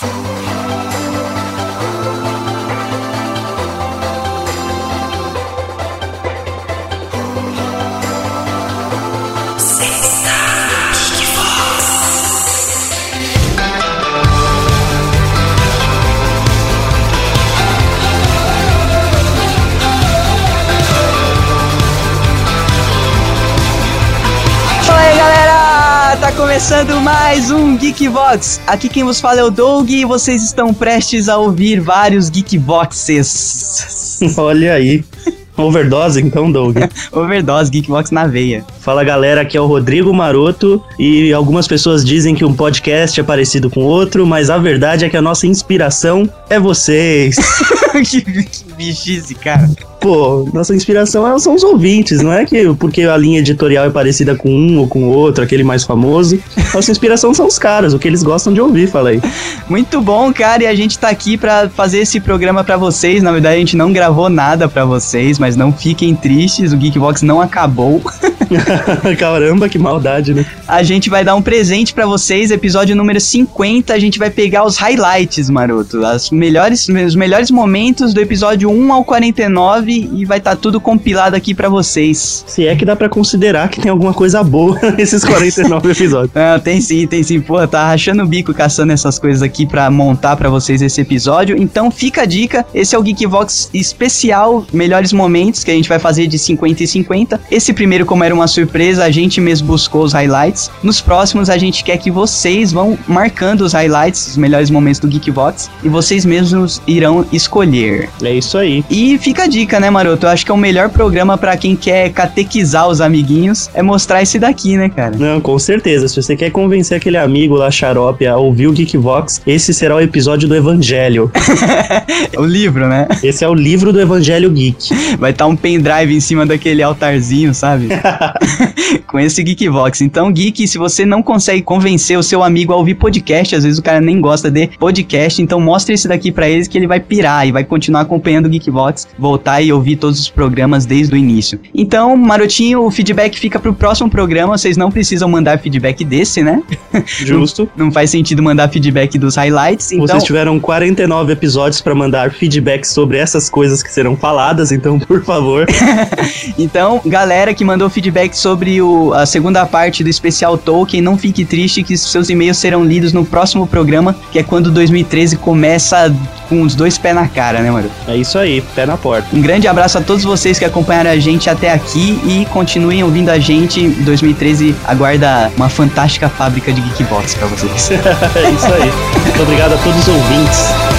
Thank. Começando mais um Geekbox. Aqui quem vos fala é o Doug e vocês estão prestes a ouvir vários Geekboxes. Olha aí. Overdose, então, Doug? Overdose, Geekbox na veia. Fala galera, aqui é o Rodrigo Maroto e algumas pessoas dizem que um podcast é parecido com outro, mas a verdade é que a nossa inspiração é vocês. que, que bichice, cara. Pô, nossa inspiração são os ouvintes, não é que porque a linha editorial é parecida com um ou com o outro, aquele mais famoso. Nossa inspiração são os caras, o que eles gostam de ouvir, falei. Muito bom, cara, e a gente tá aqui para fazer esse programa para vocês. Na verdade, a gente não gravou nada para vocês, mas não fiquem tristes, o Geekbox não acabou. Caramba, que maldade, né? A gente vai dar um presente para vocês, episódio número 50, a gente vai pegar os highlights, maroto, as melhores, os melhores momentos do episódio 1 ao 49 e vai estar tá tudo compilado aqui para vocês. Se é que dá para considerar que tem alguma coisa boa nesses 49 episódios. Ah, tem sim, tem sim. Pô, tá rachando o bico caçando essas coisas aqui para montar para vocês esse episódio. Então fica a dica, esse é o Geekvox especial, melhores momentos que a gente vai fazer de 50 e 50. Esse primeiro, como era uma surpresa, a gente mesmo buscou os highlights. Nos próximos a gente quer que vocês vão marcando os highlights, os melhores momentos do Geekvox e vocês mesmos irão escolher. É isso aí. E fica a dica, né, Maroto? Eu acho que é o melhor programa para quem quer catequizar os amiguinhos é mostrar esse daqui, né, cara? Não, com certeza. Se você quer convencer aquele amigo lá, xarope, a ouvir o Geekvox, esse será o episódio do Evangelho. o livro, né? Esse é o livro do Evangelho Geek. Vai estar tá um pendrive em cima daquele altarzinho, sabe? Com esse Geekvox. Então, Geek, se você não consegue convencer o seu amigo a ouvir podcast, às vezes o cara nem gosta de podcast, então mostre esse daqui para eles que ele vai pirar e vai continuar acompanhando o Geekvox, voltar e ouvir todos os programas desde o início. Então, Marotinho, o feedback fica pro próximo programa, vocês não precisam mandar feedback desse, né? Justo. não, não, faz sentido mandar feedback dos highlights. Então... Vocês tiveram 49 episódios para mandar feedback sobre essas coisas que serão faladas, então, por favor. então, galera que mandou feedback sobre o, a segunda parte do especial Tolkien, não fique triste que seus e-mails serão lidos no próximo programa, que é quando 2013 começa com os dois pés na cara, né, mano? É isso aí, pé na porta. Um grande abraço a todos vocês que acompanharam a gente até aqui e continuem ouvindo a gente. 2013 aguarda uma fantástica fábrica de Geekbox para vocês. é isso aí. Muito obrigado a todos os ouvintes.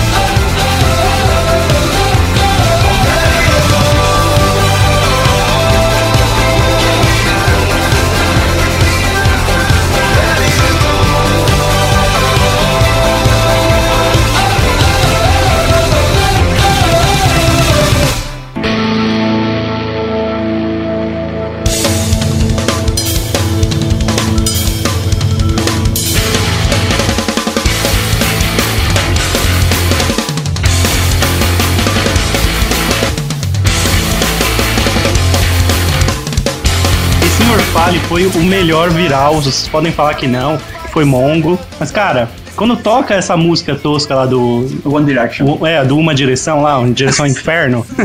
Fale foi o melhor viral. Vocês podem falar que não, foi mongo. Mas, cara, quando toca essa música tosca lá do. One Direction. O, é, do Uma Direção lá, Direção ao Inferno.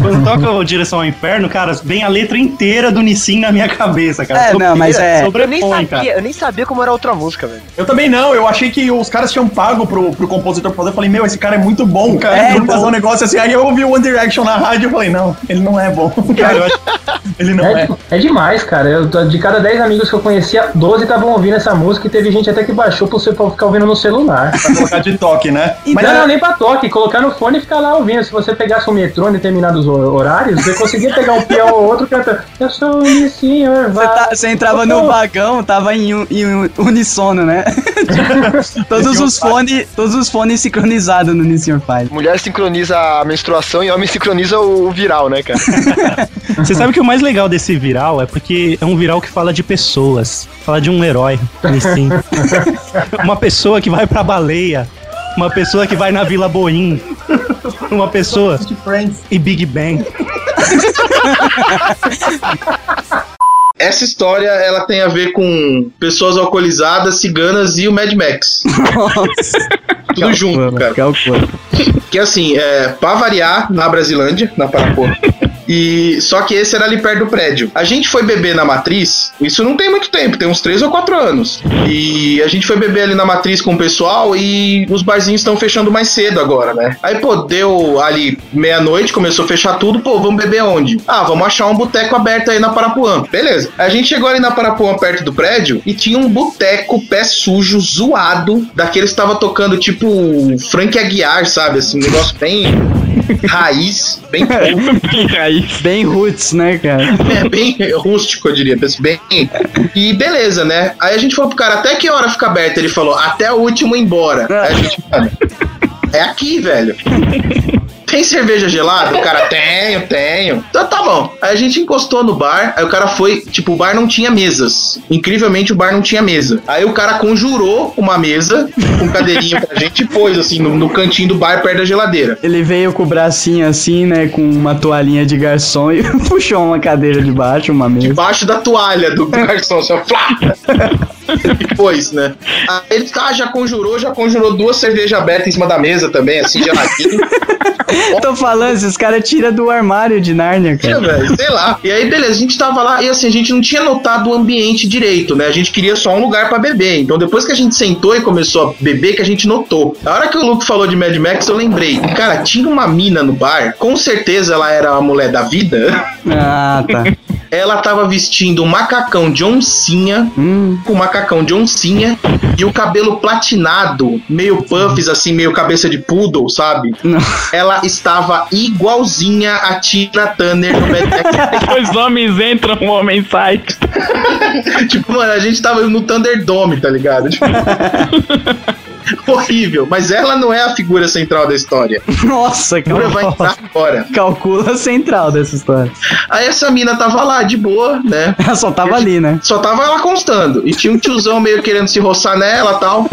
quando toca o Direção ao Inferno, cara, vem a letra inteira do Nissin na minha cabeça, cara. É, não, mas é. Eu nem, sabia, cara. eu nem sabia como era outra música, velho. Eu também não, eu achei que os caras tinham pago pro, pro compositor fazer. Eu falei, meu, esse cara é muito bom, cara. É, então... fazer um negócio assim. Aí eu ouvi o One Direction na rádio e falei, não, ele não é bom. Cara, eu acho... ele não é. É, é demais, cara. Eu, de cada 10 amigos que eu conhecia, 12 estavam ouvindo essa música e teve gente até que baixou pra você ficar ouvindo no celular. Pra colocar de toque, né? Mas não, não, nem pra toque, colocar no fone e ficar lá ouvindo. Se você pegasse o metrô em determinados horários, você conseguia pegar um peão ou outro cantando. Eu sou o senhor. Você, tá, você entrava no vagão, tava em, em unissono, né? todos os fones, todos os fones sincronizados no Nissan Fire. Mulher sincroniza a menstruação e homem sincroniza o viral, né, cara? Você sabe que o mais legal desse viral é porque é um viral que fala de pessoas, fala de um herói, Nissin. Uma pessoa que vai pra baleia, uma pessoa que vai na Vila Boim, uma pessoa e Big Bang. Essa história ela tem a ver com pessoas alcoolizadas, ciganas e o Mad Max. Nossa. Tudo junto, cara. Calcula. Que assim, é, pra variar, na Brasilândia, na Paraporra. E só que esse era ali perto do prédio. A gente foi beber na matriz, isso não tem muito tempo, tem uns 3 ou 4 anos. E a gente foi beber ali na matriz com o pessoal e os barzinhos estão fechando mais cedo agora, né? Aí, pô, deu ali meia-noite, começou a fechar tudo, pô, vamos beber onde? Ah, vamos achar um boteco aberto aí na Parapuã. Beleza. A gente chegou ali na Parapuã perto do prédio e tinha um boteco pé sujo, zoado, daqueles que tava tocando tipo Frank Aguiar, sabe? Assim, um negócio bem raiz, bem Bem roots, né, cara? É bem rústico, eu diria. Bem. E beleza, né? Aí a gente falou pro cara, até que hora fica aberto? Ele falou, até o último embora. Aí a gente, mano, é aqui, velho. Tem cerveja gelada? O cara, tenho, tenho. Então tá bom. Aí a gente encostou no bar, aí o cara foi, tipo, o bar não tinha mesas. Incrivelmente o bar não tinha mesa. Aí o cara conjurou uma mesa com cadeirinha pra gente e pôs, assim, no, no cantinho do bar, perto da geladeira. Ele veio com o bracinho assim, né, com uma toalhinha de garçom e puxou uma cadeira de baixo, uma mesa. Debaixo da toalha do garçom, só flá! Depois, né? Aí ele tá, já conjurou, já conjurou duas cervejas abertas em cima da mesa também, assim, geladinho. Tô falando, esses caras tiram do armário de Nárnia, cara. É, velho, sei lá. E aí, beleza, a gente tava lá e assim, a gente não tinha notado o ambiente direito, né? A gente queria só um lugar pra beber. Então, depois que a gente sentou e começou a beber, que a gente notou. A hora que o Luke falou de Mad Max, eu lembrei. Cara, tinha uma mina no bar, com certeza ela era a mulher da vida. Ah, tá. Ela tava vestindo um macacão de oncinha, Hum, com um macacão de oncinha e o cabelo platinado, meio puffs, assim, meio cabeça de poodle, sabe? não. Ela estava igualzinha a Tina Turner no Mad Max Dois homens entram, um homem sai. tipo, mano, a gente tava no Thunderdome, tá ligado? Tipo, horrível. Mas ela não é a figura central da história. Nossa, figura vai entrar agora. calcula a central dessa história. Aí essa mina tava lá, de boa, né? Ela só tava ali, né? Só tava ela constando. E tinha um tiozão meio querendo se roçar nela e tal.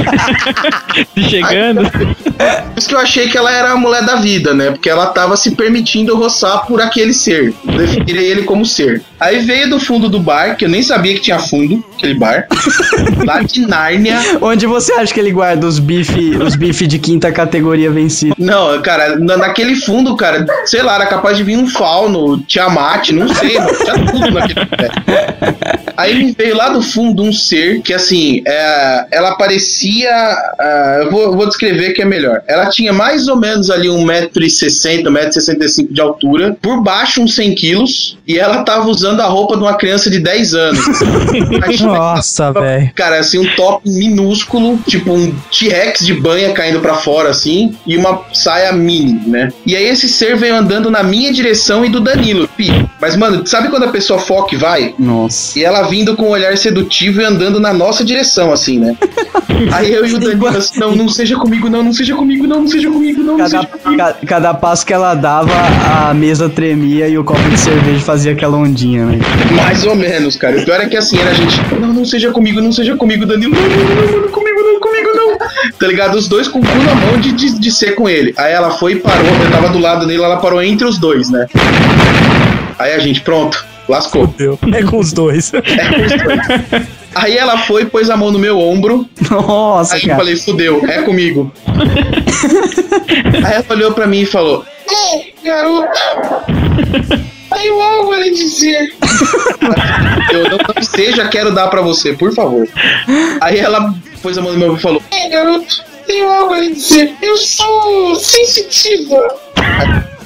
Se chegando. Por isso que eu achei que ela era a mulher da vida, né? Porque ela tava se permitindo roçar por aquele ser. Eu definiria ele como ser. Aí veio do fundo do bar, que eu nem sabia que tinha fundo, aquele bar. lá de Nárnia. Onde você acha que ele guarda os bife, os bife de quinta categoria vencido? Não, cara, na- naquele fundo, cara, sei lá, era capaz de vir um fauno, Tiamat, não sei, mano, tinha tudo naquele lugar. Aí me veio lá do fundo um ser que, assim, é, ela parecia. ah, eu, vou, vou descrever que é melhor. Ela tinha mais ou menos ali 1,60m, 1,65m de altura, por baixo uns 100 quilos, e ela tava usando a roupa de uma criança de 10 anos. Aí, Nossa, velho. Cara, assim, um top minúsculo, tipo um T-Rex de banha caindo pra fora, assim, e uma saia mini, né? E aí esse ser veio andando na minha direção e do Danilo. Pi. Mas, mano, sabe quando a pessoa foca e vai? Nossa. E ela vindo com um olhar sedutivo e andando na nossa direção, assim, né? Aí eu e o Danilo, assim, não, não seja comigo, não, não seja comigo, não, não seja comigo, não, não Cada, seja comigo. ca- cada passo que ela dava, a mesa tremia e o copo de cerveja fazia aquela ondinha, né? Mais ou menos, cara. O pior é que assim, era a gente, não, não seja comigo, não seja comigo, Danilo, não, não, não, não, não, comigo, não, comigo, não. Tá ligado? Os dois com o cu na mão de, de, de ser com ele. Aí ela foi e parou, eu tava do lado dele, ela parou entre os dois, né? Aí a gente, pronto, lascou. Deu. É com os dois. É com os dois. Aí ela foi, pôs a mão no meu ombro, Nossa, aí eu cara. falei, fudeu, é comigo. aí ela olhou pra mim e falou, Ei, garoto, tenho algo a lhe dizer. Eu não, não seja, quero dar pra você, por favor. Aí ela pôs a mão no meu ombro e falou: Ei, garoto, tenho algo a lhe dizer. Eu sou sensitiva.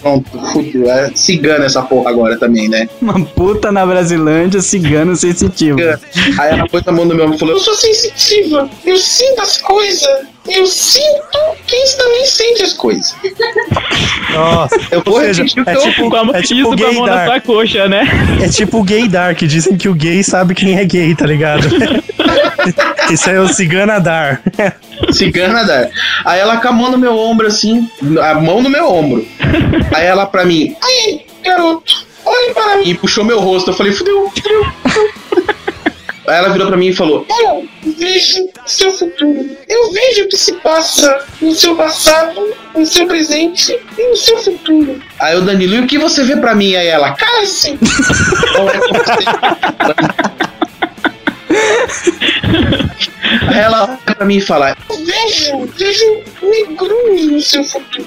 Pronto, fudeu. É cigana essa porra agora também, né? Uma puta na Brasilândia, cigano sensitivo. Aí ela pôs a mão no meu ombro e falou: Eu sou sensitiva. Eu sinto as coisas. Eu sinto quem também sente as coisas. Nossa. Eu vou Ou seja, repetir o que é eu tipo, Com a mão, é isso tipo com a gay mão na dark. sua coxa, né? É tipo gay dark. Dizem que o gay sabe quem é gay, tá ligado? Isso é o cigana dar. Cigana dar. Aí ela com a mão no meu ombro, assim, a mão no meu ombro. Aí ela pra mim, aí, garoto, olhe para mim. E puxou meu rosto. Eu falei, fudeu, fudeu. fudeu." Aí ela virou pra mim e falou: Eu vejo seu futuro. Eu vejo o que se passa no seu passado, no seu presente e no seu futuro. Aí o Danilo, e o que você vê pra mim? Aí ela, Cala-se! É ela olha pra mim e fala: Eu vejo, vejo negrume no seu futuro.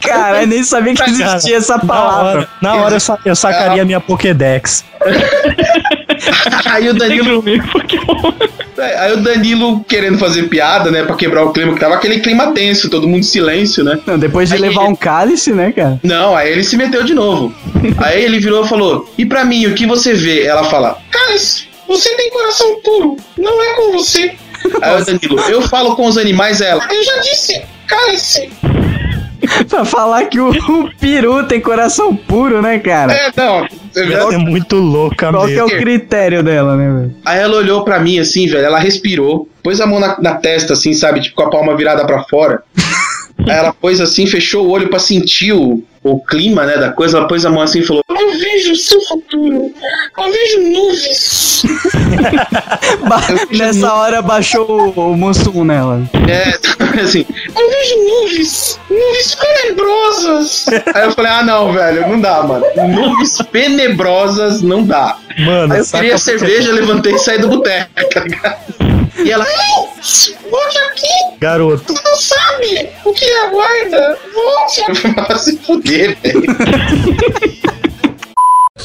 Cara, eu nem sabia que existia essa Na palavra. hora, na hora eu, sa- eu sacaria minha Pokédex. Aí o Danilo, Pokémon. aí o Danilo querendo fazer piada, né, pra quebrar o clima, que tava aquele clima tenso, todo mundo em silêncio, né? Não, depois de Aí levar ele- um cálice, né, cara? Não, aí ele se meteu de novo. Aí ele virou e falou: E pra mim, o que você vê? Ela fala: Cala-se! Você tem coração puro. Não é com você. Aí o Danilo, eu falo com os animais, ela. Eu já disse. Cala-se! Pra falar que o, o peru tem coração puro, né, cara? É, não. Ela é muito louca Qual que é mesmo. o critério dela, né, velho? Aí ela olhou pra mim assim, velho, ela respirou, pôs a mão na, na testa, assim, sabe, tipo com a palma virada pra fora. Aí ela pôs assim, fechou o olho pra sentir o, o clima, né, da coisa, ela pôs a mão assim e falou: Eu vejo o seu futuro. Eu vejo nuvens. Ba- Nessa hora baixou o, o nela. É, assim. Eu vejo nuvens. Nuvens tenebrosas. Aí eu falei: Ah, não, velho, não dá, mano. Nuvens tenebrosas não dá. Mano, Aí eu queria a cerveja, levantei e saí do boteco, tá ligado? E ela, Volte aqui. Garoto, Tu não sabe o que aguarda. Volte. vai se fuder, velho.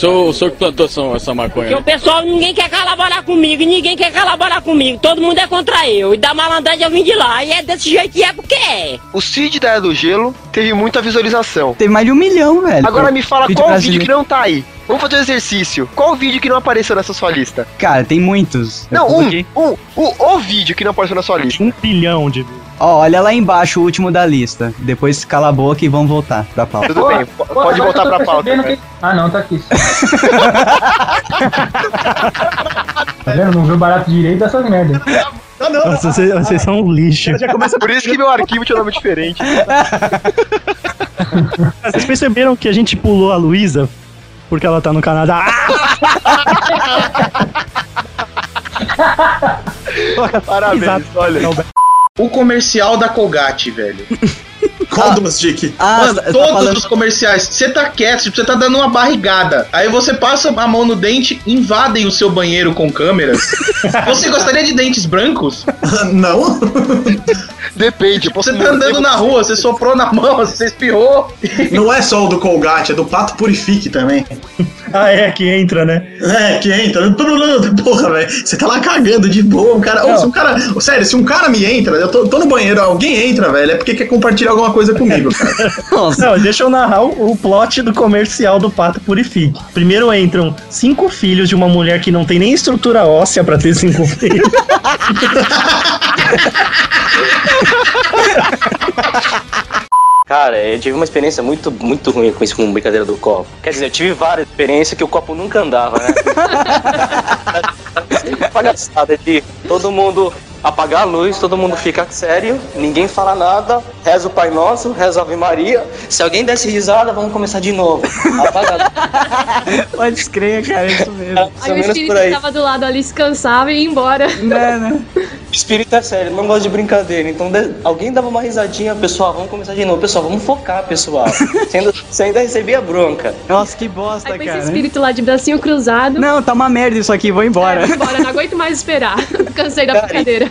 Sou o senhor que plantou essa, essa maconha. Porque o pessoal, ninguém quer colaborar comigo, e ninguém quer colaborar comigo. Todo mundo é contra eu. E da malandragem eu vim de lá. E é desse jeito que é porque é. O Cid da Era do Gelo teve muita visualização. Teve mais de um milhão, velho. Agora me fala Vídeo qual brasileiro. vídeo que não tá aí. Vamos fazer um exercício. Qual vídeo que não apareceu nessa sua lista? Cara, tem muitos. Eu Não, um, coloquei- um, o, o vídeo que não apareceu na sua lista. um bilhão de Ó, olha lá embaixo o último da lista. Depois cala a boca e vamos voltar pra pauta. Tudo bem, pode agora voltar que pra pauta. percebendo né? que- Ah, não, tá aqui. tá vendo? Não viu barato direito dessas merdas. Não, não, não. Nossa, vocês, vocês são um lixo. Já começa Por isso que meu arquivo tinha nome diferente. Vocês perceberam que a gente pulou a Luísa? Porque ela tá no Canadá. Parabéns, Exato. olha. O comercial da Colgate, velho. Qual dos, Dick? Ah, Mano, tá- todos falando- os comerciais, você tá quieto, tipo, você tá dando uma barrigada. Aí você passa a mão no dente, invadem o seu banheiro com câmeras. você gostaria de dentes brancos? Não? Depende. Você tá andando na rua, você soprou na mão, você espirrou. Não é só o do Colgate, é do Pato Purifique também. ah, é, que entra, né? É, que entra. Porra, velho. Você tá lá cagando de boa. Um cara. Ô, se um cara. Sério, se um cara me entra, eu tô, tô no banheiro, alguém entra, velho, é porque quer compartilhar alguma coisa comigo, cara. Nossa, Não, deixa eu narrar o, o plot do comercial do Pato Purifique. Primeiro entram cinco filhos de uma mulher que não tem nem estrutura óssea pra ter cinco filhos. Cara, eu tive uma experiência muito, muito ruim com isso, com brincadeira do copo. Quer dizer, eu tive várias experiências que o copo nunca andava, né? Palhaçada de todo mundo apagar a luz, todo mundo fica sério, ninguém fala nada, reza o Pai Nosso, reza a Ave Maria. Se alguém desse risada, vamos começar de novo. Apagar. pode crer, cara, é isso mesmo. Aí o menos espírito por aí. que tava do lado ali se cansava e ia embora. Né, né? O espírito é sério, não gosta de brincadeira. Então de- alguém dava uma risadinha, pessoal, vamos começar de novo. Pessoal, vamos focar, pessoal. Você ainda, você ainda recebia bronca. Nossa, que bosta, Aí com esse cara. espírito lá de bracinho cruzado. Não, tá uma merda isso aqui, vou embora. É, vambora, não aguento mais esperar. Cansei da Cara, brincadeira.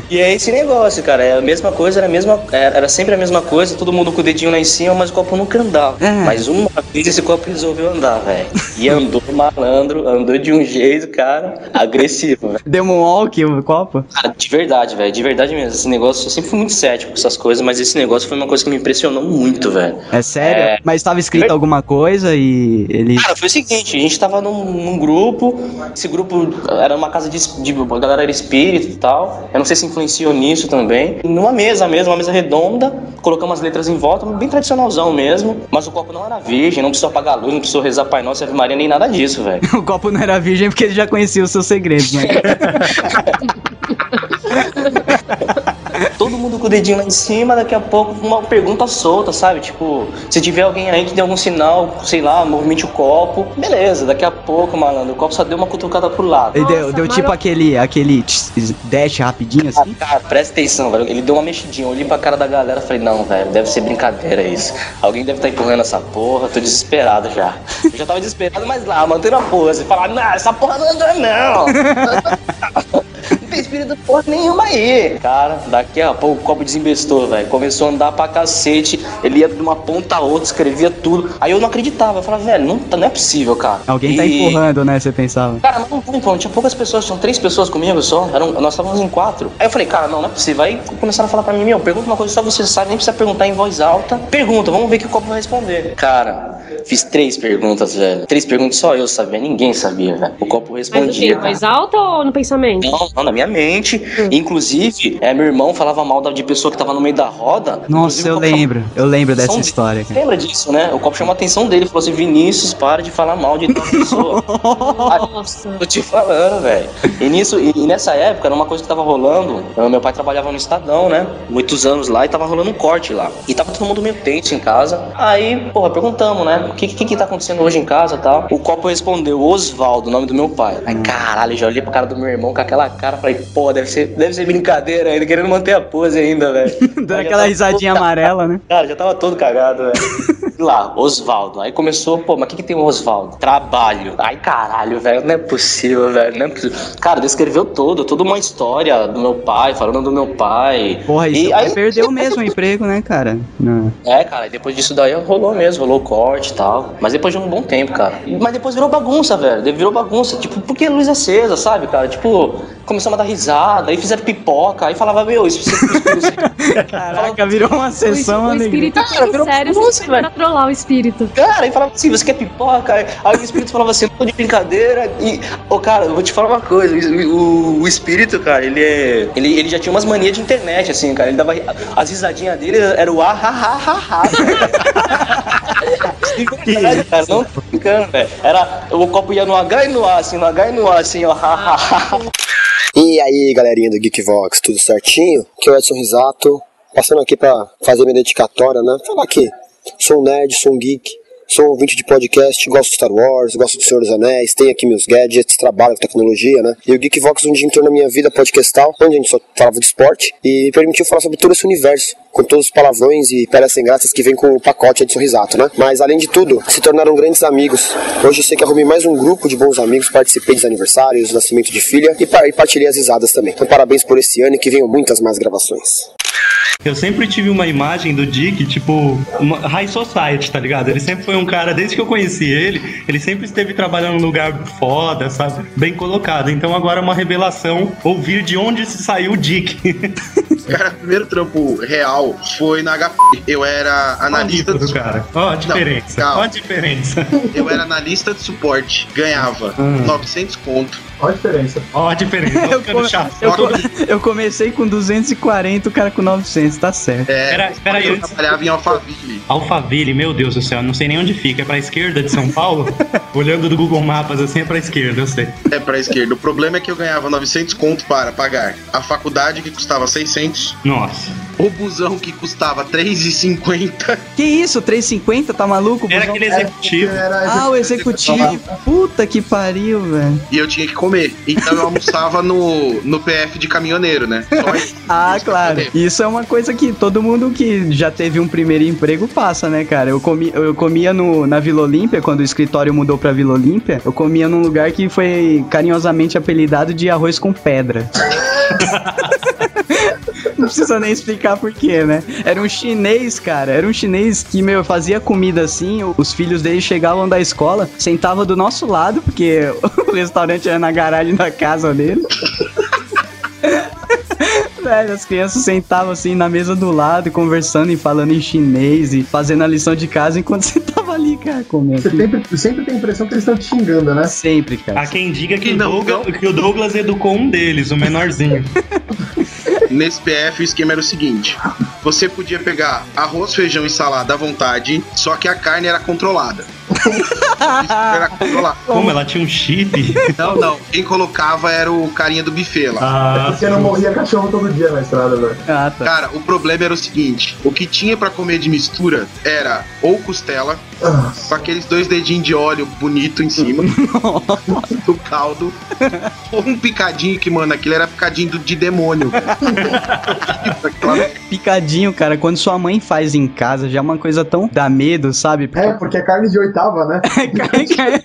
E é esse negócio, cara. É a mesma coisa, era, a mesma, era sempre a mesma coisa, todo mundo com o dedinho lá em cima, mas o copo nunca andava. É. Mas uma vez esse copo resolveu andar, velho. E andou malandro, andou de um jeito, cara, agressivo, velho. Deu um walk o copo? Cara, de verdade, velho, de verdade mesmo. Esse negócio, eu sempre fui muito cético com essas coisas, mas esse negócio foi uma coisa que me impressionou muito, velho. É sério? É. Mas tava escrito alguma coisa e ele. Cara, foi o seguinte, a gente tava num, num grupo, esse grupo era uma casa de, de a galera era espírita e tal. Eu não sei se influenciou nisso também. E numa mesa mesmo, uma mesa redonda, colocamos as letras em volta, bem tradicionalzão mesmo. Mas o copo não era virgem, não precisou apagar a luz, não precisou rezar Pai Nosso e Ave Maria, nem nada disso, velho. O copo não era virgem porque ele já conhecia os seus segredos, né? Todo mundo com o dedinho lá em cima, daqui a pouco uma pergunta solta, sabe? Tipo, se tiver alguém aí que dê algum sinal, sei lá, movimente o copo, beleza, daqui a pouco, malandro, o copo só deu uma cutucada pro lado. Ele deu, deu tipo aquele, aquele dash rapidinho assim. Cara, presta atenção, velho. Ele deu uma mexidinha, eu olhei pra cara da galera e falei, não, velho, deve ser brincadeira isso. Alguém deve estar empurrando essa porra, tô desesperado já. Eu já tava desesperado, mas lá, mantendo a pose. Falar, não, essa porra não anda não. Não espírito porra nenhuma aí. Cara, daqui a pouco o copo desembestou, velho. Começou a andar pra cacete. Ele ia de uma ponta a outra, escrevia tudo. Aí eu não acreditava. Eu falava, velho, não, tá- não é possível, cara. Alguém tá E- empurrando, né? Você pensava. Cara, não tá empurrando. Tinha poucas pessoas, tinham três pessoas comigo só. Eram, nós estávamos em quatro. Aí eu falei, cara, não, não é possível. Aí começaram a falar pra mim, meu, pergunta uma coisa só você sabe, nem precisa perguntar em voz alta. Pergunta, vamos ver que o copo vai responder. Cara, fiz três perguntas, velho. Três perguntas só eu sabia, ninguém sabia, velho. O copo Mas o quê? respondia. Em voz alta ou no pensamento? Não, não, na minha mente. Inclusive, é, meu irmão falava mal da- de pessoa que tava no meio da roda. Nossa, eu lembro. Eu lembro dessa São- história. cara. Lembra disso, né? O copo chamou a atenção dele. Falou assim: Vinícius, para de falar mal de tal pessoa. Nossa. Tô te falando, velho. E nisso, e, e nessa época, era uma coisa que tava rolando. Meu pai trabalhava no Estadão, né? Muitos anos lá e tava rolando um corte lá. E tava todo mundo meio tenso em casa. Aí, porra, perguntamos, né? O que, que, que tá acontecendo hoje em casa e tal? O copo respondeu, Osvaldo, o nome do meu pai. Aí, caralho, já olhei pro cara do meu irmão com aquela cara. Falei, pô, deve ser, deve ser brincadeira ainda, querendo manter a pose ainda, velho. Dando aquela risadinha amarela, né? Cara, já tava todo cagado, velho. Lá, Osvaldo. Aí começou, pô, mas o que, que tem o Osvaldo? Trabalho. Ai, caralho, velho, não é possível, velho, não é possível. Cara, descreveu todo, toda uma história do meu pai, falando do meu pai. Porra, isso E aí perdeu mesmo o emprego, né, cara? Não. É, cara, e depois disso daí rolou mesmo, rolou corte e tal. Mas depois de um bom tempo, cara. Mas depois virou bagunça, velho. Virou bagunça. Tipo, porque luz acesa, sabe, cara? Tipo, começamos a dar risada, aí fizeram pipoca, aí falava, meu, isso isso- Caraca, virou uma O, sessão, o alegria. espírito Cara, virou sério se pra trollar o espírito. Cara, aí falava assim, você quer pipoca? Aí aí o espírito falava assim, tô de brincadeira. E, ô, cara, eu vou te falar uma coisa, o, o- o espírito, cara, ele é. Ele, ele já tinha umas manias de internet, assim, cara. Ele dava. As risadinhas dele era o ah, ha, ha, ha, ha. De verdade, cara, não tô brincando, velho. Era. O copo ia no H e no A, assim, no H e no A, assim, ó, ha, ha, ha. E aí, galerinha do Geekvox, tudo certinho? Aqui é o Edson Risato, passando aqui pra fazer minha dedicatória, né? Falar aqui, sou um nerd, sou um geek, sou ouvinte de podcast, gosto de Star Wars, gosto do Senhor dos Anéis, tenho aqui meus gadgets, trabalho com tecnologia, né? E o Geekvox um dia entrou na minha vida podcastal, onde a gente só falava de esporte, e permitiu falar sobre todo esse universo, com todos os palavrões e peras sem graças que vem com o pacote de sorrisato, né? Mas além de tudo, se tornaram grandes amigos. Hoje sei que arrumei mais um grupo de bons amigos, participei dos aniversários, nascimento de filha e, e partilhei as risadas também. Então parabéns por esse ano e que venham muitas mais gravações. Eu sempre tive uma imagem do Dick, tipo, high society, tá ligado? Ele sempre foi um cara, desde que eu conheci ele, ele sempre esteve trabalhando num lugar foda, sabe? Bem colocado. Então agora é uma revelação ouvir de onde se saiu o Dick. Cara, o primeiro trampo real foi na HP. Eu era analista do cara. Ó a diferença. Ó a diferença. Eu era analista de suporte, ganhava Hum. 900 conto. Qual a diferença? Ó a diferença. Ficando chato. Eu, eu comecei com 240, o cara com 900, tá certo. É, Pera- pera aí, eu trabalhava em Alphaville. Alphaville, meu Deus do céu, não sei nem onde fica. É pra esquerda de São Paulo? Olhando do Google Maps assim, é pra esquerda, eu sei. É pra esquerda. O problema é que eu ganhava 900 conto para pagar a faculdade que custava 600, Nossa. o busão que custava 3,50. Que isso, 350, tá maluco? Era aquele executivo. Ah, o executivo. Puta que pariu, velho. E eu tinha que comer. Então eu almoçava no, no PF de caminhoneiro, né? Isso. Ah, claro. Isso é uma coisa que todo mundo que já teve um primeiro emprego passa, né, cara? Eu, comi, eu comia no, na Vila Olímpia, quando o escritório mudou pra Vila Olímpia, eu comia num lugar que foi carinhosamente apelidado de arroz com pedra. Não precisa nem explicar porquê, né? Era um chinês, cara. Era um chinês que, meu, fazia comida assim. Os filhos dele chegavam da escola, sentava do nosso lado, porque o restaurante era na garagem da casa dele. Velho, as crianças sentavam assim na mesa do lado, conversando e falando em chinês e fazendo a lição de casa enquanto você tava ali, cara, comendo. Você sempre, sempre tem a impressão que eles estão te xingando, né? Sempre, cara. Há quem diga que, E o, não, Douglas, que o Douglas educou um deles, o menorzinho. Nesse PF o esquema era o seguinte: você podia pegar arroz, feijão e salada à vontade, só que a carne era controlada. Era controlar. Como ela tinha um chip? Não, não. Quem colocava era o carinha do buffet lá. Ah, Porque não morria cachorro todo dia na estrada, velho. Ah, tá. Cara, o problema era o seguinte: o que tinha pra comer de mistura era ou costela, com aqueles dois dedinhos de óleo bonito em cima, do caldo, ou um picadinho que, mano, aquilo era picadinho de demônio. Aquela- Cara, quando sua mãe faz em casa, já é uma coisa tão dá medo, sabe? É, porque é carne de oitava, né? É carne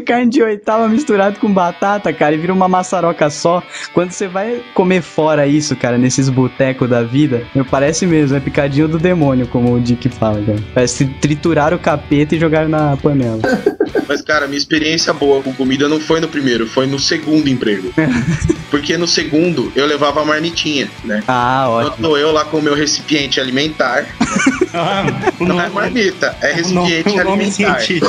de oitava misturado com batata, cara, e vira uma maçaroca só. Quando você vai comer fora isso, cara, nesses botecos da vida, eu parece mesmo, é picadinho do demônio, como o Dick fala, cara. Parece triturar o capeta e jogar na panela. Mas, cara, minha experiência boa com comida não foi no primeiro, foi no segundo emprego. Porque no segundo eu levava a marmitinha, né? Ah, Então ótimo. tô eu lá com o meu recipiente alimentar. não é marmita, é recipiente o nome alimentar. científico.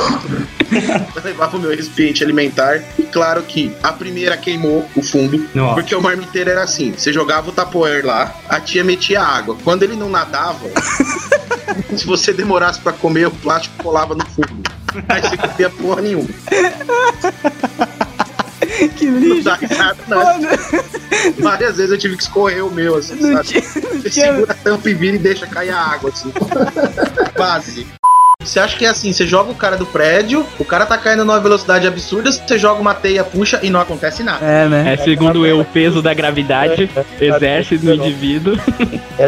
Eu levava o meu recipiente alimentar e claro que a primeira queimou o fundo, Nossa. porque o marmiteiro era assim, você jogava o tapoer lá, a tia metia água. Quando ele não nadava, se você demorasse pra comer, o plástico colava no fundo. Aí você comia porra nenhuma. que Não lixo. dá nada, não. Várias vezes eu tive que escorrer o meu, assim, Não sabe? tinha- Você segura a tampa e vira e deixa cair a água, assim. Quase. Você acha que é assim, você joga o cara do prédio, o cara tá caindo numa velocidade absurda, você joga uma teia, puxa e não acontece nada. É, né? É segundo eu, o peso da gravidade exerce no indivíduo.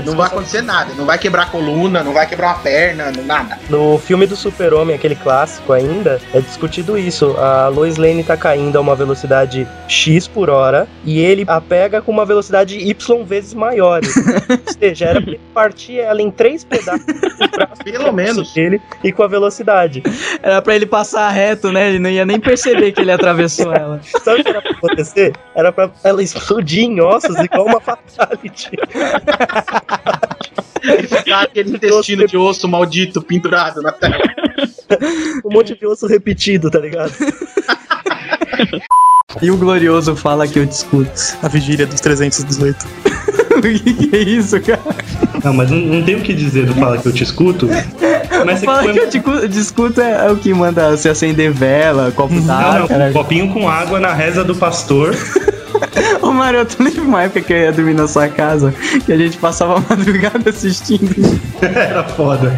Não vai acontecer nada, não vai quebrar a coluna, não vai quebrar uma perna, não- nada. No filme do Super-Homem, aquele clássico ainda, é discutido isso. A Lois Lane tá caindo a uma velocidade X por hora e ele a pega com uma velocidade Y vezes maior. Ou seja, era pra ele partir ela em três pedaços Pelo menos. dele e com a velocidade. Era pra ele passar reto, né? Ele não ia nem perceber que ele atravessou ela. Sabe o que era pra acontecer? Era pra ela explodir em ossos igual uma fatality. E ficar aquele intestino de osso maldito pendurado na tela. Um monte de osso repetido, tá ligado? E o Glorioso fala que eu discuto. A vigília dos 318. O que, que é isso, cara? Não, mas não, não tem o que dizer do Fala que eu te escuto. Mas Fala foi- que eu discu- discuto é, é o que manda você acender vela, copo d'água. não, um copinho com água na reza do pastor. Ô, Mário, eu tô lembro uma época que eu ia dormir na sua casa, que a gente passava a madrugada assistindo. Era foda.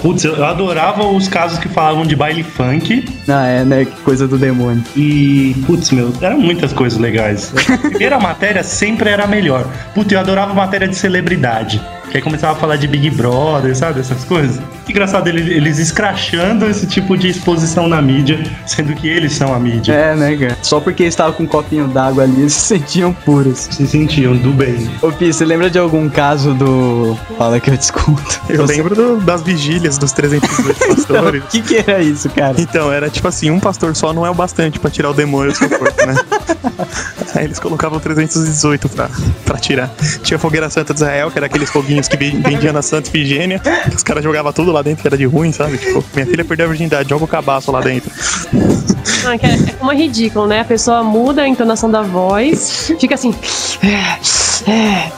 Putz, eu eu adorava os casos que falavam de baile funk. Ah, é, né? Que coisa do demônio. E, putz, meu, eram muitas coisas legais. A primeira matéria sempre era a melhor. Putz, eu adorava matéria de celebridade. Que aí começava a falar de Big Brother, sabe? Essas coisas. Engraçado, ele- eles escrachando esse tipo de exposição na mídia, sendo que eles são a mídia. É, né, cara? Só porque estava com um copinho d'água ali, eles se sentiam puros. Se sentiam do bem. Ô, Pi, você lembra de algum caso do. Fala que eu discuto. Eu lembro do- das vigílias dos 318 pastores. O que, que era isso, cara? Então, era tipo assim, um pastor só não é o bastante pra tirar o demônio do seu corpo, né? Aí eles colocavam 318 pra, pra tirar. Tinha a fogueira santa de Israel, que era aqueles foguinhos que ven- vendiam na Santa Ifigênia, que os caras jogavam tudo lá dentro, que era de ruim, sabe? Tipo, minha filha perdeu a virgindade, joga o cabaço lá dentro. Ah, que é, é como é ridículo, né? A pessoa muda a entonação da voz, fica assim.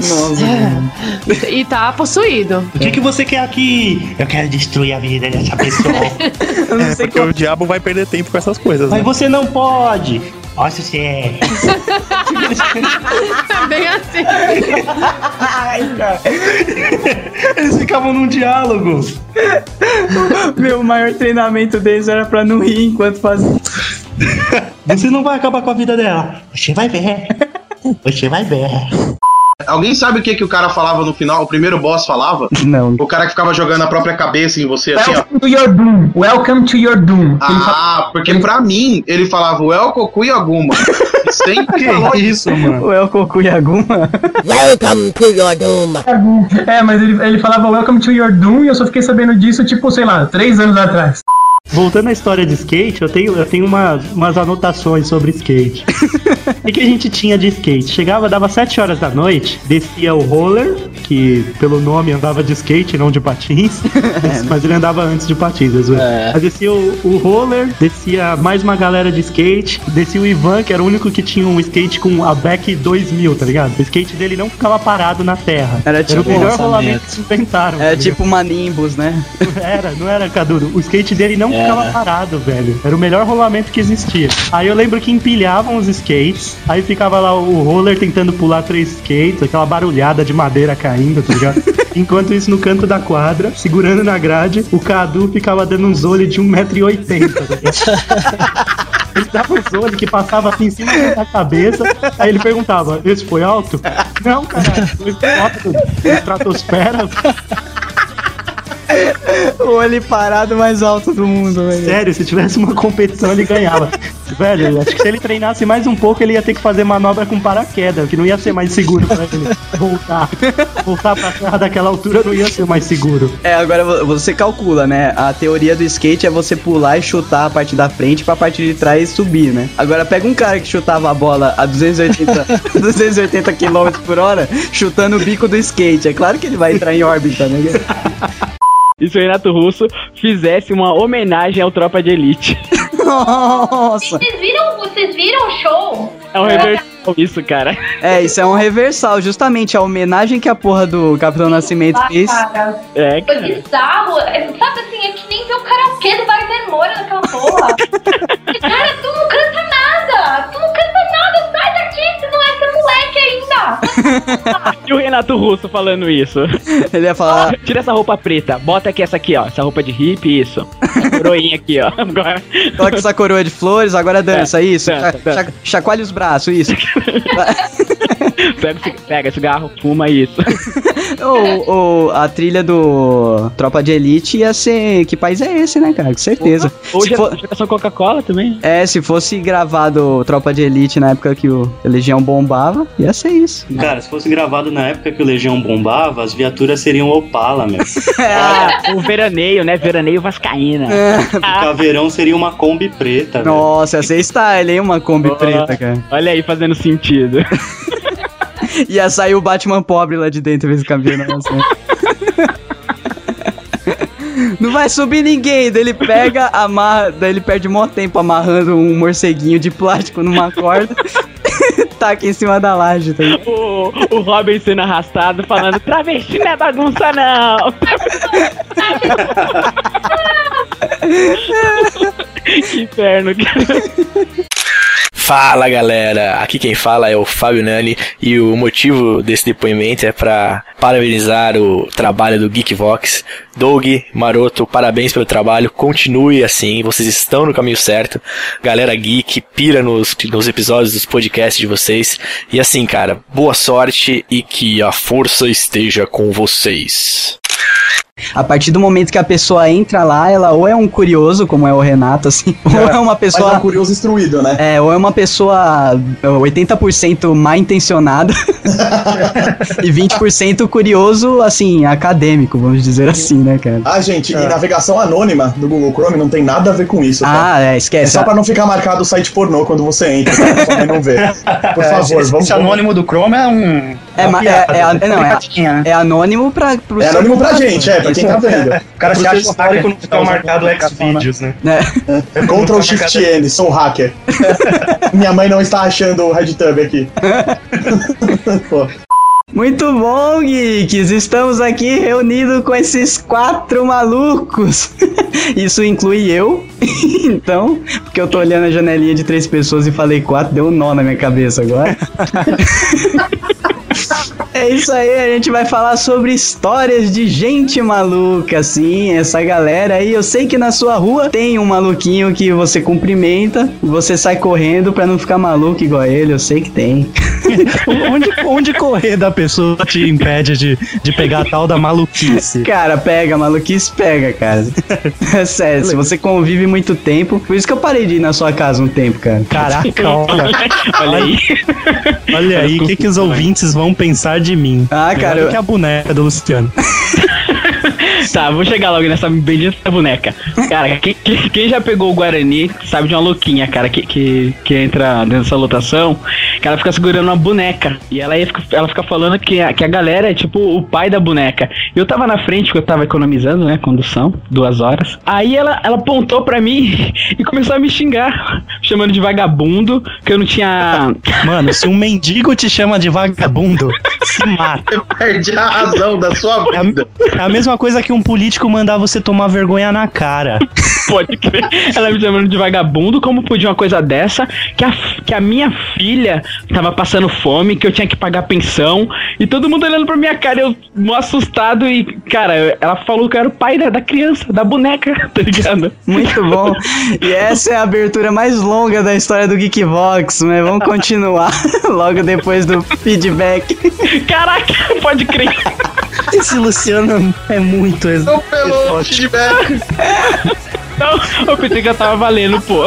Nossa, E tá possuído. O que, que você quer aqui? Eu quero destruir a vida dessa pessoa. É, porque o diabo vai perder tempo com essas coisas, Mas né? você não pode. Nossa, você é. Bem assim. Eles ficavam num diálogo. Meu maior treinamento deles era pra não rir enquanto fazia. Você não vai acabar com a vida dela. Você vai ver. Você vai ver. Alguém sabe o que, que o cara falava no final? O primeiro boss falava? Não. O cara que ficava jogando a própria cabeça em você, assim, ó. Welcome to your doom. Welcome to your doom. Ele fala- Ah, porque pra mim, ele falava o El Cocu e Aguma. E sempre falou isso. mano? O El Cocu Yaguma. Welcome to your doom. É, mas ele, ele falava Welcome to your doom e eu só fiquei sabendo disso, tipo, sei lá, três anos atrás. Voltando à história de skate, eu tenho, eu tenho uma, umas anotações sobre skate. O que a gente tinha de skate? Chegava, dava 7 horas da noite, descia o roller, que pelo nome andava de skate, não de patins. mas ele andava antes de patins, é. Mas descia o, o roller, descia mais uma galera de skate, descia o Ivan, que era o único que tinha um skate com a Beck 2000, tá ligado? O skate dele não ficava parado na terra. Era tipo o melhor lançamento. rolamento que inventaram. tá É ligado? tipo uma Nimbus, né? Era, não era, Caduro. O skate dele não ficava parado, velho. Era o melhor rolamento que existia. Aí eu lembro que empilhavam os skates, aí ficava lá o roller tentando pular três skates, aquela barulhada de madeira caindo, tá ligado? Enquanto isso, no canto da quadra, segurando na grade, o Cadu ficava dando uns olhos de 1,80m, tá ligado? Ele dava uns olhos que passava assim em cima da cabeça. Aí ele perguntava: Esse foi alto? Não, cara, foi alto. Estratosfera. O olho parado mais alto do mundo, velho. Sério, se tivesse uma competição, ele ganhava. Velho, acho que se ele treinasse mais um pouco, ele ia ter que fazer manobra com paraquedas, que não ia ser mais seguro pra ele voltar. Voltar pra terra daquela altura não ia ser mais seguro. É, agora vo- você calcula, né? A teoria do skate é você pular e chutar a parte da frente pra parte de trás subir, né? Agora pega um cara que chutava a bola a 280, 280 km por hora, chutando o bico do skate. É claro que ele vai entrar em órbita, né? Se o Renato Russo fizesse uma homenagem ao Tropa de Elite. Nossa! Vocês viram, vocês viram o show? É um reversal isso, cara. É, isso é um reversal, justamente a homenagem que a porra do Capitão Nascimento Ah, fez. cara. É, Foi bizarro. É, Sabe assim, é que nem ver o karaokê do Wagner Moura naquela porra. cara, tu não canta nada. Tu não canta nada. Sai daqui, tu não é moleque ainda. E o Renato Russo falando isso? Ele ia falar. Tira essa roupa preta, bota aqui essa aqui, ó. Essa roupa de hippie, isso. Essa coroinha aqui, ó. Agora. Coloca essa coroa de flores, agora dança, isso. dança, Cha- cha- chacoalha os braços, isso. Pega, esse- pega cigarro, fuma isso. ou, ou a trilha do Tropa de Elite ia ser. Que país é esse, né, cara? Com certeza. Ou Se for- geração Coca-Cola também. É, se fosse gravado Tropa de Elite na época que o Legião bombava, ia ser isso. Cara, se fosse gravado na época que o Legião bombava, as viaturas seriam Opala, meu. Ah, o veraneio, né? Veraneio Vascaína. O caveirão seria uma Kombi preta, velho. Nossa, ia ser style, hein? Uma Kombi preta, cara. Olha aí, fazendo sentido. Ia sair o Batman pobre lá de dentro, esse cabelo. Não vai subir ninguém, daí ele pega, amarra, daí ele perde mó tempo amarrando um morceguinho de plástico numa corda, taca em cima da laje, tá? O, o Robin sendo arrastado, falando: travesti não é bagunça, não. que inferno, cara. Fala galera, aqui quem fala é o Fábio Nani e o motivo desse depoimento é para parabenizar o trabalho do Geekvox. Doug, Maroto, parabéns pelo trabalho, continue assim, vocês estão no caminho certo. Galera geek, pira nos, nos episódios dos podcasts de vocês. E assim, cara, boa sorte e que a força esteja com vocês. A partir do momento que a pessoa entra lá, ela ou é um curioso, como é o Renato, assim, ou é uma pessoa. Mas é um curioso instruído, né? É, ou é uma pessoa 80% mal intencionada e 20% curioso, assim, acadêmico, vamos dizer assim, né, cara? Ah, gente, e navegação anônima do Google Chrome não tem nada a ver com isso, tá? Ah, é, esquece. É só pra não ficar marcado o site pornô quando você entra, pra sua mãe não ver. Por É, favor, esse, vamos... esse anônimo do Chrome é um. É, uma ma- é, piada, é, né? é- não, é, é anônimo pra. pro É anônimo pra gente, é, quem tá vendo. O cara se acha um hacker quando fica marcado aplicação, né? Xvideos, né? É. Ctrl Shift N, sou hacker. Minha mãe não está achando o RedTube aqui. Pô. Muito bom, geeks! Estamos aqui reunidos com esses quatro malucos. Isso inclui eu. então, porque eu tô olhando a janelinha de três pessoas e falei quatro, deu um nó na minha cabeça agora. É isso aí, a gente vai falar sobre histórias de gente maluca, assim, essa galera aí. Eu sei que na sua rua tem um maluquinho que você cumprimenta, você sai correndo pra não ficar maluco igual ele, eu sei que tem. onde, onde correr da pessoa te impede de, de pegar a tal da maluquice? Cara, pega, maluquice pega, cara. É sério, se você convive muito tempo, por isso que eu parei de ir na sua casa um tempo, cara. Caraca, olha. Olha aí. Olha aí, o que, que os ouvintes vão pensar de mim? Ah, cara, Melhor eu- que a boneca do Luciano. Tá, vou chegar logo nessa bendita boneca. Cara, quem, quem- já pegou o Guarani sabe de uma louquinha, cara, que, que, que entra dentro dessa lotação que ela fica segurando uma boneca. E ela, ela fica falando que a, que a galera é tipo o pai da boneca. Eu tava na frente, porque eu tava economizando, né? Condução, duas horas. Aí ela, ela apontou pra mim e começou a me xingar, chamando de vagabundo, que eu não tinha. Mano, se um mendigo te chama de vagabundo, se mata. Perde a razão da sua vida. É a mesma coisa que um político mandar você tomar vergonha na cara. Pode crer. Ela me chamando de vagabundo, como podia uma coisa dessa? Que a, que a minha filha tava passando fome, que eu tinha que pagar pensão, e todo mundo olhando pra minha cara, eu mó assustado, e, cara, ela falou que eu era o pai da, da criança, da boneca, tá ligado? Muito bom. E essa é a abertura mais longa da história do Geekvox, mas vamos continuar logo depois do feedback. Caraca, pode crer. Esse Luciano é muito ex- Pelo feedback. Não, eu pensei que eu tava valendo, pô.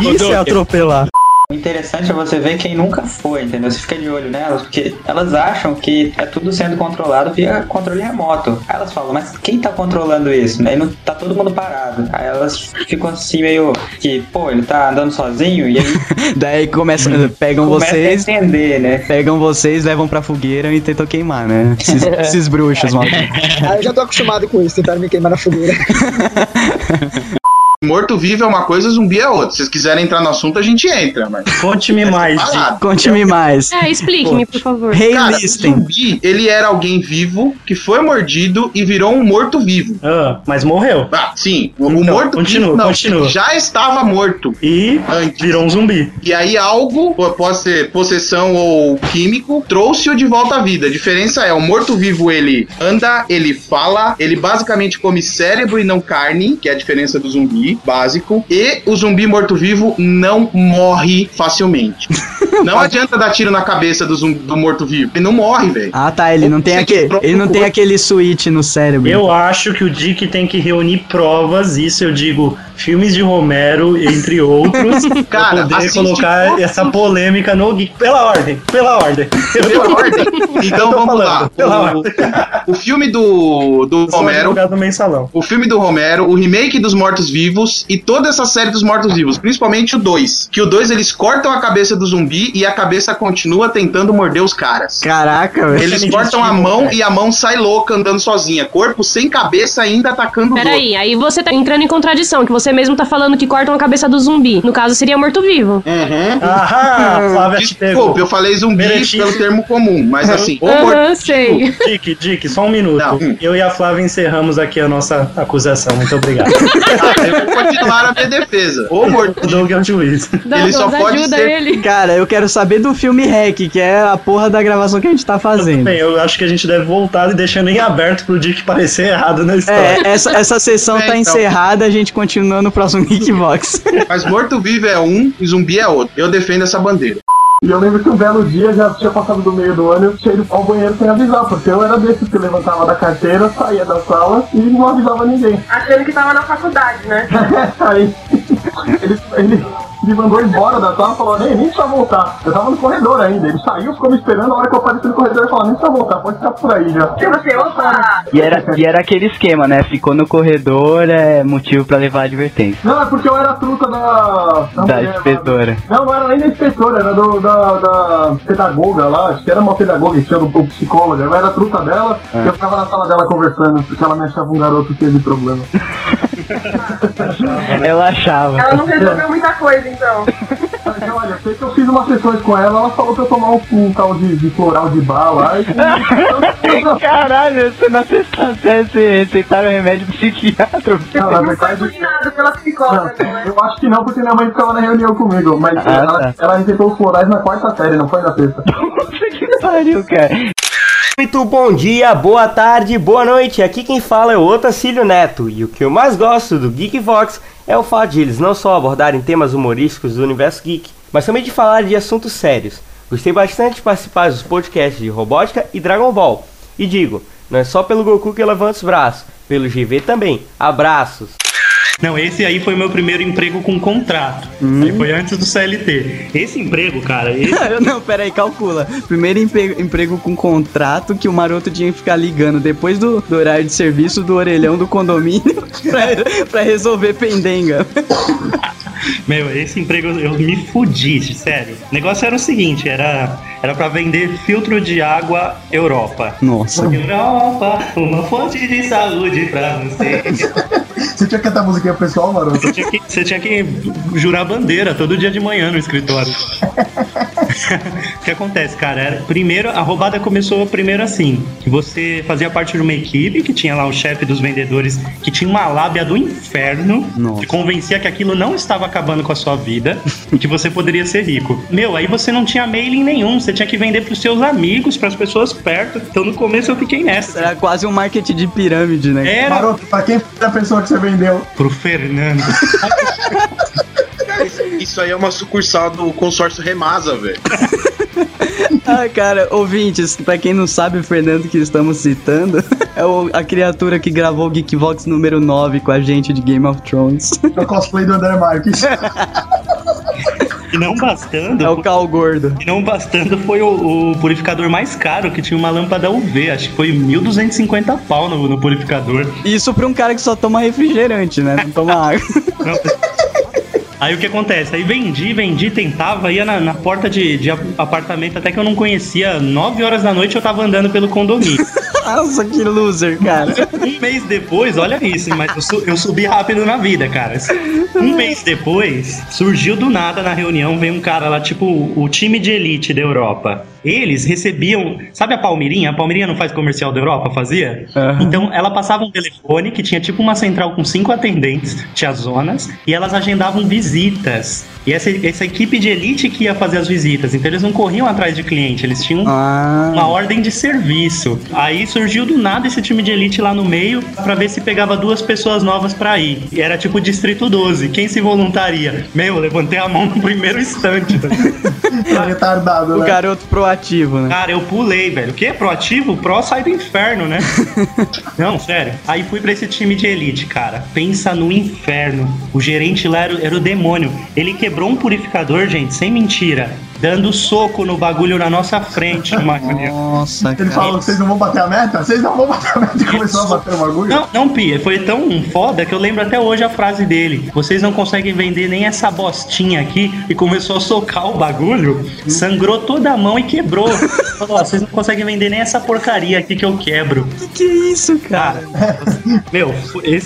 Isso é atropelar. O interessante é você ver quem nunca foi, entendeu? Você fica de olho nelas, porque elas acham que é tudo sendo controlado via controle remoto. Aí elas falam, mas quem tá controlando isso? Aí não tá todo mundo parado. Aí elas ficam assim meio que, pô, ele tá andando sozinho e aí Daí começa, pegam começa vocês, a entender, né? pegam vocês, levam pra fogueira e tentam queimar, né? Esses, esses bruxos, mano. Ah, eu já tô acostumado com isso, tentaram me queimar na fogueira. Morto-vivo é uma coisa, zumbi é outra. Se vocês quiserem entrar no assunto, a gente entra, mas. Conte-me mais. Parado. Conte-me mais. É, explique-me, por favor. Cara, o zumbi, ele era alguém vivo que foi mordido e virou um morto-vivo. Ah, mas morreu. Ah, sim. O, Então, morto continua, não, continua. já estava morto. E virou um zumbi. E aí algo, pode ser possessão ou químico, trouxe-o de volta à vida. A diferença é, o morto-vivo ele anda, ele fala, ele basicamente come cérebro e não carne, que é a diferença do zumbi básico. E o zumbi morto-vivo não morre facilmente. Não adianta dar tiro na cabeça do, zumbi- do morto-vivo. Ele não morre, velho. Ah, tá, ele não tem, aquele, ele não tem aquele switch no cérebro. Eu acho que o Dick tem que reunir provas, isso eu digo, filmes de Romero, entre outros, Cara, pra poder colocar todos essa polêmica no Geek. Pela ordem, pela ordem. Pela ordem? Então vamos falando, lá. Pela O- ordem. O filme do, do Romero. do mensalão. O filme do Romero, o remake dos Mortos-Vivos e toda essa série dos Mortos-Vivos, principalmente o 2. Que o 2 eles cortam a cabeça do zumbi e a cabeça continua tentando morder os caras. Caraca, velho. Eles cortam a mão e a mão sai louca andando sozinha. Corpo sem cabeça ainda atacando os outros. Peraí, aí você tá entrando em contradição, que você mesmo tá falando que cortam a cabeça do zumbi. No caso, seria morto-vivo. Uhum. Aham, Flávia te. Desculpa, eu falei zumbi pelo termo comum, mas assim, o Aham, morto- sei. Dick, Dick, só um minuto. Eu e a Flávia encerramos aqui a nossa acusação. Muito obrigado. eu vou continuar a minha defesa. O morto O Doug é o juiz. Ele só pode ser Cara, eu quero saber do filme Hack, que é a porra da gravação que a gente tá fazendo. Bem, eu acho que a gente deve voltar e deixando em aberto pro Dick parecer errado na história. É, essa, essa sessão É, tá então. encerrada, a gente continua no próximo Geekbox. Mas morto-vivo é um e zumbi é outro. Eu defendo essa bandeira. E eu lembro que um belo dia, já tinha passado do meio do ano, eu tinha ido ao banheiro sem avisar, porque eu era desses que levantava da carteira, saía da sala e não avisava ninguém. Achando que tava na faculdade, né? Aí ele, ele me mandou embora da sala e falou, nem, nem precisa voltar. Eu tava no corredor ainda, ele saiu, ficou me esperando, a hora que eu apareci no corredor ele falou, nem precisa voltar, pode ficar por aí já. Se você, opa! E era, e era aquele esquema, né? Ficou no corredor, é motivo pra levar advertência. Não, é porque eu era a truta da... Da mulher lá. inspetora. Não, não era nem da inspetora, era do, da, da pedagoga lá, acho que era uma pedagoga, que chama o psicóloga. Eu era a truta dela É. e eu ficava na sala dela conversando, porque ela me achava um garoto que teve problema. Ela achava. Ela não resolveu muita coisa, então. Então, olha, sei que eu fiz umas sessões com ela, ela falou pra eu tomar um, um tal de, de floral de bar lá e... Caralho, você na sexta série você receitaram remédio psiquiatra. Não, na verdade, Nada pela psicóloga, não, eu acho que não, porque minha mãe ficava na reunião comigo, mas Ah, ela, tá. ela receitou os florais na quarta série, não foi na sexta. que pariu, cara. Muito bom dia, boa tarde, boa noite. Aqui quem fala é o Otacílio Neto. E o que eu mais gosto do Geek Vox é o fato de eles não só abordarem temas humorísticos do universo geek, mas também de falar de assuntos sérios. Gostei bastante de participar dos podcasts de robótica e Dragon Ball. E digo, não é só pelo Goku que levanta os braços, pelo GV também. Abraços! Não, esse aí foi meu primeiro emprego com contrato. Aí foi antes do CLT. Esse emprego, cara, esse... Não, pera aí, calcula. Primeiro emprego, emprego com contrato que o maroto tinha que ficar ligando depois do, do horário de serviço do orelhão do condomínio pra, pra resolver pendenga. Meu, esse emprego eu me fudi, sério. O negócio era o seguinte, era, era pra vender filtro de água Europa. Nossa. Europa, uma fonte de saúde pra você. Você tinha que cantar musiquinha pessoal, maroto? Você tinha, que, você tinha que jurar bandeira todo dia de manhã no escritório. o que acontece, cara? Era, primeiro, a roubada começou primeiro assim: que você fazia parte de uma equipe que tinha lá o chefe dos vendedores que tinha uma lábia do inferno, que convencia que aquilo não estava acabando com a sua vida e que você poderia ser rico. Meu, aí você não tinha mailing nenhum, você tinha que vender pros seus amigos, pras pessoas perto. Então no começo eu fiquei nessa. Era quase um marketing de pirâmide, né? Era. Maroto, pra quem foi a pessoa que você vendeu? Pro Fernando. Isso aí é uma sucursal do consórcio Remasa, velho. Ah, cara, ouvintes, pra quem não sabe, o Fernando que estamos citando é o- a criatura que gravou o Geekvox número 9 com a gente de Game of Thrones. É o cosplay do André Marques. E não bastando. É o Cal Gordo. E não bastando foi o, o purificador mais caro, que tinha uma lâmpada UV. Acho que foi 1.250 pau no, no purificador. Isso pra um cara que só toma refrigerante, né? Não toma água. Aí o que acontece? Aí vendi, vendi, tentava, ia na, na porta de, de apartamento até que eu não conhecia. 9 horas da noite eu tava andando pelo condomínio. Nossa, que loser, cara. Um mês depois, olha isso, mas eu, su- eu subi rápido na vida, cara. Um mês depois, surgiu do nada na reunião, veio um cara lá, tipo o time de elite da Europa. Eles recebiam. Sabe a Palmeirinha? A Palmeirinha não faz comercial da Europa? Fazia? Então ela passava um telefone que tinha tipo uma central com cinco atendentes, tinha zonas, e elas agendavam visitas. E essa, essa equipe de elite que ia fazer as visitas. Então eles não corriam atrás de cliente, eles tinham uma ordem de serviço. Aí surgiu do nada esse time de elite lá no meio pra ver se pegava duas pessoas novas pra ir. E era tipo Distrito 12. Quem se voluntaria? Meu, eu levantei a mão no primeiro instante. Tá retardado, O né? garoto proativo, né? Cara, eu pulei, velho. O que é proativo? Pro sai do inferno, né? Não, sério. Aí fui pra esse time de elite, cara. Pensa no inferno. O gerente lá era, era o demônio. Ele quebrou um purificador, gente, sem mentira. Dando soco no bagulho na nossa frente numa. Nossa, Ele falou que vocês não vão bater a meta? Vocês não vão bater a meta e começou a bater o bagulho? Não, não, Pia, foi tão foda que eu lembro até hoje a frase dele. Vocês não conseguem vender nem essa bostinha aqui. E começou a socar o bagulho, sangrou toda a mão e quebrou. Falou, ó, vocês não conseguem vender nem essa porcaria aqui que eu quebro. Que que é isso, cara? Meu,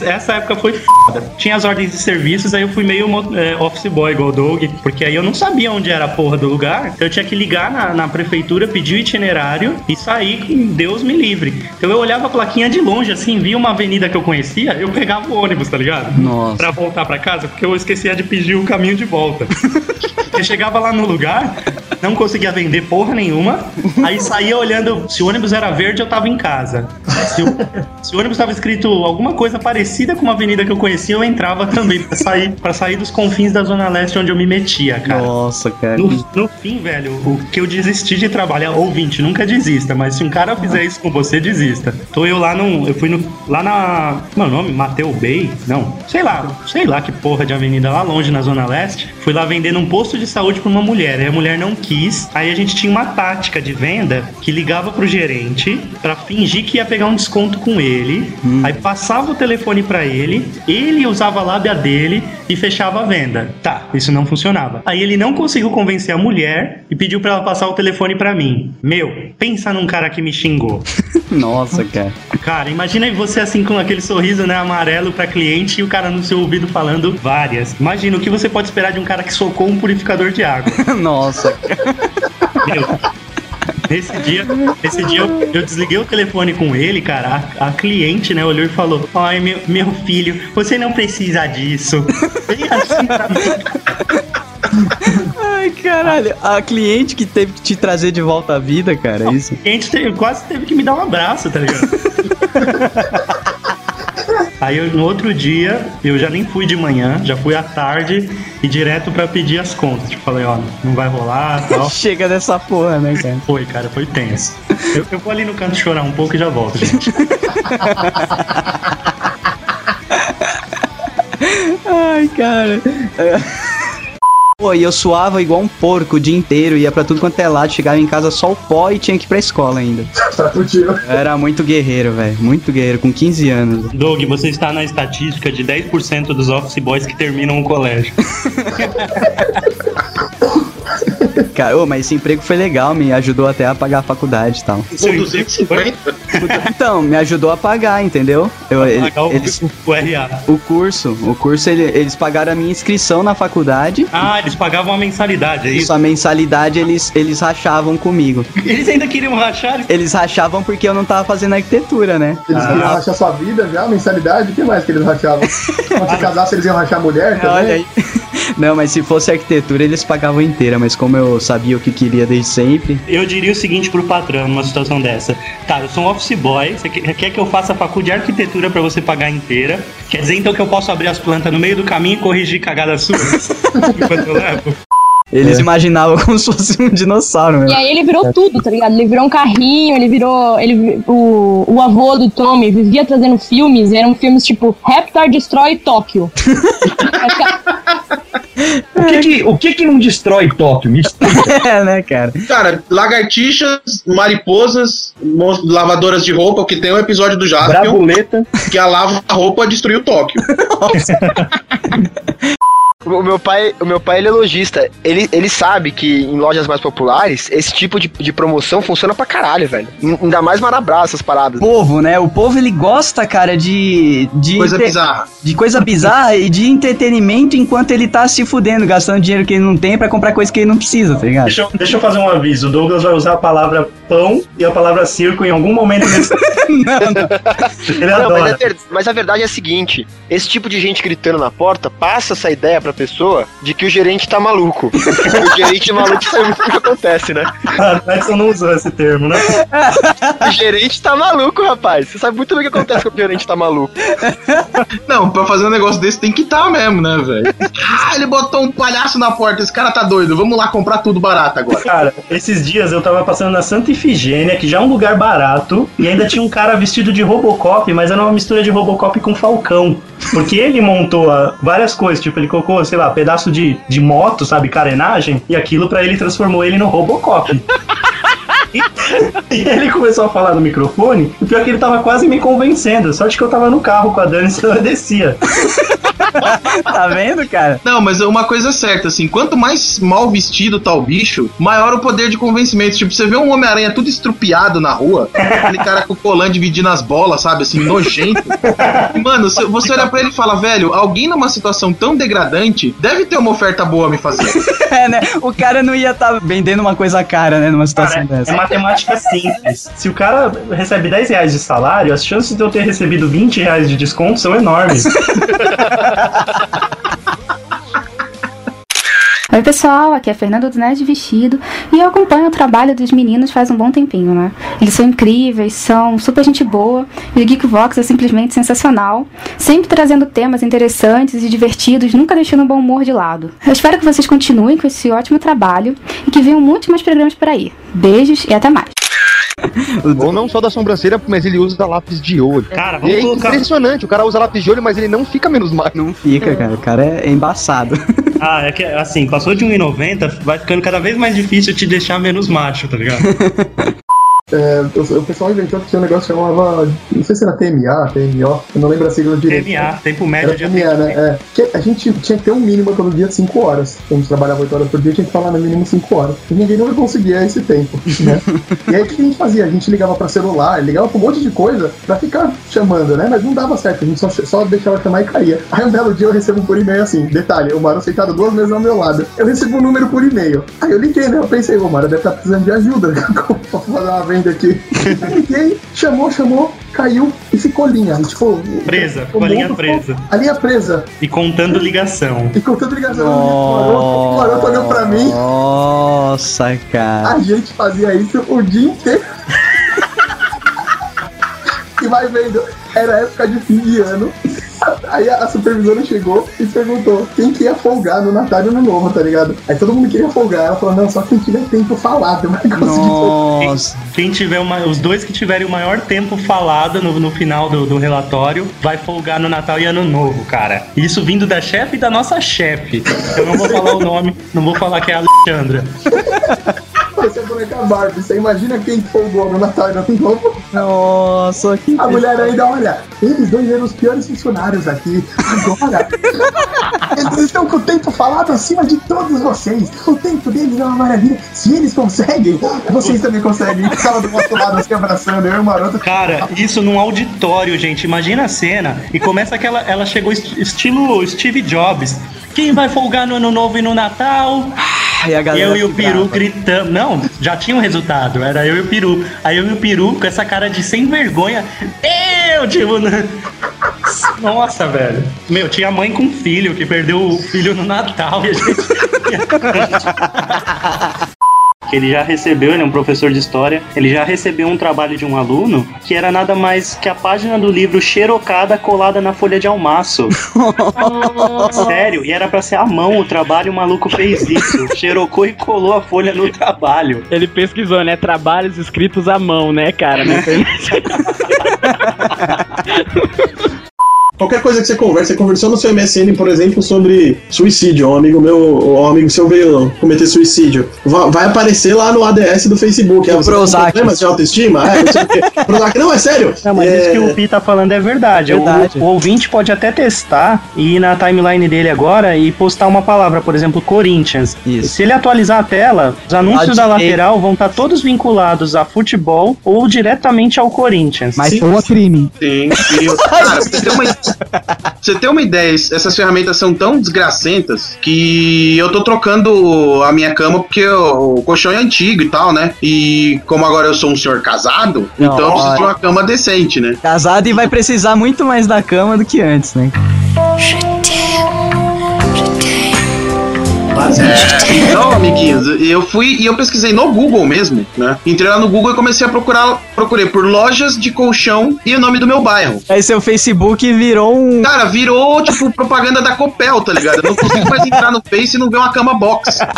essa época foi foda. Tinha as ordens de serviços, aí eu fui meio é, office boy, igual o Doug, porque aí eu não sabia onde era a porra do lugar. Eu tinha que ligar na, na prefeitura, pedir o itinerário e sair com Deus me livre. Então eu olhava a plaquinha de longe, assim, via uma avenida que eu conhecia, eu pegava o ônibus, tá ligado? Nossa. Pra voltar pra casa, porque eu esquecia de pedir o caminho de volta. Eu chegava lá no lugar, não conseguia vender porra nenhuma, aí saía olhando se o ônibus era verde, eu tava em casa. Se o, se o ônibus tava escrito alguma coisa parecida com uma avenida que eu conhecia, eu entrava também pra sair, pra sair dos confins da Zona Leste onde eu me metia, cara. Nossa, cara. No, no fim, velho, o que eu desisti de trabalhar, ouvinte, nunca desista, mas se um cara fizer isso com você, desista. Tô eu lá num. Eu fui no, lá na. Como é nome? Mateu Bay? Não. Sei lá, sei lá que porra de avenida lá longe na Zona Leste. Fui lá vender num posto de saúde pra uma mulher. Aí a mulher não quis. Aí a gente tinha uma tática de venda que ligava pro gerente pra fingir que ia pegar um desconto com ele. Aí passava o telefone pra ele, ele usava a lábia dele e fechava a venda. Tá, isso não funcionava. Aí ele não conseguiu convencer a mulher e pediu pra ela passar o telefone pra mim. Meu, pensa num cara que me xingou. Nossa, cara. Cara, imagina você assim com aquele sorriso, né, amarelo pra cliente e o cara no seu ouvido falando várias. Imagina o que você pode esperar de um cara que socou um purificador de água. Nossa, Meu, Nesse dia, nesse dia eu, eu desliguei o telefone com ele, cara. A, a cliente, né, olhou e falou: Ai, meu, meu filho, você não precisa disso. Bem assim pra mim. Ai, caralho. A cliente que teve que te trazer de volta à vida, cara, é isso? A cliente teve- quase teve que me dar um abraço, tá ligado? Aí eu, no outro dia, eu já nem fui de manhã, já fui à tarde e direto pra pedir as contas. Tipo, falei, ó, não vai rolar tal. Chega dessa porra, né, cara? Foi, cara, foi tenso. Eu, eu vou ali no canto chorar um pouco e já volto, gente. Ai, cara. É. Pô, e eu suava igual um porco o dia inteiro, ia pra tudo quanto é lado, chegava em casa só o pó e tinha que ir pra escola ainda. Tá fudido. Era muito guerreiro, velho. Muito guerreiro, com 15 anos. Doug, você está na estatística de 10% dos office boys que terminam o colégio. Cara, ô, mas esse emprego foi legal, me ajudou até a pagar a faculdade e tal. Pô, 250? Então, me ajudou a pagar, entendeu? Eu, ele- Pagar o, eles, o, o RA. o curso, o curso, ele- eles pagaram a minha inscrição na faculdade. Ah, eles pagavam a mensalidade, é isso? Sua mensalidade eles, eles rachavam comigo. Eles ainda queriam rachar? Eles rachavam porque eu não tava fazendo arquitetura, né? Eles queriam rachar sua vida já, mensalidade, o que mais que eles rachavam? Quando você casasse, eles iam rachar a mulher também? Olha aí. Não, mas se fosse arquitetura, eles pagavam inteira, mas como eu sabia o que queria desde sempre. Eu diria o seguinte pro patrão numa situação dessa. Cara, eu sou um office boy, você quer que eu faça a faculdade de arquitetura pra você pagar inteira? Quer dizer então que eu posso abrir as plantas no meio do caminho e corrigir cagadas suas? Enquanto eu levo? Eles imaginavam como se fosse um dinossauro, meu. E aí ele virou tudo, tá ligado? Ele virou um carrinho, ele virou. Ele, o, o avô do Tommy vivia trazendo filmes, eram filmes tipo Raptor Destrói Tóquio. O que que, o que que não destrói Tóquio? Me. É, né, cara? Cara, lagartixas, mariposas, lavadoras de roupa, que tem um episódio do Jaspion, Bravuleta. que a lava a roupa destruiu Tóquio. O meu pai, o meu pai ele é lojista. Ele, ele sabe que em lojas mais populares, esse tipo de, de promoção funciona pra caralho, velho. Ainda mais Marabra, essas paradas. povo, né? O povo ele gosta, cara, de. de Coisa entre- bizarra. De coisa bizarra e de entretenimento enquanto ele tá se fudendo, gastando dinheiro que ele não tem pra comprar coisa que ele não precisa, tá ligado? Deixa eu, deixa eu fazer um aviso. O Douglas vai usar a palavra pão e a palavra circo em algum momento nesse. Ele Não, mas, adora. é ver- mas a verdade é a seguinte: esse tipo de gente gritando na porta passa essa ideia pra pessoa de que o gerente tá maluco. o gerente maluco sabe muito o que acontece, né? Ah, o Edson não usou esse termo, né? O gerente tá maluco, rapaz. Você sabe muito bem o que acontece quando o gerente tá maluco. Não, pra fazer um negócio desse tem que estar mesmo, né, velho? Ah, ele botou um palhaço na porta, esse cara tá doido, vamos lá comprar tudo barato agora. Cara, esses dias eu tava passando na Santa Ifigênia, que já é um lugar barato, e ainda tinha um cara vestido de Robocop, mas era uma mistura de Robocop com Falcão. Porque ele montou ah, várias coisas, tipo, ele colocou, sei lá, pedaço de, de moto, sabe, carenagem, e aquilo pra ele transformou ele no Robocop. E ele começou a falar no microfone, e pior que ele tava quase me convencendo. Sorte que eu tava no carro com a Dani, senão eu descia. tá vendo, cara? Não, mas uma coisa é certa, assim, quanto mais mal vestido tá o bicho, maior o poder de convencimento. Tipo, você vê um Homem-Aranha tudo estrupiado na rua, aquele cara com o colã dividindo as bolas, sabe, assim, nojento. E, mano, você olhar pra ele e fala, velho, alguém numa situação tão degradante deve ter uma oferta boa a me fazer. É, né? O cara não ia estar vendendo uma coisa cara, né? Numa situação Cara, dessa. é matemática simples. Se o cara recebe 10 reais de salário, as chances de eu ter recebido 20 reais de desconto são enormes. Oi pessoal, aqui é a Fernanda do Nerd Vestido e eu acompanho o trabalho dos meninos faz um bom tempinho, né? Eles são incríveis, são super gente boa e o Geekvox é simplesmente sensacional, sempre trazendo temas interessantes e divertidos, nunca deixando o bom humor de lado. Eu espero que vocês continuem com esse ótimo trabalho e que venham muitos mais programas por aí. Beijos e até mais. Ou não só da sobrancelha, mas ele usa lápis de olho. Cara, E vamos é colocar. impressionante, o cara usa lápis de olho, mas ele não fica menos magro. Não fica, cara. O cara é embaçado. Ah, é que assim, passou de 1,90, vai ficando cada vez mais difícil te deixar menos macho, tá ligado? É, o, o pessoal inventou que tinha um negócio que chamava. Não sei se era TMA, TMO, eu não lembro a sigla direito. TMA, tempo médio Era de TMA, né? É. Que a gente tinha que ter um mínimo todo dia de 5 horas. A gente trabalhava 8 horas por dia, tinha que falar no mínimo 5 horas. E ninguém nunca conseguia esse tempo, né? e aí o que a gente fazia? A gente ligava pra celular, ligava pra um monte de coisa pra ficar chamando, né? Mas não dava certo, a gente só, só deixava chamar e caía. Aí um belo dia eu recebo por e-mail assim, detalhe, o Maro sentado duas vezes ao meu lado. Eu recebo um número por e-mail. Aí eu liguei, né? Eu pensei, o Maro deve estar precisando de ajuda. Como posso fazer uma venda aqui? Eu liguei, chamou, chamou, caiu e ficou linha. Tipo, Presa, ficou a linha presa. A linha presa. E contando ligação. E contando ligação. Maroto, o Maroto olhou pra mim. Nossa, cara. A gente fazia isso o dia inteiro. e vai vendo, era época de fim de ano. Aí a supervisora chegou e perguntou quem que ia folgar no Natal e no Novo, tá ligado? Aí todo mundo queria folgar. Ela falou, não, só quem tiver tempo falado vai conseguir folgar. Quem tiver uma, os dois que tiverem o maior tempo falado no, no final do, do relatório vai folgar no Natal e Ano Novo, cara. Isso vindo da chefe e da nossa chefe. Eu não vou falar o nome, não vou falar que é a Alexandra. É boneca Barbie. Você imagina quem folgou no Natal e no Ano Novo? Nossa, que A mulher ainda olha, eles dois eram os piores funcionários aqui. Agora, eles estão com o tempo falado acima de todos vocês. O tempo deles é uma maravilha. Se eles conseguem, vocês também conseguem. Ela do nosso lado se abraçando, eu e o Maroto. Cara, isso num auditório, gente. Imagina a cena. E começa aquela. Ela chegou est- estilo Steve Jobs. Quem vai folgar no ano novo e no Natal? Eu e o Peru gritando. Não, já tinha um resultado. Era eu e o Peru. Aí eu e o Peru, com essa cara de sem vergonha. Eu, tipo. Nossa, velho. Meu, tinha mãe com filho que perdeu o filho no Natal e a gente. Que ele já recebeu, ele é um professor de história, ele já recebeu um trabalho de um aluno que era nada mais que a página do livro xerocada colada na folha de almaço. Sério, e era pra ser à mão o trabalho, o maluco fez isso. Xerocou e colou a folha no trabalho. Ele pesquisou, né? Trabalhos escritos à mão, né, cara? Qualquer coisa que você conversa, você conversou no seu MSN, por exemplo, sobre suicídio. Um amigo meu, um amigo seu veio cometer suicídio. Va- Vai aparecer lá no ADS do Facebook. Ah, você tá Prozac. problemas de autoestima? É, não sei o quê. Prozac, não, é sério. Não, mas É, isso que o Pi tá falando é verdade. O- Verdade. O, ouvinte pode até testar e ir na timeline dele agora e postar uma palavra, por exemplo, Corinthians. Se ele atualizar a tela, os anúncios da lateral vão estar todos vinculados a futebol ou diretamente ao Corinthians. Mas foi crime. Sim, e, cara, você ter, uma, você ter uma ideia, essas ferramentas são tão desgracentas que eu tô trocando a minha cama porque o, o colchão é antigo e tal, né? E como agora eu sou um senhor casado, então eu preciso de uma cama decente, né? Casado e vai precisar muito mais da cama do que antes, né? É, então, amiguinhos, eu fui e eu pesquisei no Google mesmo, né? Entrei lá no Google e comecei a procurar, procurei por lojas de colchão e o nome do meu bairro. Aí seu Facebook virou um. Cara, virou tipo propaganda da Copel, tá ligado? Eu não consigo mais entrar no Face e não ver uma cama box.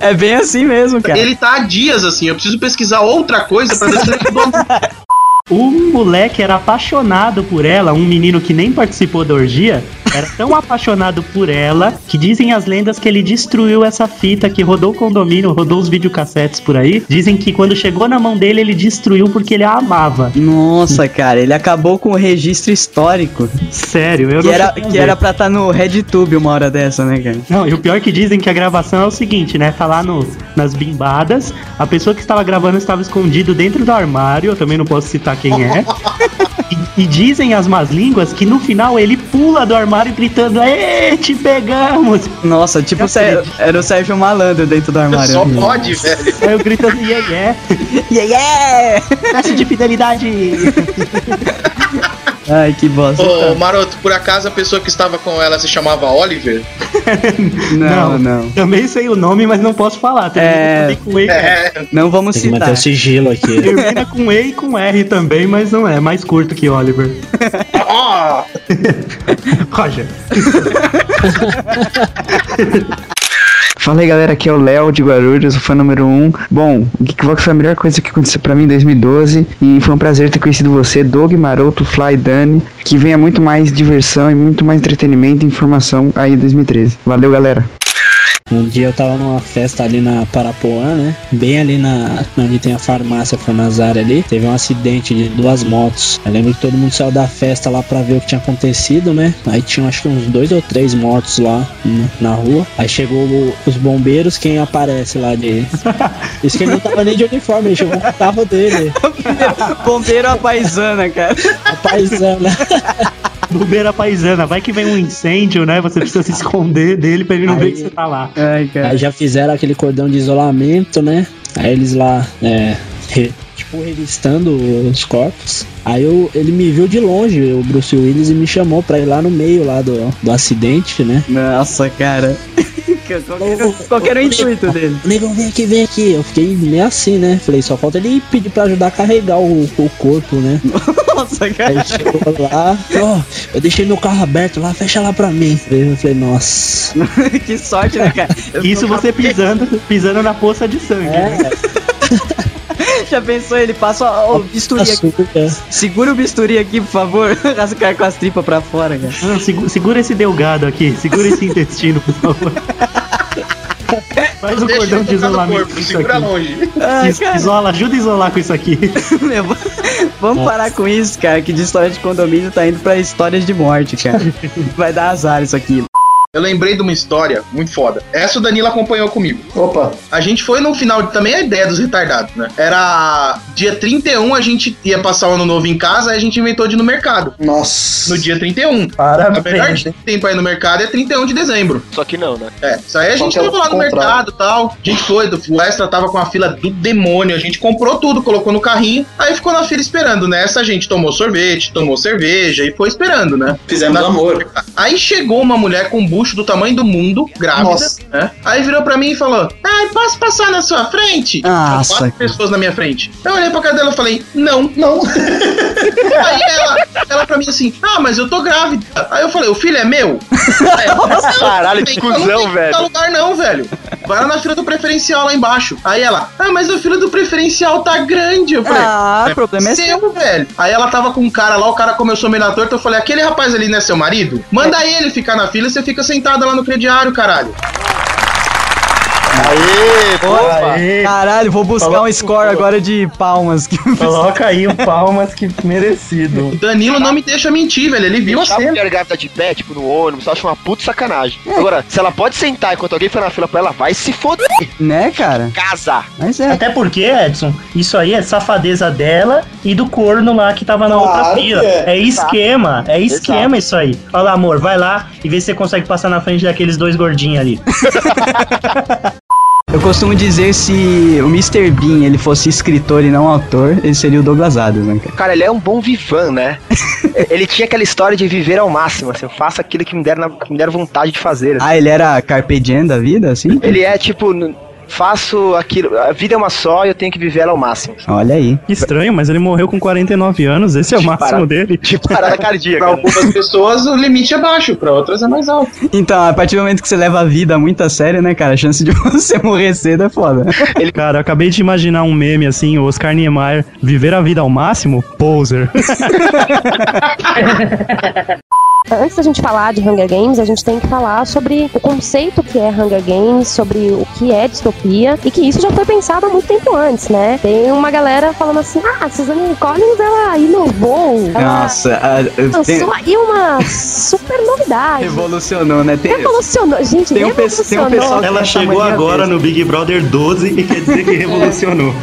É bem assim mesmo, cara. Ele tá há dias assim, eu preciso pesquisar outra coisa pra ver se ele mudou. O moleque era apaixonado por ela, um menino que nem participou da orgia, era tão apaixonado por ela que dizem as lendas que ele destruiu essa fita que rodou o condomínio, rodou os videocassetes por aí. Dizem que quando chegou na mão dele, ele destruiu porque ele a amava. Nossa, cara, ele acabou com o registro histórico. Sério, eu que não era Que era pra estar no RedTube uma hora dessa, né, cara? Não, e o pior é que dizem que a gravação é o seguinte, né? Tá lá no, nas bimbadas, a pessoa que estava gravando estava escondido dentro do armário, eu também não posso citar quem é. E, e dizem as más línguas que no final ele pula do armário gritando: Ê, te pegamos! Nossa, tipo, Sé- era o Sérgio Malandro dentro do armário. Só pode, velho. Aí eu gritando: Yeah, yeah! Yeah, yeah! Teste de fidelidade! Ai, que bosta. Ô, Maroto, por acaso a pessoa que estava com ela se chamava Oliver? Não, não. Também sei o nome, mas não posso falar. Termina É. com E, É. Não vamos Tem que manter citar. o sigilo aqui. Termina com E e com R também, mas não é. É mais curto que Oliver. Roger. Fala aí galera, aqui é o Léo de Guarulhos, o fã número 1. Bom, o Geekvox foi a melhor coisa que aconteceu pra mim em 2012 e foi um prazer ter conhecido você, Doug, Maroto, Fly, Dani. Que venha muito mais diversão e muito mais entretenimento e informação aí em 2013. Valeu galera! Um dia eu tava numa festa ali na Parapuã, né? Bem ali na onde tem a farmácia Fanazar ali. Teve um acidente de duas motos. Eu lembro que todo mundo saiu da festa lá pra ver o que tinha acontecido, né? Aí tinham acho que uns dois ou três mortos lá na- rua. Aí chegou o- os bombeiros, quem aparece lá de. Isso que ele não tava nem de uniforme, ele chegou com carro dele. Bombeiro a paisana, cara. A paisana. Bobeira paisana, vai que vem um incêndio, né? Você precisa se esconder dele pra ele não ver que você tá lá. Ai. Aí já fizeram aquele cordão de isolamento, né? Aí eles lá, é, re- tipo, revistando os corpos. Aí eu, ele me viu de longe, o Bruce Willis, e me chamou pra ir lá no meio lá do, do acidente, né? Nossa, cara. Qual que era- Qual que era o intuito dele? O negão, vem aqui, vem aqui. Eu fiquei meio assim, né? Falei, só falta ele pedir pra ajudar a carregar o, o corpo, né? Nossa, Aí chegou lá, ó, eu deixei meu carro aberto lá, fecha lá pra mim. Eu falei, nossa. que sorte, né, cara? Eu Isso você pisando, pisando na poça de sangue. né? Já pensou? Ele passa o bisturi aqui. Segura o bisturi aqui, por favor. Rasga o cara com as tripas pra fora, cara. Não, segu- segura esse delgado aqui, segura esse intestino, por favor. Faz um Deixa cordão de isolamento. corpo, segura aqui. longe. Isola, ajuda a isolar com isso aqui. Meu, Vamos parar com isso, cara. Que de história de condomínio tá indo pra histórias de morte, cara. Vai dar azar isso aqui. Eu lembrei de uma história muito foda. Essa o Danilo acompanhou comigo. Opa. A gente foi no final de também a ideia dos retardados, né? Era dia 31, a gente ia passar o ano novo em casa, aí a gente inventou de ir no mercado. Nossa. No dia 31. Parabéns. A melhor dia que tem pra ir no mercado é 31 de dezembro. Só que não, né? É, isso aí a gente é tava lá no contrário. mercado e tal. A gente foi, o Extra tava com a fila do demônio. A gente comprou tudo, colocou no carrinho. Aí ficou na fila esperando. Nessa a gente tomou sorvete, tomou cerveja e foi esperando, né? Fizemos Na- amor. Aí chegou uma mulher com um bucho do tamanho do mundo, grávida, Nossa. né? Aí virou pra mim e falou: Ai, posso passar na sua frente? Tinha quatro pessoas na minha frente. Eu olhei pra cara dela e falei: Não. Não. Aí ela, ela pra mim assim: Ah, mas eu tô grávida. Aí eu falei: O filho é meu? Ela, "Não, Caralho, que não cuzão, velho. dar lugar não, velho. Vai lá na fila do preferencial lá embaixo. Aí ela, ah, mas o fila do preferencial tá grande. Eu falei, Ah, o problema é seu, velho. Aí ela tava com um cara lá, o cara começou meio na torta. Eu falei, aquele rapaz ali não é seu marido? Manda ele ficar na fila e você fica sentada lá no crediário, caralho. Aê, Aê. caralho, vou buscar Coloca- um score agora de palmas. Que Coloca aí o palmas que merecido. O Danilo não me deixa mentir, velho. Ele viu a Deixar a mulher grávida de pé, tipo, no ônibus, eu acho uma puta sacanagem. Agora, se ela pode sentar enquanto alguém for na fila pra ela, vai se foder. né, cara? Casa. Mas é. Até porque, Edson, isso aí é safadeza dela e do corno lá que tava na Claro outra fila. é. É, esquema, é esquema isso aí. Olha lá, amor, vai lá e vê se você consegue passar na frente daqueles dois gordinhos ali. Eu costumo dizer se o Mr. Bean ele fosse escritor e não autor, ele seria o Douglas Adams, né, cara? Cara, ele é um bom vivan, né? ele tinha aquela história de viver ao máximo, assim, eu faço aquilo que me der, na, que me der vontade de fazer. assim. Ah, ele era Carpe Diem da vida, assim? Ele é tipo, faço aquilo, a vida é uma só e eu tenho que viver ela ao máximo. Olha aí. Que estranho, mas ele morreu com 49 anos, esse é o máximo Parada- dele. De parada cardíaca. Pra algumas pessoas o limite é baixo, pra outras é mais alto. Então, a partir do momento que você leva a vida muito a sério, né, cara? A chance de você morrer cedo é foda. Cara, eu acabei de imaginar um meme assim, o Oscar Niemeyer, viver a vida ao máximo, poser. Antes da gente falar de Hunger Games, a gente tem que falar sobre o conceito que é Hunger Games, sobre o que é distopia, e que isso já foi pensado há muito tempo antes, né? Tem uma galera falando assim, ah, Suzanne Collins, ela inovou, ela Nossa, a- tem- lançou aí uma super novidade. revolucionou, né? Tem, Revolucionou, gente, Tem um pe- tem um revolucionou. pessoal que- Ela chegou agora no Big Brother 12 e quer dizer que revolucionou.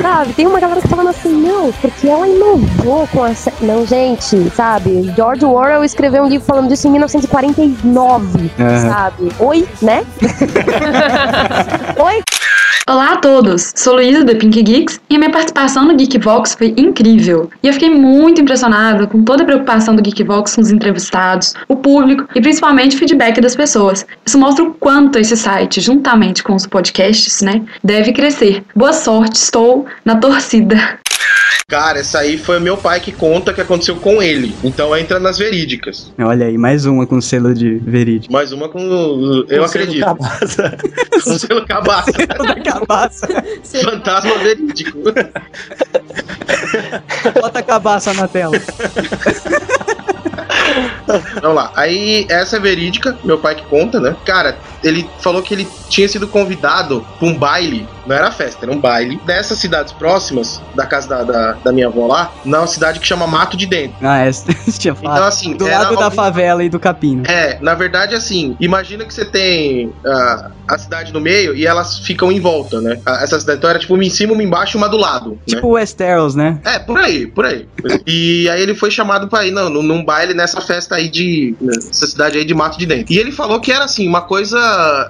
Sabe, tem uma galera que tá falando assim, não, porque ela inovou com a. sé-" Não, gente, sabe? George Orwell escreveu um livro falando disso em 1949, Aham. sabe? Oi, né? Oi? Olá a todos, sou Luísa do Pink Geeks e a minha participação no Geekvox foi incrível. E eu fiquei muito impressionada com toda a preocupação do Geekvox com os entrevistados, o público e principalmente o feedback das pessoas. Isso mostra o quanto esse site, juntamente com os podcasts, né, deve crescer. Boa sorte, estou na torcida. Cara, essa aí foi meu pai que conta que aconteceu com ele. Então entra nas verídicas. Olha aí, mais uma com selo de verídico. Mais uma com. Eu acredito. Com selo cabaça. cabaça. Fantasma verídico. Bota a cabaça na tela. Vamos lá. Aí, essa é verídica, meu pai que conta, né? Cara, ele falou que ele tinha sido convidado pra um baile. Não era festa, era um baile. Dessas cidades próximas, da casa da, da, da minha avó lá, na cidade que chama Mato de Dentro. Ah, é, tinha falado. Então, assim, Do lado da algum- favela e do capim. né? É, na verdade, assim, imagina que você tem ah, a cidade no meio e elas ficam em volta, né? Ah, Essa cidade então era tipo uma em cima, uma embaixo e uma do lado. né? Tipo Westeros, né? É, por aí, por aí. E aí ele foi chamado pra ir não, num, num baile nessa festa aí de. nessa cidade aí de Mato de Dentro. E ele falou que era assim, uma coisa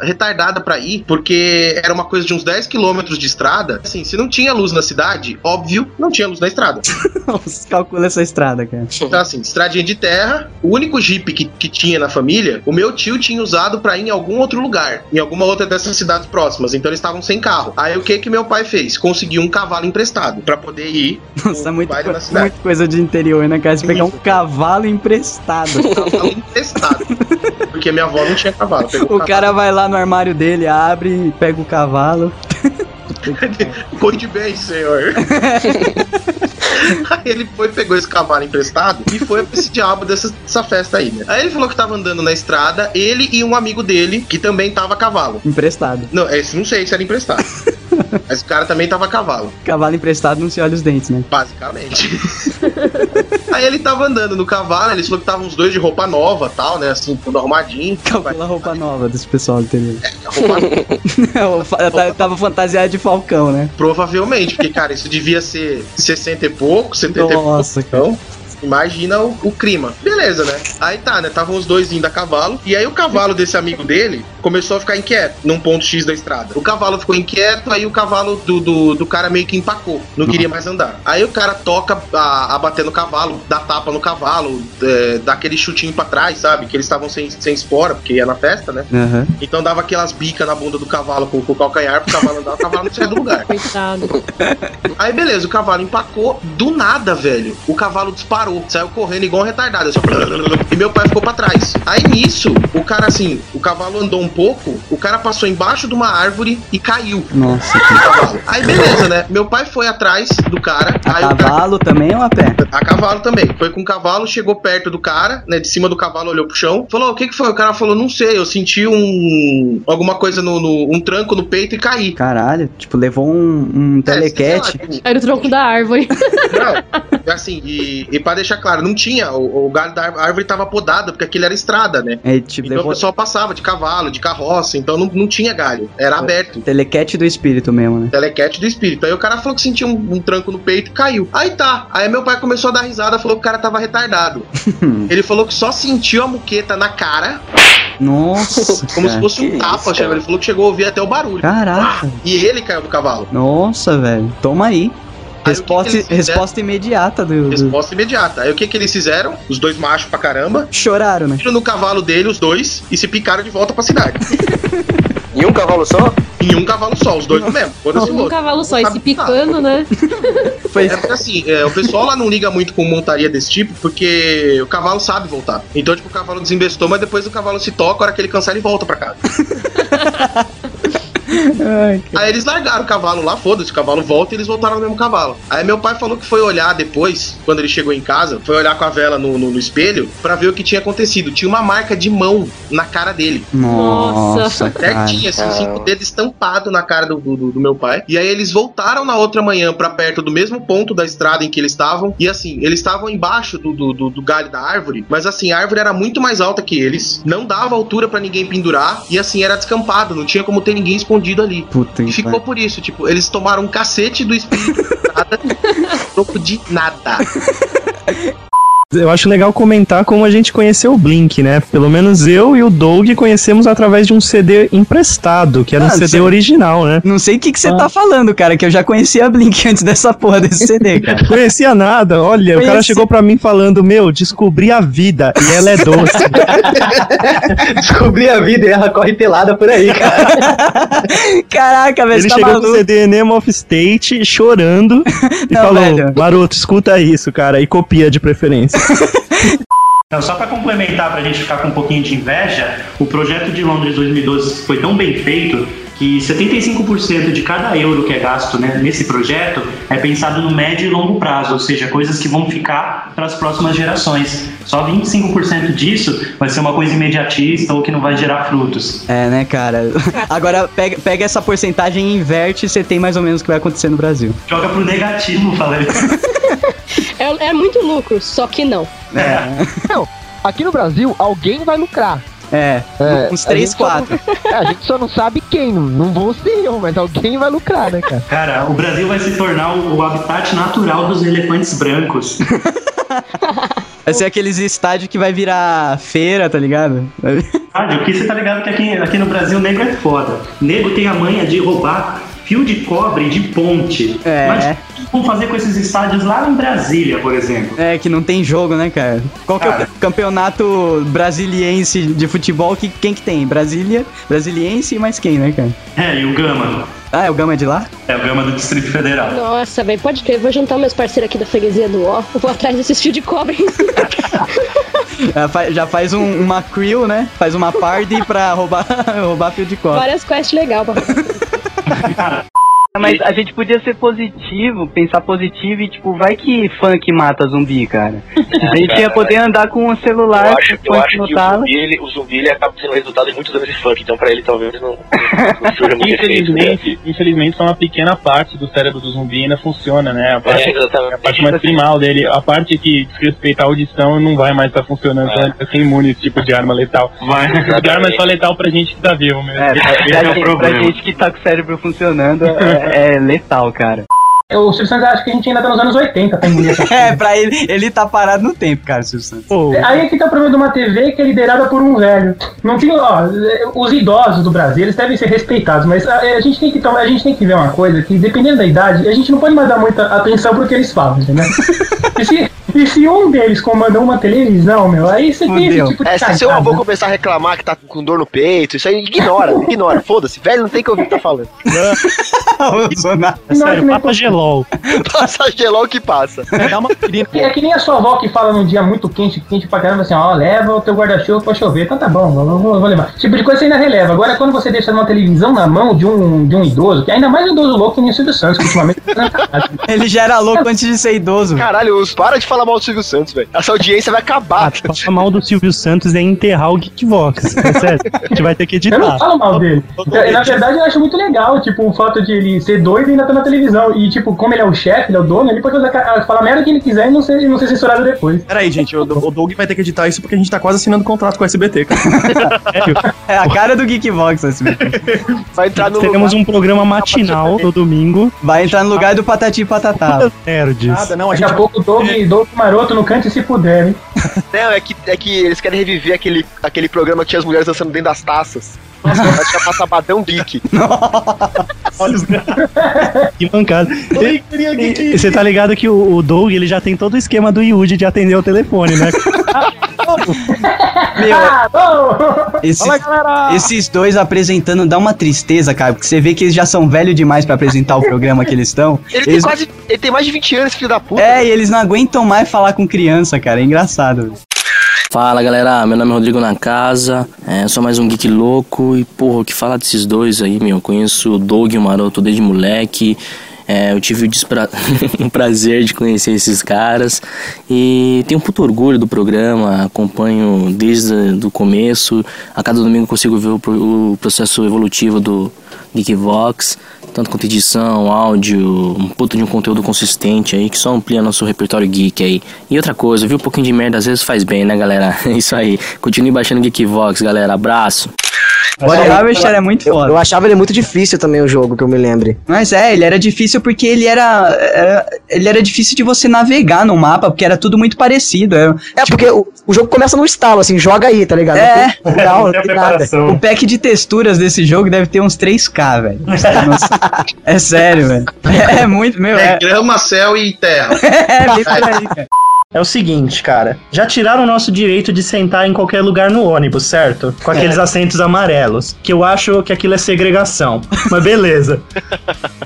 retardada pra ir, porque era uma coisa de uns 10 quilômetros de estrada. Assim, se não tinha luz na cidade, óbvio, não tinha luz na estrada. Calcula essa estrada, cara. Então, assim, estradinha de terra, o único jeep que, que tinha na família, o meu tio tinha usado pra ir em algum outro lugar, em alguma outra dessas cidades próximas. Então eles estavam sem carro. Aí o que que meu pai fez? Conseguiu um cavalo emprestado pra poder ir. Nossa, muito, baile co- muito coisa de interior, né, cara? Você pegar um cavalo emprestado. Cavalo emprestado. Porque minha avó não tinha cavalo. Pegou O cara vai lá no armário dele, abre, pega o cavalo. Cuide bem, senhor. Aí ele foi, pegou esse cavalo emprestado e foi pra esse diabo dessa, dessa festa aí, né? Aí ele falou que tava andando na estrada, ele e um amigo dele, que também tava a cavalo. Emprestado. Não, esse não sei se era emprestado. Mas o cara também tava a cavalo, Cavalo emprestado não se olha os dentes, né? basicamente. Aí ele tava andando no cavalo, ele falou que tava uns dois de roupa nova tal, né? Assim, tudo arrumadinho. Calcula a roupa nova desse pessoal do interior. Roupa O fa- tá- Tava fantasiado de falcão, né? Provavelmente, porque, cara, isso devia ser 60 e pouco, 70 e pouco. Nossa, Então, imagina o, o clima. Beleza, né? Aí tá, né? Estavam os dois indo a cavalo. E aí o cavalo desse amigo dele começou a ficar inquieto num ponto X da estrada. O cavalo ficou inquieto, aí o cavalo do, do, do cara meio que empacou. Não queria mais andar. Aí o cara toca a, a bater no cavalo, dá tapa no cavalo, é, dá aquele chutinho pra trás, sabe? Que eles estavam sem, sem espora, porque ia na festa, né? Aham. Então dava aquelas bicas na bunda do cavalo com, com o calcanhar pro cavalo andar, o cavalo não saia do lugar. Coitado. Aí beleza, o cavalo empacou, do nada, velho. O cavalo disparou, saiu correndo igual um retardado. Só... E meu pai ficou pra trás. Aí nisso, o cara assim, o cavalo andou um pouco, o cara passou embaixo de uma árvore e caiu. Nossa, cavalo. Aí beleza, né? Meu pai foi atrás do cara. A aí o cara cavalo também ou a pé? a cavalo também. Foi com o cavalo, chegou perto do cara, né? De cima do cavalo, olhou pro chão. Falou: o que que foi? O cara falou: não sei, eu senti um. alguma coisa no. no- um tranco no peito e caí. Caralho, tipo, levou um, um telequete. Era o tronco da árvore. Não, assim, e, e pra deixar claro, não tinha. O, o galho da árvore- a árvore tava podada, porque aquilo era estrada, né? É, tipo, Então o levou pessoal passava de cavalo, de carroça, então não, não tinha galho, era aberto. telequete do espírito mesmo, né? Telequete do espírito. Aí o cara falou que sentia um, um tranco no peito e caiu. Aí tá. Aí meu pai começou a dar risada, falou que o cara tava retardado. Ele falou que só sentiu a muqueta na cara, Nossa. como se fosse um tapa, chama. Ele falou que chegou a ouvir até o barulho. Caraca. E ele caiu do cavalo. Nossa, velho. Toma aí. Resposta, eles fizeram? resposta imediata do, Resposta imediata. Aí o que que eles fizeram? Os dois machos pra caramba. Choraram, né? No cavalo dele, os dois, e se picaram de volta pra cidade. Em um cavalo só? Em um cavalo só, os dois no mesmo. Foda-se Um outro. cavalo só, esse picando, né? Foi... É porque assim, é, o pessoal lá não liga muito com montaria desse tipo, porque o cavalo sabe voltar. Então, tipo, o cavalo desinvestou, mas depois o cavalo se toca, a hora que ele cansar, ele volta pra casa. Aí eles largaram o cavalo lá, foda-se, o cavalo volta e eles voltaram no mesmo cavalo. Aí meu pai falou que foi olhar depois, quando ele chegou em casa, foi olhar com a vela no, no- no espelho pra ver o que tinha acontecido. Tinha uma marca de mão na cara dele. Nossa, cara. Certinho, assim, cinco dedos estampados na cara do, do, do meu pai. E aí eles voltaram na outra manhã pra perto do mesmo ponto da estrada em que eles estavam. E assim, eles estavam embaixo do, do, do- do galho da árvore, mas assim, a árvore era muito mais alta que eles, não dava altura pra ninguém pendurar, e assim, era descampado, não tinha como ter ninguém escondido ali. Puta E ficou por isso, tipo, eles tomaram um cacete do espírito nada, de nada. Eu acho legal comentar como a gente conheceu o Blink, né? Pelo menos eu e o Doug conhecemos através de um CD emprestado, que era um Ah, CD cê- original, né? Não sei o que, que você Ah. tá falando, cara, que eu já conhecia a Blink antes dessa porra desse CD, cara. Conhecia nada, olha, o cara Conheci- chegou pra mim falando, meu, descobri a vida e ela é doce. Descobri a vida e ela corre pelada por aí, cara. Caraca, velho, Ele tá chegou com o maluco. CD Name of State chorando e Não, falou, velho. maroto, escuta isso, cara, e copia de preferência. Então, só para complementar, para a gente ficar com um pouquinho de inveja, o projeto de Londres 2012 foi tão bem feito que 75% de cada euro que é gasto né, nesse projeto é pensado no médio e longo prazo, ou seja, coisas que vão ficar para as próximas gerações. Só 25% disso vai ser uma coisa imediatista ou que não vai gerar frutos. É, né, cara? Agora pega, pega essa porcentagem e inverte e você tem mais ou menos o que vai acontecer no Brasil. Joga pro negativo, falei. É, é muito lucro, só que não. Não, aqui no Brasil, alguém vai lucrar. É, uns a três, gente só não- quatro. é, a gente só não sabe quem, não, não vou ser eu, mas alguém vai lucrar, né, cara? Cara, o Brasil vai se tornar o, o habitat natural dos elefantes brancos. Vai ser aqueles estádios que vai virar feira, tá ligado? Rádio, porque você tá ligado que aqui, aqui no Brasil nego é foda. Nego tem a manha de roubar fio de cobre de ponte. É. Mas o que vão fazer com esses estádios lá em Brasília, por exemplo? É, que não tem jogo, né, cara? Qual que é o Cara. campeonato brasiliense de futebol? Que, quem que tem? Brasília, brasiliense e mais quem, né, cara? É, e o Gama. Ah, é o Gama é de lá? É o Gama do Distrito Federal. Nossa, velho, pode crer. Vou juntar meus parceiros aqui da freguesia do Ó. Vou atrás desses fios de cobre. Já fa- Já faz um- uma crew, né? Faz uma party pra roubar, roubar fio de cobre. Várias quests legais pra Cara. Mas a gente podia ser positivo, pensar positivo e, tipo, vai que funk mata zumbi, cara. A gente ia poder andar com o celular, Eu acho, eu acho no que o zumbi, ele, o zumbi ele acaba sendo resultado de muitos anos de funk, então pra ele talvez não, não seja muito efeito. Infelizmente, infelizmente, só uma pequena parte do cérebro do zumbi ainda funciona, né? A parte, É, a parte mais primal dele, a parte que diz respeito à audição não vai mais estar funcionando, então ele vai ser imune a esse tipo de arma letal. Vai. Esse tipo de arma é só letal pra gente que tá vivo mesmo. É, pra, pra é o gente, pra gente que tá com o cérebro funcionando, é, é letal, cara. O Silvio Santos acha que a gente ainda tá nos anos 80, tá entendendo? É, pra ele, ele tá parado no tempo, cara, Silvio Santos. Aí é que tá o problema de uma TV que é liderada por um velho. Não tinha, ó, os idosos do Brasil, eles devem ser respeitados, mas a, a gente tem que tomar, a gente tem que ver uma coisa que dependendo da idade, a gente não pode mais dar muita atenção pro que eles falam, entendeu? e, se, e se um deles comanda uma televisão, meu, aí você tem esse tipo de É, se seu avô começar a reclamar que tá com dor no peito, isso aí ignora, ignora, foda-se. Velho não tem que ouvir o que tá falando. É sério, Papa Gelol. Passa gelol que passa. Dá uma é que nem a sua avó que fala num dia muito quente, quente pra caramba, assim, ó, leva o teu guarda-chuva pra chover. Então tá bom, eu vou, vou levar. Esse tipo de coisa você ainda releva. Agora, quando você deixa uma televisão na mão de um, de um idoso, que ainda mais um idoso louco que nem o Silvio Santos, que ultimamente tá Ele já era louco antes de ser idoso. Caralho, os- para de falar mal do Silvio Santos, velho. Essa audiência vai acabar. Falar mal do Silvio Santos é enterrar o Geekvox. É sério. A gente vai ter que editar. Eu não falo mal dele. Na verdade, eu acho muito legal, tipo, o fato de ele ser doido e ainda tá na televisão. E, tipo, como ele é o chefe, ele é o dono, ele pode fazer, ca- falar a merda que ele quiser e não ser, não ser censurado depois. Peraí, gente, o, o Doug vai ter que editar isso porque a gente tá quase assinando contrato com o SBT, cara. É a cara do Geekvox, SBT. Vai entrar no Teremos um programa matinal no domingo. Vai entrar no lugar do Patati e Patatá. Nerds. Nada, não, Daqui a pouco o Doug, Doug Maroto no canto se puder, hein? Não, é que, é que eles querem reviver aquele, aquele programa que tinha as mulheres dançando dentro das taças. Nossa, vai chamar Sabadão Geek. Que mancada. E- e Você tá ligado que o, o Doug ele já tem todo o esquema do Yuji de atender o telefone, né? Meu, esses, esses dois apresentando dá uma tristeza, cara, porque você vê que eles já são velhos demais pra apresentar o programa que eles estão. Ele tem Eles- quase. Ele tem mais de 20 anos, filho da puta. É, e eles não aguentam mais falar com criança, cara. É engraçado. Fala galera, meu nome é Rodrigo na casa, é, sou mais um geek louco. E porra, o que falar desses dois aí, meu? Eu conheço o Doug e o Maroto desde moleque, é, eu tive o, despra- o prazer de conhecer esses caras. E tenho um puto orgulho do programa, acompanho desde o começo, a cada domingo consigo ver o, pro- o processo evolutivo do Geekvox, tanto quanto edição, áudio, um puto de um conteúdo consistente aí que só amplia nosso repertório geek aí. E outra coisa, viu um pouquinho de merda às vezes faz bem, né, galera? É Isso aí. Continue baixando Geekvox, galera. Abraço. Body Harvester é muito foda. Eu achava ele muito difícil também o jogo, que eu me lembre. Mas é, ele era difícil porque ele era, era- Ele era difícil de você navegar no mapa, porque era tudo muito parecido. Era, É, porque o, o jogo começa no estalo, assim, joga aí, tá ligado? É. Não tem, não, não tem nada. O pack de texturas desse jogo deve ter uns 3K, velho. É sério, velho. É muito, meu. É É, grama, céu e terra. é bem por aí, cara. É o seguinte, cara. Já tiraram o nosso direito de sentar em qualquer lugar no ônibus, certo? Com aqueles É. assentos amarelos. Que eu acho que aquilo é segregação. Mas beleza.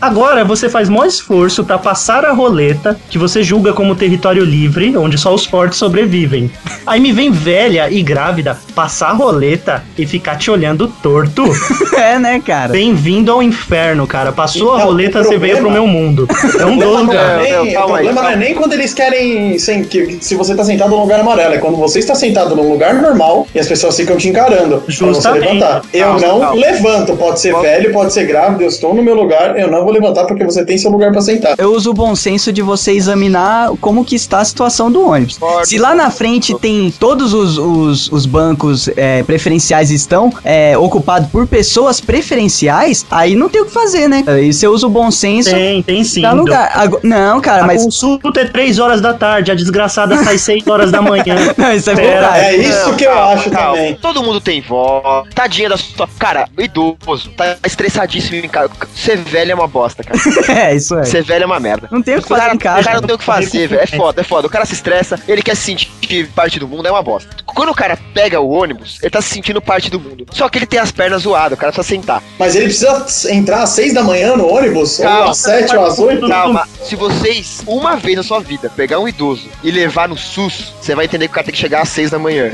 Agora você faz maior esforço pra passar a roleta, que você julga como território livre, onde só os fortes sobrevivem. Aí me vem velha e grávida passar a roleta e ficar te olhando torto. É, né, cara? Bem-vindo ao inferno, cara. Passou a Então, roleta, o você veio pro meu mundo. É um dono, é cara. nem- o problema não é nem quando eles querem. sem- que- se você tá sentado num lugar amarelo, é quando você está sentado num lugar normal e as pessoas ficam te encarando. Pra você Justamente. levantar. Eu Calma, não calma. levanto. Pode ser velho, pode ser grávido, eu estou no meu lugar, eu não vou levantar porque você tem seu lugar pra sentar. Eu uso o bom senso de você examinar como que está a situação do ônibus. Se lá na frente tem todos os, os, os bancos é, preferenciais estão é, ocupados por pessoas preferenciais, aí não tem o que fazer, né? Aí você usa o bom senso. Tem, tem sim. Dá lugar. Não, cara, a mas. consulta é 3 horas da tarde, a desgraça desgraçada sai 6 horas da manhã. Não, isso é verdade. É isso que eu calma, acho calma. também. Todo mundo tem vó. Tadinha da sua. Cara, o idoso tá estressadíssimo em casa. Ser velho é uma bosta, cara. É, isso é. Ser velho é uma merda. Não tem o que fazer cara, em casa. o cara não tem o que fazer, velho. É foda, é foda. O cara se estressa, ele quer se sentir parte do mundo, é uma bosta. Quando o cara pega o ônibus, ele tá se sentindo parte do mundo. Só que ele tem as pernas zoadas, o cara precisa sentar. Mas ele precisa entrar às 6 da manhã no ônibus? ou às 7 ou às 8? Calma, se vocês, uma vez na sua vida, pegar um idoso e levar no SUS, você vai entender que o cara tem que chegar às 6 da manhã.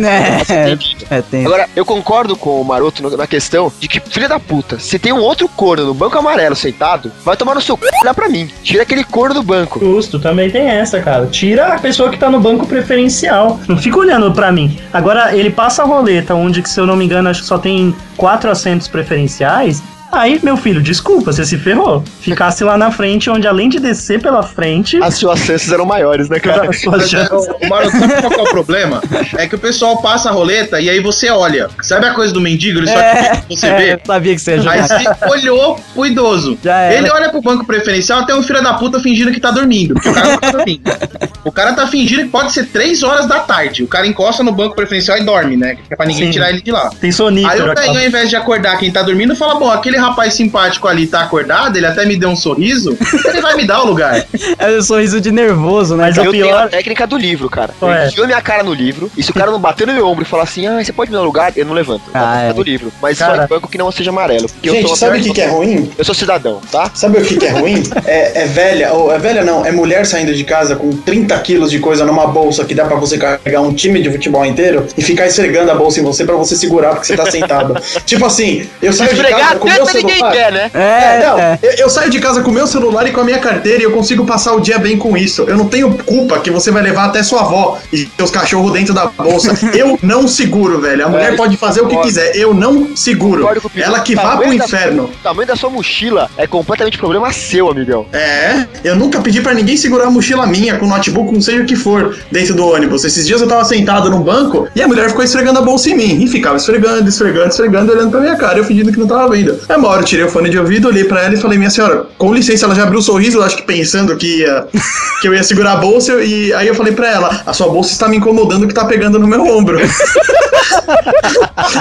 É, é, tem. Agora, eu concordo com o Maroto na questão de que, filha da puta, se tem um outro corno no banco amarelo sentado, vai tomar no seu c... olhar pra mim. Tira aquele corno do banco. Justo, também tem essa, cara. Tira a pessoa que tá no banco preferencial. Não fica olhando pra mim. Agora, ele passa a roleta, onde, que, se eu não me engano, acho que só tem quatro assentos preferenciais. Aí, meu filho, desculpa, você se ferrou. Ficasse lá na frente, onde além de descer pela frente. As suas chances eram maiores, né, cara? As suas chances. O Maroto, sabe qual é o problema? É que o pessoal passa a roleta e aí você olha. Sabe a coisa do mendigo? Ele só É, quer que você é, vê. eu sabia que você ia Aí você olhou pro idoso. Já era. Ele olha pro banco preferencial até um filho da puta fingindo que tá dormindo. Porque o cara não tá dormindo. O cara tá fingindo que pode ser 3 horas da tarde. O cara encosta no banco preferencial e dorme, né? Que é pra ninguém Sim. tirar ele de lá. Tem sonífero. Aí o velho, ao invés de acordar quem tá dormindo, fala: Bom, aquele rapaz simpático ali tá acordado, ele até me deu um sorriso, ele vai me dar o lugar. É o sorriso de nervoso, né? Mas o eu tenho a pior. técnica do livro, cara. Qual Eu enfio minha cara no livro, e se o cara não bater no meu ombro e falar assim, ah, você pode me dar um lugar, eu não levanto. É a Ah, é. do livro. Mas Cara. só em banco que não seja amarelo. Gente, sabe o pior- que, que é ruim? Eu sou cidadão, tá? Sabe o que, que é ruim? É, é velha, ou é velha não, é mulher saindo de casa com 30 quilos de coisa numa bolsa que dá pra você carregar um time de futebol inteiro e ficar esfregando a bolsa em você pra você segurar porque você tá sentado. tipo assim, eu saio de casa com meu ninguém celular. quer, né? É, não, é. Eu, eu saio de casa com o meu celular e com a minha carteira e eu consigo passar o dia bem com isso. Eu não tenho culpa que você vai levar até sua avó e seus cachorros dentro da bolsa. Eu não seguro, velho. A mulher É, pode fazer o que concordo. quiser. Eu não seguro. Ela que vá pro da- inferno. O tamanho da sua mochila é completamente problema seu, amigão. É, eu nunca pedi pra ninguém segurar a mochila minha com notebook, com seja o que for, dentro do ônibus. Esses dias eu tava sentado num banco e a mulher ficou esfregando a bolsa em mim. E ficava esfregando, esfregando, esfregando, olhando pra minha cara, eu fingindo que não tava vendo. Aí uma hora eu tirei o fone de ouvido, olhei pra ela e falei, minha senhora, com licença, ela já abriu o sorriso, eu acho que pensando que, ia, que eu ia segurar a bolsa, e aí eu falei pra ela, a sua bolsa está me incomodando que tá pegando no meu ombro.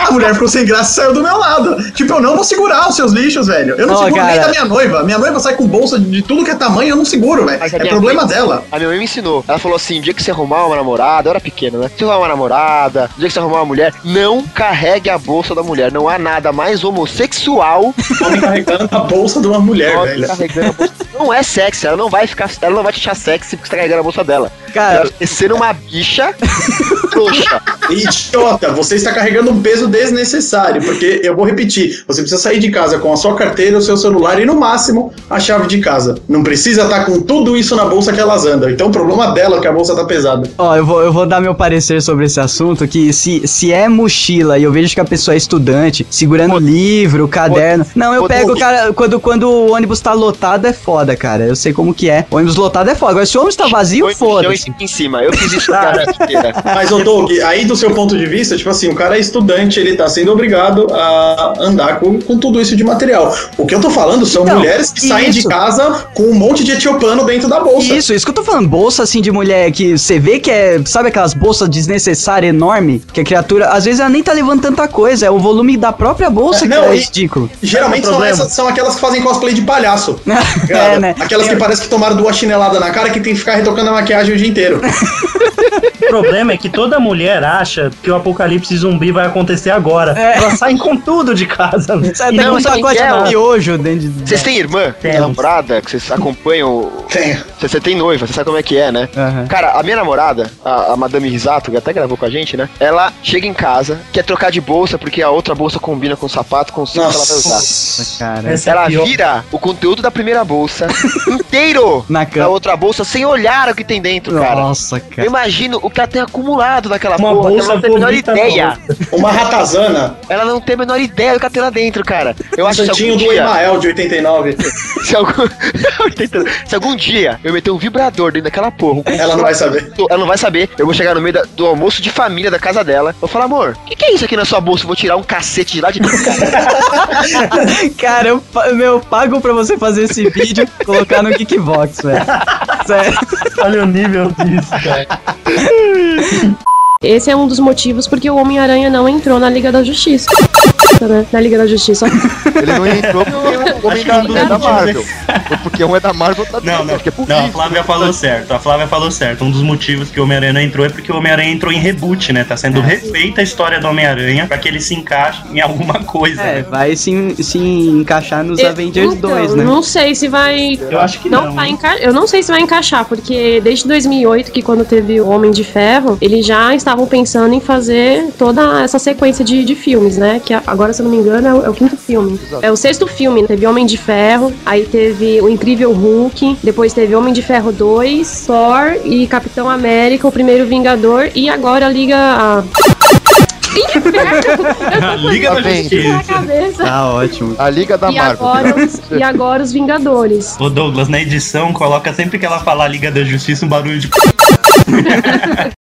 a mulher ficou sem graça e saiu do meu lado. Tipo, eu não vou segurar os seus lixos, velho. Eu não Ó, seguro nem cara. da minha noiva. Minha noiva sai com bolsa de tudo que é tamanho, eu não seguro, velho. É problema mãe- dela. A minha mãe me ensinou. Ela falou assim: o dia que você arrumar uma namorada, eu era pequena, né? Se você arrumar uma namorada, o dia que você arrumar uma mulher, não carregue a bolsa da mulher. Não há nada mais homossexual Homem carregando a bolsa de uma mulher, velho. Não é sexy, ela não vai ficar. Ela não vai te achar sexy porque você tá carregando a bolsa dela. Cara- ela ser uma bicha trouxa. Idiota, você está carregando um peso desnecessário, porque eu vou repetir, você precisa sair de casa com a sua carteira, o seu celular e no máximo a chave de casa. Não precisa estar com tudo isso na bolsa que elas andam. Então o problema dela é que a bolsa tá pesada. Ó, eu vou, eu vou dar meu parecer sobre esse assunto, que se, se é mochila e eu vejo que a pessoa é estudante, segurando livro, caderno... Não, eu pego, cara, quando, quando o ônibus tá lotado é foda, cara. Eu sei como que é. O ônibus lotado é foda. Agora, se o ônibus tá vazio, e foda-se. fica em cima. Eu fiz isso a vida inteira. Mas, ô Doug, aí do seu ponto de vista, tipo assim, o cara é estudante, ele tá sendo obrigado a andar com, com tudo isso de material. O que eu tô falando são Então, mulheres que saem de isso. casa com um monte de etiopano dentro da bolsa. Isso, isso que eu tô falando. Bolsa assim de mulher que você vê que é. Sabe aquelas bolsas desnecessárias enorme? Que a criatura. Às vezes ela nem tá levando tanta coisa. É o volume da própria bolsa É, que não, é e- ridículo. Geralmente Esse é são, essas, são aquelas que fazem cosplay de palhaço. É, né? Aquelas que parece que tomaram duas chineladas na cara que tem que ficar retocando a maquiagem o dia inteiro. O problema é que toda mulher acha que o apocalipse zumbi vai acontecer agora. É. Elas saem com tudo de casa. Sai até Não, com um sabe pacote quem é, de miojo dentro de. Vocês têm irmã? Temos. Namorada? Que vocês acompanham? Tenho. Você, tem noiva, você sabe como é que é, né? Aham. Cara, a minha namorada, a, a Madame Risato, que até gravou com a gente, né? Ela chega em casa, quer trocar de bolsa porque a outra bolsa combina com o sapato, com o cinto que ela vai usar. Nossa. Cara. Essa é a Ela pior. vira o conteúdo da primeira bolsa inteiro Na na outra bolsa sem olhar o que tem dentro, cara. Nossa, Eu cara. imagino o que ela tem acumulado naquela Uma porra, bolsa ela não tem a menor ideia. Uma ratazana. Ela não tem a menor ideia do que ela tem lá dentro, cara. Eu acho que se Santinho do dia, Emael de 89. se algum, se algum dia eu meter um vibrador dentro daquela porra, um Ela não vai saber. ela não vai saber. Eu vou chegar no meio da- do almoço de família da casa dela. Vou falar, amor, o que, que é isso aqui na sua bolsa? Eu vou tirar um cacete de lá de dentro. Cara, eu, meu, eu pago pra você fazer esse vídeo e colocar no Geekbox, velho. Sério. Olha o nível disso, cara. Esse é um dos motivos porque o Homem-Aranha não entrou na Liga da Justiça. Né? Na Liga da Justiça. Ele não entrou porque o homem da, um dos é da Marvel. Porque um é da Marvel, tá Não, não, é por não, a. Flávia falou certo. A Flávia falou certo. Um dos motivos que o Homem-Aranha não entrou é porque o Homem-Aranha entrou em reboot, né? Tá sendo refeita a história do Homem-Aranha pra que ele se encaixe em alguma coisa. É, né? vai se, se encaixar nos Eu- Avengers então, 2, né? Não sei se vai. Eu acho que não. não, vai enca... Eu não sei se vai encaixar, porque desde 2008, que quando teve o Homem de Ferro, eles já estavam pensando em fazer toda essa sequência de, de filmes, né? Que agora, se eu não me engano, é o, é o quinto filme. É o sexto filme. Teve Homem de Ferro, aí teve o Incrível Hulk, depois teve Homem de Ferro 2, Thor e Capitão América, o primeiro Vingador, e agora a Liga. A... A Liga da Justiça. cabeça. Tá ótimo. A Liga da E Marvel. agora, os, e agora os Vingadores. Ô Douglas, na edição, coloca sempre que ela falar Liga da Justiça um barulho de.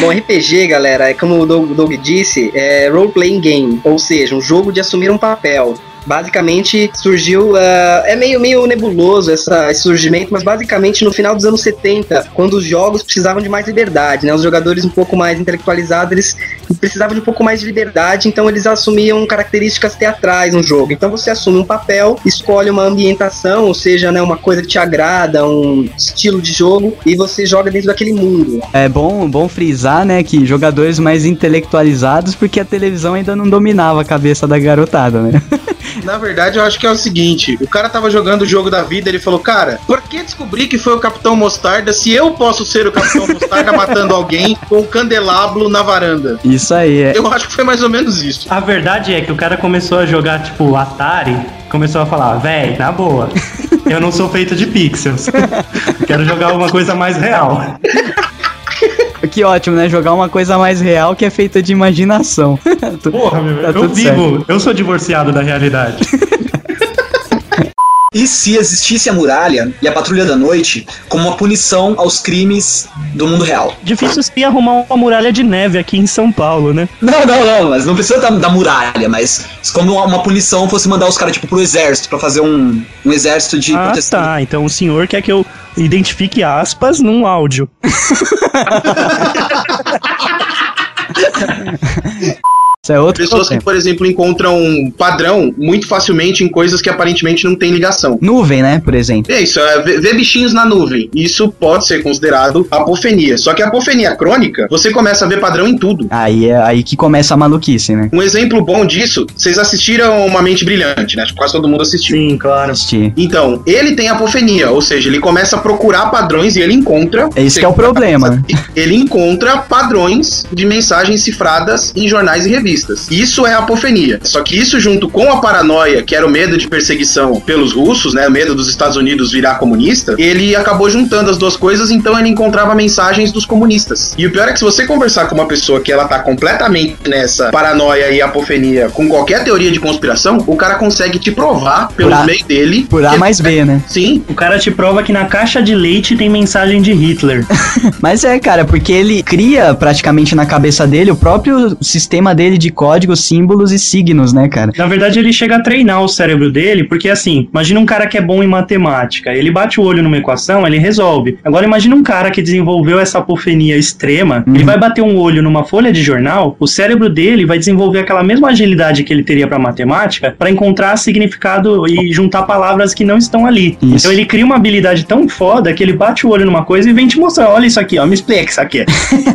Bom, RPG, galera, é como o Doug, Doug disse, é role-playing game, ou seja, um jogo de assumir um papel. Basicamente surgiu. ah, é meio, meio nebuloso essa, esse surgimento, mas basicamente no final dos anos 70, quando os jogos precisavam de mais liberdade, né? Os jogadores um pouco mais intelectualizados, eles precisavam de um pouco mais de liberdade, então eles assumiam características teatrais no jogo. Então você assume um papel, escolhe uma ambientação, ou seja, né, uma coisa que te agrada, um estilo de jogo, e você joga dentro daquele mundo. É bom, bom frisar, né, que jogadores mais intelectualizados, porque a televisão ainda não dominava a cabeça da garotada, né? Na verdade, eu acho que é o seguinte: o cara tava jogando o jogo da vida, ele falou, cara, por que descobrir que foi o Capitão Mostarda se eu posso ser o Capitão Mostarda matando alguém com um candelabro na varanda? Isso aí, é. Eu acho que foi mais ou menos isso. A verdade é que o cara começou a jogar, tipo, Atari, começou a falar, véi, na boa, eu não sou feito de pixels. Quero jogar uma coisa mais real. Que ótimo, né? Jogar uma coisa mais real que é feita de imaginação. Porra, meu, Tá eu vivo, eu sou divorciado da realidade. E se existisse a muralha e a patrulha da noite como uma punição aos crimes do mundo real? Difícil se arrumar uma muralha de neve aqui em São Paulo, né? Não, não, não, mas não precisa da, da muralha, mas como uma, uma punição fosse mandar os caras, tipo, pro exército, pra fazer um, um exército de Ah, proteção. tá. Então o senhor quer que eu identifique aspas num áudio. Isso é outro Pessoas que, por exemplo, encontram padrão muito facilmente em coisas que aparentemente não tem ligação. Nuvem, né, por exemplo. É isso, é ver, bichinhos na nuvem. Isso pode ser considerado apofenia. Só que a apofenia crônica, você começa a ver padrão em tudo. Aí é aí que começa a maluquice, né? Um exemplo bom disso, vocês assistiram Uma Mente Brilhante, né? Acho que quase todo mundo assistiu. Sim, claro. Assisti. Então, ele tem apofenia, ou seja, ele começa a procurar padrões e ele encontra. É isso que é o problema. né? Ele encontra padrões de mensagens cifradas em jornais e revistas. Isso é apofenia. Só que isso junto com a paranoia, que era o medo de perseguição pelos russos, né, o medo dos Estados Unidos virar comunista, ele acabou juntando as duas coisas, então ele encontrava mensagens dos comunistas. E o pior é que se você conversar com uma pessoa que ela tá completamente nessa paranoia e apofenia com qualquer teoria de conspiração, o cara consegue te provar pelo Por A- meio dele. Por A mais B, né? Sim. O cara te prova que na caixa de leite tem mensagem de Hitler. Mas é, cara, porque ele cria praticamente na cabeça dele o próprio sistema dele de códigos, símbolos e signos, né, cara? Na verdade, ele chega a treinar o cérebro dele, porque assim, imagina um cara que é bom em matemática, ele bate o olho numa equação, ele resolve. Agora imagina um cara que desenvolveu essa apofenia extrema, ele vai bater um olho numa folha de jornal, o cérebro dele vai desenvolver aquela mesma agilidade que ele teria para matemática para encontrar significado e juntar palavras que não estão ali. Isso. Então ele cria uma habilidade tão foda que ele bate o olho numa coisa e vem te mostrar, olha isso aqui, ó, me explica isso aqui.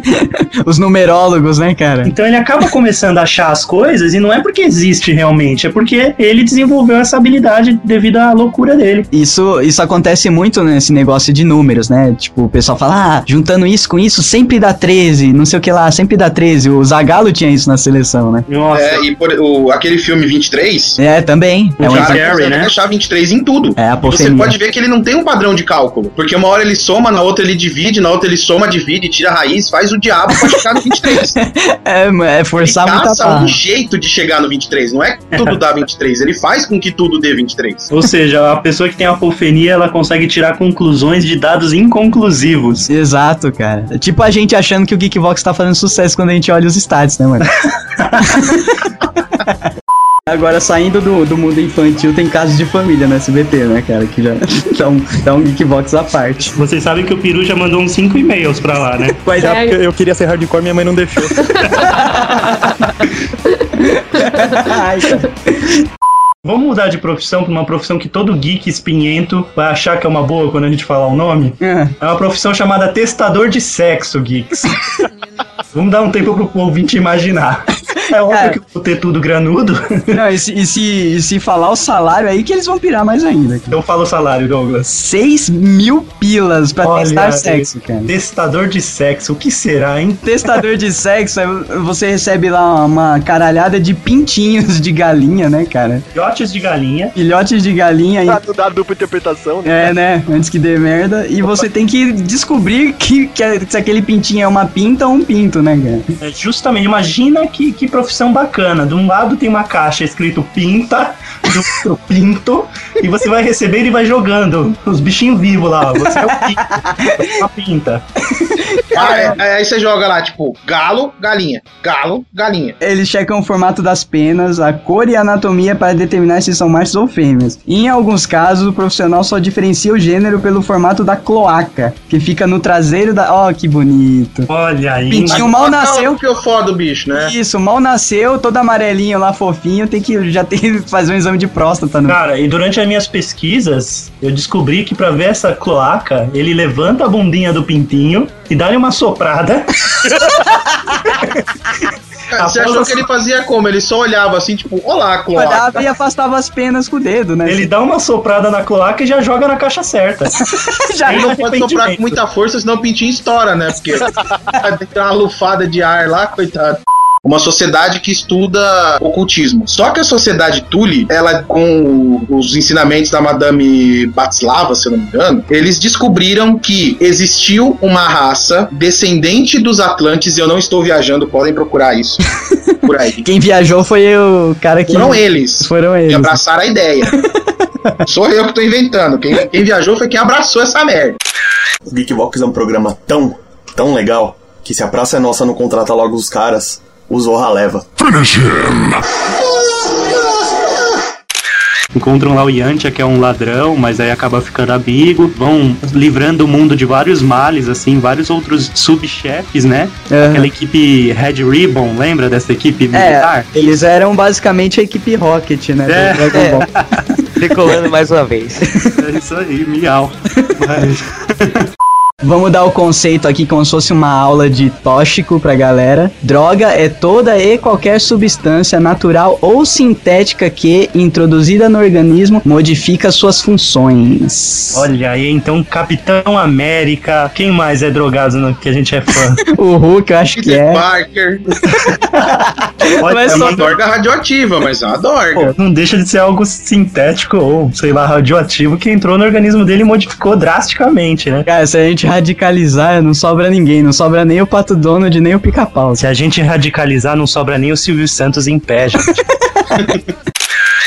Os numerólogos, né, cara? Então ele acaba começando a achar as coisas e não é porque existe realmente, é porque ele desenvolveu essa habilidade devido à loucura dele. Isso, isso acontece muito nesse negócio de números, né? Tipo, o pessoal fala, ah, juntando isso com isso sempre dá 13, não sei o que lá, sempre dá 13. O Zagallo tinha isso na seleção, né? É, e por, o, aquele filme 23. É, também. O é um cara exemplo. consegue deixar 23 em tudo. É, a Você pode ver que ele não tem um padrão de cálculo. Porque uma hora ele soma, na outra ele divide, na outra ele soma, divide, tira a raiz, faz o diabo pra chegar no 23. É, é forçar ele muita caça barra. um jeito de chegar no 23. Não é que tudo dá 23, ele faz com que tudo dê 23. Ou seja, a pessoa que tem apofenia, ela consegue tirar conclusões de dados inconclusivos. Exato, cara. É Tipo a gente achando que o Geekbox tá fazendo sucesso quando a gente olha os stats, né, mano? Agora, saindo do, do mundo infantil, tem casos de família no SBT, né, cara? Que já dá um, dá um Geekbox à parte. Vocês sabem que o Peru já mandou uns 5 e-mails pra lá, né? Quais É, porque eu queria ser hardcore, minha mãe não deixou. Ai, cara. Vamos mudar de profissão pra uma profissão que todo geek espinhento vai achar que é uma boa quando a gente falar o nome. É. É uma profissão chamada testador de sexo, geeks. Vamos dar um tempo pro ouvinte imaginar. É óbvio que eu vou ter tudo granudo. Não, e se, e, se, e se falar o salário aí que eles vão pirar mais ainda. Então fala o salário, Douglas. 6 mil pilas pra Olha testar sexo, cara. Testador de sexo, o que será, hein? Testador de sexo, é- você recebe lá uma caralhada de pintinhos de galinha, né, cara? Filhotes de galinha. Filhotes de galinha aí. Pra não dar dupla interpretação, né? É, né? Antes que dê merda. E você tem que descobrir que, que é- se aquele pintinho é uma pinta ou um pinto, né, cara? É justamente, imagina que, que profissão bacana. De um lado tem uma caixa escrito pinta, do outro pinto, e você vai recebendo e vai jogando os bichinhos vivos lá. ó. Você é o pinto, você é uma pinta. Ah, é- é- aí você joga lá, tipo, galo, galinha. Galo, galinha. Eles checam o formato das penas, a cor e a anatomia para determinar se são machos ou fêmeas. E em alguns casos, o profissional só diferencia o gênero pelo formato da cloaca, que fica no traseiro da. Ó, que bonito. Olha aí. Pintinho mal nasceu. Que eu foda o bicho, né? Isso, mal nasceu, todo amarelinho lá, fofinho, tem que já tem que fazer um exame de próstata. No... Cara, e durante as minhas pesquisas, eu descobri que pra ver essa cloaca, ele levanta a bundinha do pintinho e dá-lhe uma soprada. Cara, Você achou que ele fazia como? Ele só olhava assim, tipo, olá, cloaca. Olhava e afastava as penas com o dedo, né? Ele dá uma soprada na cloaca e já joga na caixa certa. Já Ele não pode soprar com muita força, senão o pintinho estoura, né? Porque tem que uma lufada de ar lá, coitado. Uma sociedade que estuda ocultismo. Só que a sociedade Tule, ela com os ensinamentos da Madame Batslava, se eu não me engano, eles descobriram que existiu uma raça descendente dos Atlantes, e eu não estou viajando, podem procurar isso por aí. Quem viajou foi o cara que. Foram eles. Foram eles. Que abraçaram a ideia. Sou eu que tô inventando. Quem, quem viajou foi quem abraçou essa merda. O Geekvox é um programa tão, tão legal, que se a praça é nossa não contrata logo os caras, o Zorra leva. Encontram lá o Yantia, que é um ladrão, mas aí acaba ficando amigo. Vão livrando o mundo de vários males, assim, vários outros subchefes, né? Aham. Aquela equipe Red Ribbon, lembra dessa equipe militar? É, eles eram basicamente a equipe Rocket, né? do É. Dragon Ball. Decolando mais uma vez. É isso aí, miau. Mas- Vamos dar o conceito aqui como se fosse uma aula de tóxico pra galera. Droga é toda e qualquer substância natural ou sintética que, introduzida no organismo, modifica suas funções. Olha aí, então Capitão América. Quem mais é drogado no, que a gente é fã? O Hulk, eu acho que é. Parker. Olha, é uma dorga radioativa, mas é uma dorga. Pô, não deixa de ser algo sintético ou, sei lá, radioativo que entrou no organismo dele e modificou drasticamente, né? Cara, se a gente radicalizar, não sobra ninguém. Não sobra nem o Pato Donald, nem o Pica-Pau. Se a gente radicalizar, não sobra nem o Silvio Santos em pé, gente.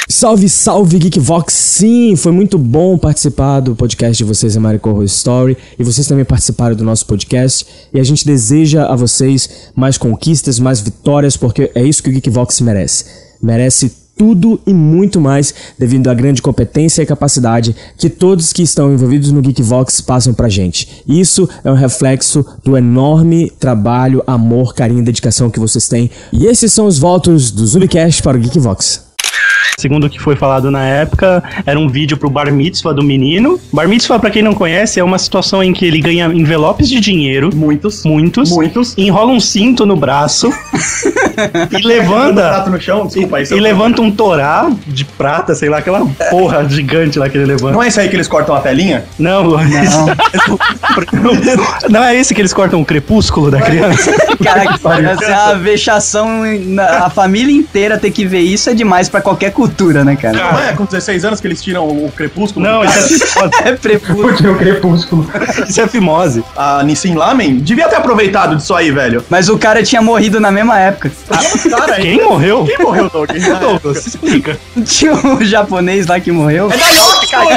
Salve, salve Geekvox! Sim, foi muito bom participar do podcast de vocês, American Horror Story, e vocês também participaram do nosso podcast, e a gente deseja a vocês mais conquistas, mais vitórias, porque é isso que o Geekvox merece. Merece tudo e muito mais devido à grande competência e capacidade que todos que estão envolvidos no Geekvox passam pra gente. Isso é um reflexo do enorme trabalho, amor, carinho e dedicação que vocês têm. E esses são os votos do Zubicast para o Geekvox. Segundo o que foi falado na época, era um vídeo pro bar mitzvah do menino. Bar mitzvah, pra quem não conhece, é uma situação em que ele ganha envelopes de dinheiro. Muitos. Muitos. Muitos. Enrola um cinto no braço. e levanta. prato no chão, desculpa aí. E levanta um torá de prata, sei lá, aquela porra gigante lá que ele levanta. Não é isso aí que eles cortam a telinha? Não, não. não é esse que eles cortam o crepúsculo da criança? Cara, é a vexação, na- a família inteira ter que ver isso é demais pra qualquer cultura, né, cara? Não é com 16 anos que eles tiram o crepúsculo? Não, isso é fimose. É. Porque o crepúsculo. Isso é fimose. A Nissin Lamen devia ter aproveitado disso aí, velho. Mas o cara tinha morrido na mesma época. Cara, Quem morreu? Quem morreu, Doug? Douglas, explica. Tinha um japonês lá que morreu. É da Yoki, cara.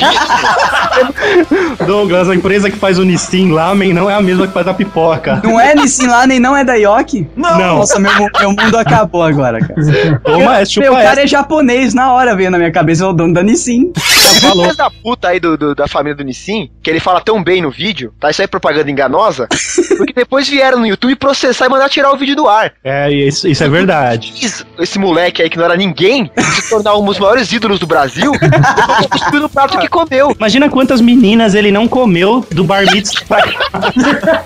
Douglas, a empresa que faz o Nissin Lamen não é a mesma que faz a pipoca. Não é Nissin lá, nem não é da Yoki? Não. Nossa, meu, meu mundo acabou agora, cara. Toma, é, chupa meu cara é japonês, na hora veio na minha cabeça, é o dono da Nissin. Falou. Da puta aí do, do- da família do Nissin, que ele fala tão bem no vídeo, tá? Isso aí é propaganda enganosa, porque depois vieram no YouTube processar e mandar tirar o vídeo do ar. É, isso, isso é verdade. Esse- Esse moleque aí que não era ninguém, se tornar um dos maiores ídolos do Brasil, cuspiu no prato que comeu. Imagina quantas meninas ele não comeu do bar mitzvah pra cá.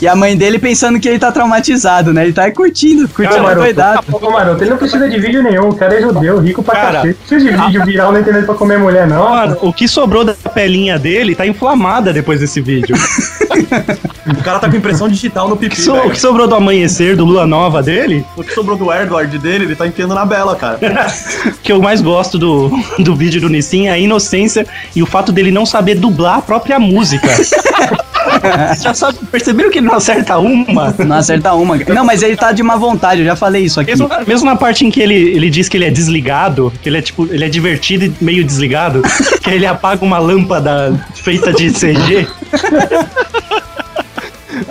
E a mãe dele pensando que ele tá traumatizado, né? Ele tá curtindo, curtindo Maroto, doidado. ô, Maroto, ele não precisa de vídeo nenhum, o cara é judeu, rico pra Cara, cacete. Não precisa de vídeo viral na internet pra comer mulher, não. Mano, o que sobrou da pelinha dele tá inflamada depois desse vídeo. O cara tá com impressão digital no O pipi, que, so- o que sobrou do amanhecer do Lua Nova dele, O que sobrou do Edward dele, ele tá enfiando na bela, cara. que eu mais gosto do, do vídeo do Nissin é a inocência e o fato dele não saber dublar a própria música. Vocês já sabe, perceberam que ele não acerta uma? Não acerta uma. Não, mas ele tá de má vontade, eu já falei isso aqui. Mesmo, mesmo na parte em que ele, ele diz que ele é desligado, que ele é tipo, ele é divertido e meio desligado, que ele apaga uma lâmpada feita de CG.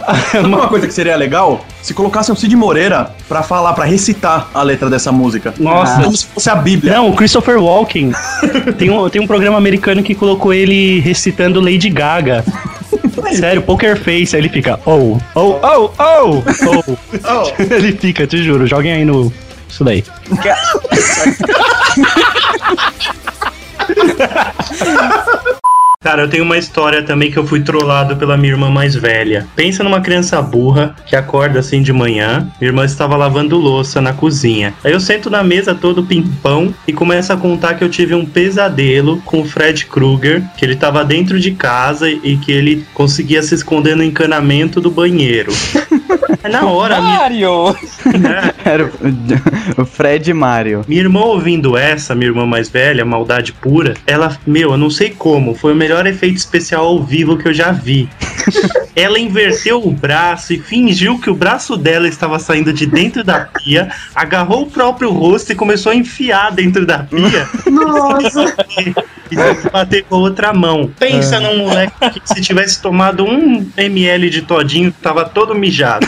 Uma coisa que seria legal? Se colocasse um Cid Moreira pra falar, pra recitar a letra dessa música. Nossa. Como se fosse a Bíblia. Não, o Christopher Walken. tem, um, tem um programa americano que colocou ele recitando Lady Gaga. Sério, Poker Face, aí ele fica, oh, oh, oh, oh, oh. ele fica, te juro, joguem aí no. Isso daí. Cara, eu tenho uma história também que eu fui trollado pela minha irmã mais velha. Pensa numa criança burra que acorda assim de manhã. Minha irmã estava lavando louça na cozinha. Aí eu sento na mesa todo pimpão e começo a contar que eu tive um pesadelo com o Fred Krueger, que ele estava dentro de casa e que ele conseguia se esconder no encanamento do banheiro. Aí na hora, minha, Mario! Era o- o Fred Mario. minha irmã ouvindo essa, minha irmã mais velha, maldade pura, ela, meu, eu não sei como, foi o melhor efeito especial ao vivo que eu já vi. ela inverteu o braço e fingiu que o braço dela estava saindo de dentro da pia, agarrou o próprio rosto e começou a enfiar dentro da pia. Nossa! E se bater com a outra mão. Pensa num moleque que se tivesse tomado um ml de todinho, tava todo mijado.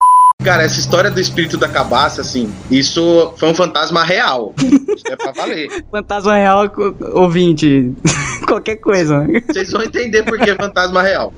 Cara, essa história do espírito da cabaça, assim, isso foi um fantasma real. Isso é pra valer. Fantasma real, ouvinte. Qualquer coisa. Vocês vão entender por que é fantasma real.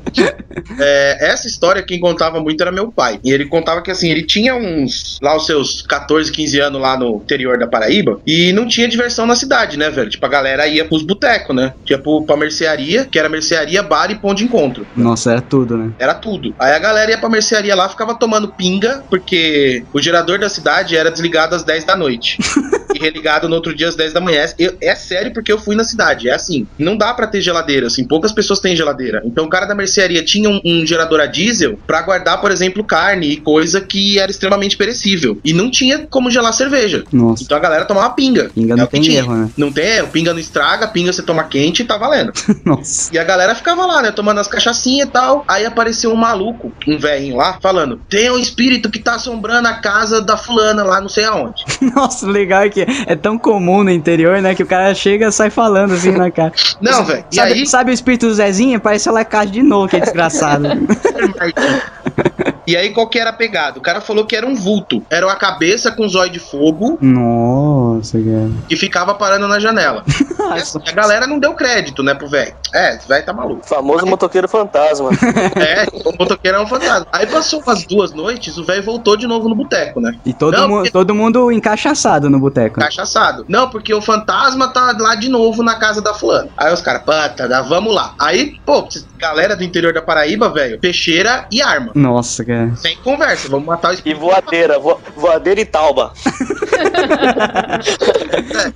É, essa história quem contava muito era meu pai. E ele contava que assim, ele tinha uns lá os seus 14, 15 anos lá no interior da Paraíba e não tinha diversão na cidade, né, velho? Tipo, a galera ia pros botecos, né? Ia pro, pra mercearia, que era mercearia, bar e ponto de encontro. Nossa, era tudo, né? Era tudo. Aí a galera ia pra mercearia lá, ficava tomando pinga, porque o gerador da cidade era desligado às 10 da noite. e religado no outro dia às 10 da manhã. Eu- é sério porque eu fui na cidade. É assim. Não dá pra ter geladeira, assim. Poucas pessoas têm geladeira. Então o cara da mercearia tinha um, um gerador a diesel pra guardar, por exemplo, carne e coisa que era extremamente perecível. E não tinha como gelar cerveja. Nossa. Então a galera tomava pinga. Pinga É não que tem erro, né? Não tem erro. Pinga não estraga, pinga você toma quente e tá valendo. Nossa. E a galera ficava lá, né, tomando as cachaçinhas e tal. Aí apareceu um maluco, um velhinho lá, falando: tem um espírito que tá assombrando a casa da fulana lá, não sei aonde. Nossa, o legal é que é tão comum no interior, né? Que o cara chega e sai falando assim na cara. Não, velho. Sabe, aí, sabe o espírito do Zezinho? Parece ela casa de novo, que é desgraçado. e aí qual que era a pegada? O cara falou que era um vulto. Era uma cabeça com zóio de fogo Nossa, cara. que ficava parando na janela. Assim, a galera não deu crédito, né, pro velho. É, esse velho tá maluco. Famoso motoqueiro fantasma. É, o motoqueiro é um fantasma. Aí passou umas duas noites, o velho voltou de novo no boteco, né? E todo, Não, mu porque- todo mundo encaixaçado no boteco. Cachaçado. Não, porque o fantasma tá lá de novo na casa da fulana. Aí os caras, pata, dá, vamos lá. Aí, pô, galera do interior da Paraíba, velho, peixeira e arma. Nossa, cara. Sem conversa, vamos matar o E voadeira, vo- voadeira e tauba.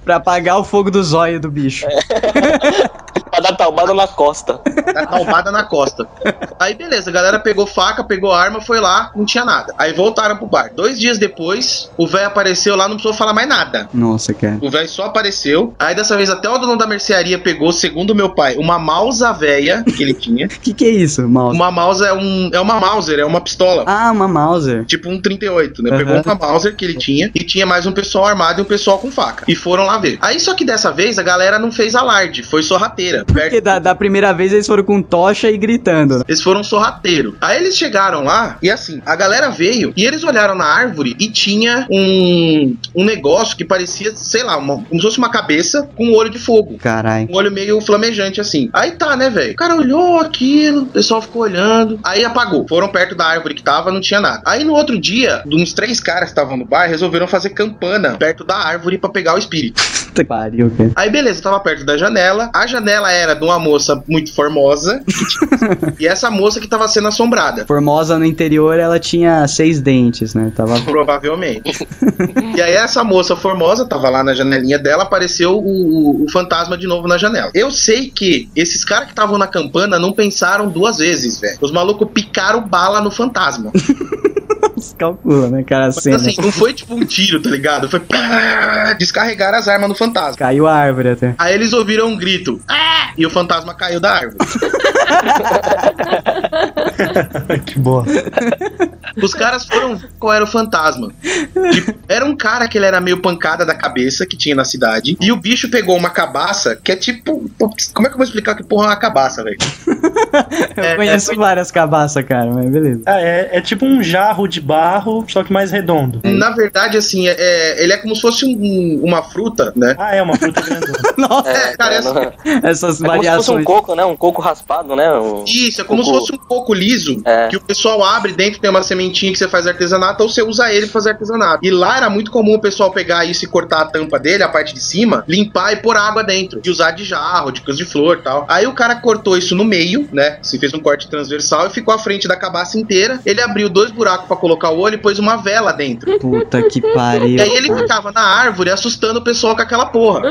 pra apagar o fogo do zóio do bicho. Pra dar talbada na costa. Dar talbada na costa. Aí beleza, a galera pegou faca, pegou arma, foi lá, não tinha nada. Aí voltaram pro bar. Dois dias depois, o velho apareceu lá, não precisou falar mais nada. Nossa, cara. O velho só apareceu. Aí dessa vez até o dono da mercearia pegou, segundo meu pai, uma Mausa velha que ele tinha. Que que é isso, mouse? Uma Mausa é um é uma Mauser, é uma pistola. Ah, uma Mauser. Tipo um 38, né? Aham. Pegou uma Mauser que ele tinha e tinha mais um pessoal armado e um pessoal com faca. E foram lá ver. Aí só que dessa vez a galera não fez alarde, foi sorrateira. Porque da, da primeira vez eles foram com tocha e gritando. Eles foram sorrateiro. Aí eles chegaram lá e assim, a galera veio e eles olharam na árvore e tinha um, um negócio que parecia, sei lá, uma- como se fosse uma cabeça com um olho de fogo. Caralho. Um olho meio flamejante assim. Aí tá, né, velho? O cara olhou aquilo, o pessoal ficou olhando. Aí apagou. Foram perto da árvore que tava, não tinha nada. Aí no outro dia, uns três caras que estavam no bar resolveram fazer campana perto da árvore pra pegar o espírito. Pariu, cara. Aí beleza, tava perto da janela. A janela era de uma moça muito formosa. e essa moça que tava sendo assombrada. Formosa no interior, ela tinha seis dentes, né? Tava. Provavelmente. e aí essa moça formosa tava lá na janelinha dela, apareceu o, o- o fantasma de novo na janela. Eu sei que esses caras que estavam na campana não pensaram duas vezes, velho. Os malucos picaram bala no fantasma. Calcula, né, cara? Mas assim, não foi tipo um tiro, tá ligado? Foi pá, descarregar as armas no fantasma. Caiu a árvore até. Aí eles ouviram um grito. "Ah!" E o fantasma caiu da árvore. que boa. Os caras foram ver qual era o fantasma. Tipo, era um cara que ele era meio pancada da cabeça que tinha na cidade. E o bicho pegou uma cabaça que é tipo. Como é que eu vou explicar que porra é uma cabaça, velho? Eu conheço várias cabaças, cara, mas beleza. Ah, é, é tipo um jarro de barro, só que mais redondo. Na verdade, assim, é- é- ele é como se fosse um- uma fruta, né? Ah, é uma fruta grandona. Nossa, É, cara, é essas É como se fosse um coco, né? Um coco raspado, né? Um- Isso, é como se coco- fosse um coco liso É. que o pessoal abre dentro tem uma sementinha que você faz artesanato ou você usa ele pra fazer artesanato. E lá era muito comum o pessoal pegar isso e cortar a tampa dele, a parte de cima, limpar e pôr água dentro. E usar de jarro, de coisa de flor e tal. Aí o cara cortou isso no meio, né? Se fez um corte transversal e ficou à frente da cabaça inteira. Ele abriu dois buracos pra colocar o olho e pôs uma vela dentro. Puta que pariu. E aí ele ficava na árvore assustando o pessoal com aquela porra.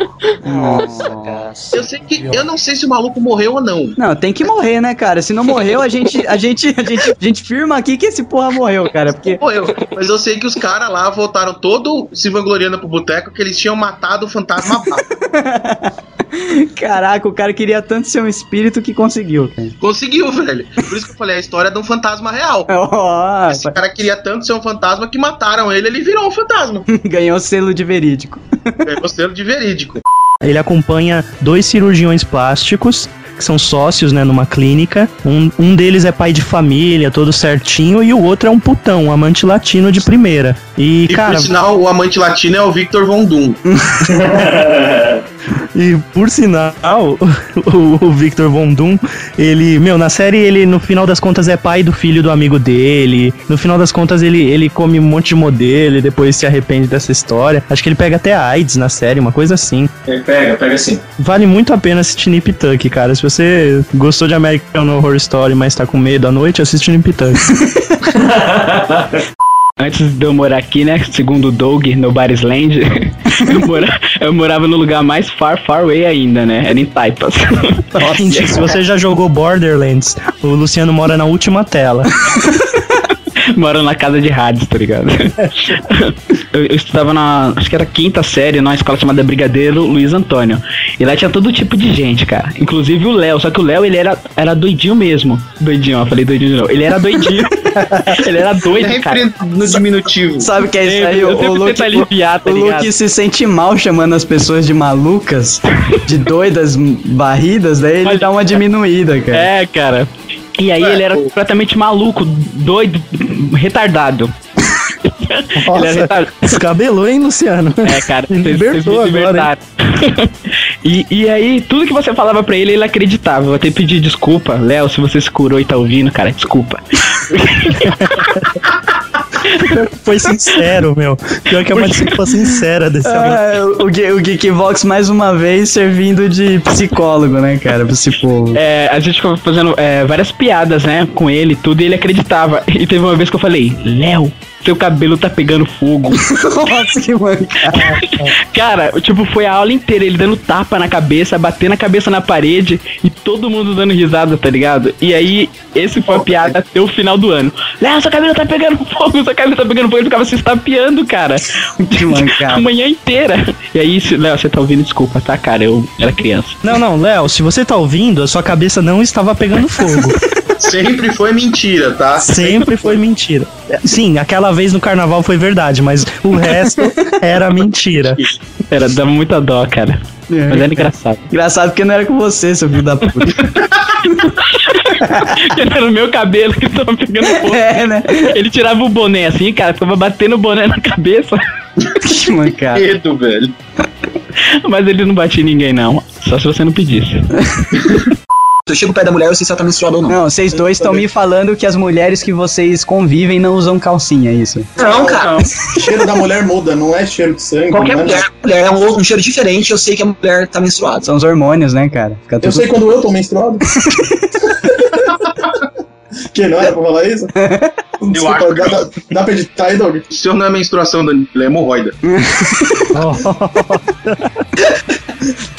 Nossa, Eu sei que eu não sei se o maluco morreu ou não. Não, tem que morrer, né, cara? Se não morreu, a gente, a gente, a gente, a gente firma aqui que esse porra morreu, cara. Porque Morreu. Mas eu sei que os caras lá voltaram todo se vangloriando pro boteco que eles tinham matado o fantasma. Caraca, o cara queria tanto ser um espírito que conseguiu, cara. Conseguiu, velho. Por isso que eu falei, a história é de um fantasma real. Esse cara queria tanto ser um fantasma que mataram ele, ele virou um fantasma. ganhou o selo de verídico. Ganhou selo de verídico. Ele acompanha dois cirurgiões plásticos que são sócios, né, numa clínica. Um, um deles é pai de família, todo certinho, e o outro é um putão, um amante latino de primeira. E, E cara, por sinal, o amante latino é o Victor Von Doom. E por sinal, o, o Victor Von Doom, ele, meu, na série ele no final das contas é pai do filho do amigo dele. No final das contas ele, ele come um monte de modelo e depois se arrepende dessa história. Acho que ele pega até AIDS na série, uma coisa assim. Ele pega, pega sim. Vale muito a pena assistir Nip Tuck, cara. Se você gostou de American Horror Story, mas tá com medo à noite, assiste Nip Tuck. Antes de eu morar aqui, né? Segundo o Doug, no Barisland, eu, mora- eu morava no lugar mais far, far away ainda, né? Era em Taipas. Gente, se você já jogou Borderlands, o Luciano mora na última tela. Moro na casa de rádios, tá ligado? eu, eu estudava na, acho que era quinta série, numa escola chamada Brigadeiro Luiz Antônio. E lá tinha todo tipo de gente, cara. Inclusive o Léo, só que o Léo, ele era, era doidinho mesmo. Doidinho, ó, falei doidinho de novo. Ele era doidinho. ele era doido, cara. no diminutivo. Sabe o que é isso Sempre- aí? eu O, sempre o Luke, aliviar, tá o? Luke se sente mal chamando as pessoas de malucas, de doidas, barridas, daí ele dá uma diminuída, cara. É, cara. E aí ele era completamente maluco, doido, retardado. ele era retardado. Descabelou, hein, Luciano? É, cara, Libertou agora. E, e aí, tudo que você falava pra ele, ele acreditava. Eu vou até pedir desculpa. Léo, se você se curou e tá ouvindo, cara, desculpa. Foi sincero, meu. Pior que é uma desculpa sincera desse É, o, o Geekvox mais uma vez servindo de psicólogo, né, cara, pra esse povo. É, a gente ficou fazendo é, várias piadas, né, com ele e tudo, e ele acreditava. E teve uma vez que eu falei, Léo, seu cabelo tá pegando fogo. Nossa, que mancada. Cara, tipo, foi a aula inteira ele dando tapa na cabeça, batendo a cabeça na parede e todo mundo dando risada, tá ligado? E aí, esse foi a piada até o final do ano. Léo, seu cabelo tá pegando fogo, seu cabelo tá pegando fogo. Ele ficava se estapeando, cara. Que mancada. A manhã inteira. E aí, Léo, você tá ouvindo? Desculpa, tá, cara? Eu era criança. Não, não, Léo, se você tá ouvindo, a sua cabeça não estava pegando fogo. Sempre foi mentira, tá? Sempre foi mentira. Sim, aquela vez no carnaval foi verdade, mas o resto era mentira. Era, dava muita dó, cara. Mas era engraçado. Engraçado porque não era com você, seu filho da puta. Era no meu cabelo que tava pegando fogo. É, né? Ele tirava o boné assim, cara, ficava batendo o boné na cabeça. que mancada. Medo, velho. Mas ele não batia em ninguém, não. Só se você não pedisse. Eu chego perto da mulher, eu sei se ela tá menstruada ou não. Não, vocês dois estão me falando que as mulheres que vocês convivem não usam calcinha, é isso? Não, cara. cheiro da mulher muda, não é cheiro de sangue. Qualquer é mulher, mulher é um, um cheiro diferente, eu sei que a mulher tá menstruada. São os hormônios, né, cara? Fica Eu tudo- sei quando eu tô menstruado. que não era pra falar isso? Desculpa, acho que dá, dá, dá pra editar aí, Doug? O senhor não é menstruação, Danilo, é hemorroida.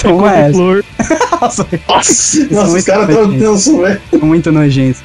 Toma essa. Flor. Nossa, Nossa, os caras tão tensos, velho. Muito nojento.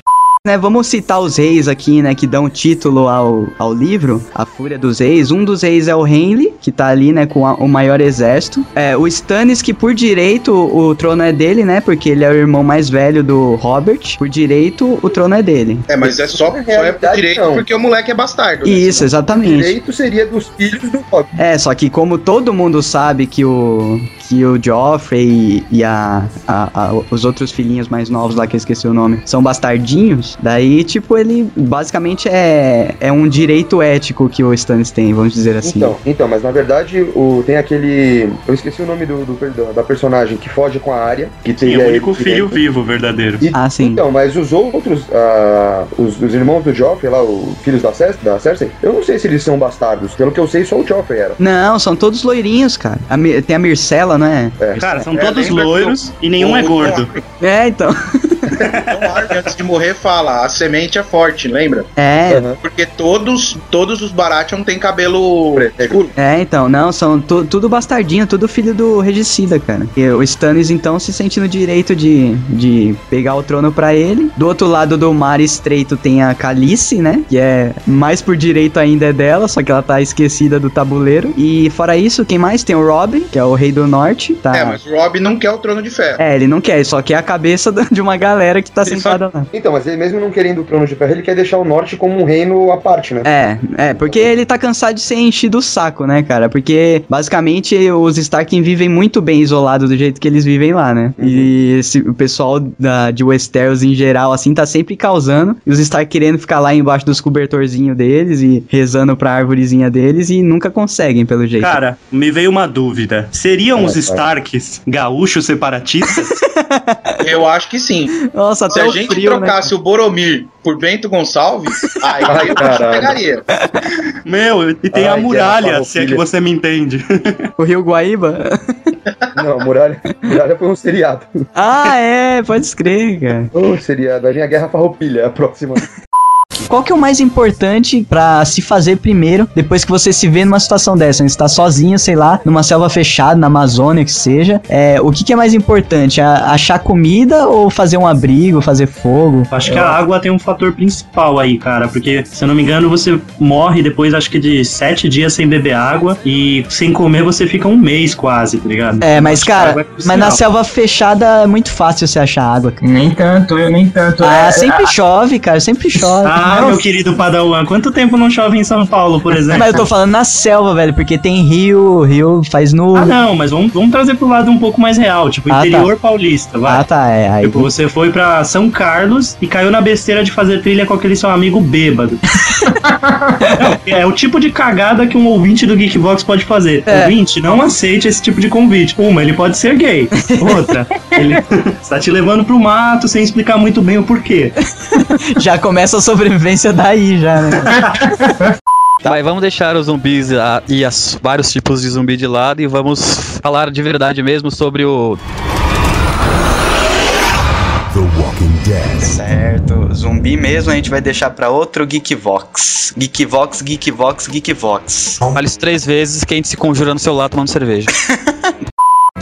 Né, vamos citar os reis aqui, né, que dão título ao, ao livro, A Fúria dos Reis. Um dos reis é o Henry, que tá ali, né, com a- o maior exército. É, o Stannis, que por direito o trono é dele, né, porque ele é o irmão mais velho do Robert. Por direito, o trono é dele. É, mas é só, só é por direito não. porque o moleque é bastardo. né? Isso, O exatamente. direito seria dos filhos do Rob. É, só que como todo mundo sabe que o que o Joffrey e, e a, a- a- os outros filhinhos mais novos lá que eu esqueci o nome são bastardinhos, daí tipo ele basicamente é é um direito ético que o Stannis tem, vamos dizer assim. Então, então, mas na verdade o, tem aquele. Eu esqueci o nome do, do- do- da personagem que foge com a área. Que Sim, teria o único filho direito. vivo, verdadeiro. E- Ah, sim. Então, mas os outros, ah, os, os irmãos do Joffrey lá, os filhos da, Cer da Cersei, eu não sei se eles são bastardos. Pelo que eu sei, só o Joffrey era. Não, são todos loirinhos, cara. A tem a Mircela, não é? Cara, são É, todos loiros e nenhum é gordo. É, então. Então, antes de morrer, fala: a semente é forte, lembra? É. Porque todos, todos os Baratheon têm cabelo escuro. É, então, não, são tu- tudo bastardinho, tudo filho do regicida, cara. E o Stannis, então, se sente no direito de, de pegar o trono pra ele. Do outro lado do mar estreito tem a Calice, né? Que é mais por direito ainda é dela, só que ela tá esquecida do tabuleiro. E fora isso, quem mais? Tem o Robin, que é o rei do norte. Tá... É, mas o Rob não quer o trono de ferro. É, ele não quer, ele só quer a cabeça de uma galera que tá sentada lá. Então, mas ele mesmo não querendo o trono de ferro, ele quer deixar o norte como um reino à parte, né? É, é, porque ele tá cansado de ser enchido o saco, né, cara? Porque basicamente os Stark vivem muito bem isolados do jeito que eles vivem lá, né? E esse- o pessoal da, de Westeros em geral, assim, tá sempre causando. E os Stark querendo ficar lá embaixo dos cobertorzinhos deles e rezando pra árvorezinha deles e nunca conseguem, pelo jeito. Cara, me veio uma dúvida. Seriam os É, Starks gaúchos separatistas? Eu acho que sim. Nossa, Se até a o gente frio, né? trocasse o Boromir por Bento Gonçalves, aí Ai, eu pegaria. Meu, e tem a Ai, muralha, guerra se é que você me entende. O Rio Guaíba? Não, Muralha, Muralha foi um seriado. ah, é, pode escrever, cara. Oh, seriado. Vai vir a Guerra Farroupilha, a próxima. Qual que é o mais importante pra se fazer primeiro, depois que você se vê numa situação dessa? Você está sozinho, sei lá, numa selva fechada, na Amazônia, que seja. É, o que, que é mais importante? A- achar comida ou fazer um abrigo, fazer fogo? Acho que a água tem um fator principal aí, cara, porque, se eu não me engano, você morre depois, acho que de sete dias sem beber água e sem comer você fica um mês quase, tá ligado? É, mas Acho cara, é mas na selva fechada é muito fácil você achar água. cara. Nem tanto, eu nem tanto. Ah, É, sempre chove, cara, sempre chove. Ah, Não, meu querido Padawan, quanto tempo não chove em São Paulo, por exemplo? Mas eu tô falando na selva, velho, porque tem rio, rio faz no. Ah, não, mas vamos, vamos trazer pro lado um pouco mais real, tipo, Ah, tá. interior paulista, vai. Ah, tá, é. Aí... Tipo, você foi pra São Carlos e caiu na besteira de fazer trilha com aquele seu amigo bêbado. Não, é o tipo de cagada que um ouvinte do Geekbox pode fazer. É. Ouvinte, não aceite esse tipo de convite. Uma, ele pode ser gay. Outra, ele está te levando pro mato sem explicar muito bem o porquê. Já começa a sobrevivência daí, já, né? Mas vamos deixar os zumbis ah, e as vários tipos de zumbi de lado e vamos falar de verdade mesmo sobre o The Walking Dead. Certo. Zumbi mesmo a gente vai deixar pra outro Geekvox. Geekvox, Geekvox, Geekvox. Fale isso três vezes que a gente se conjura no seu lado tomando cerveja.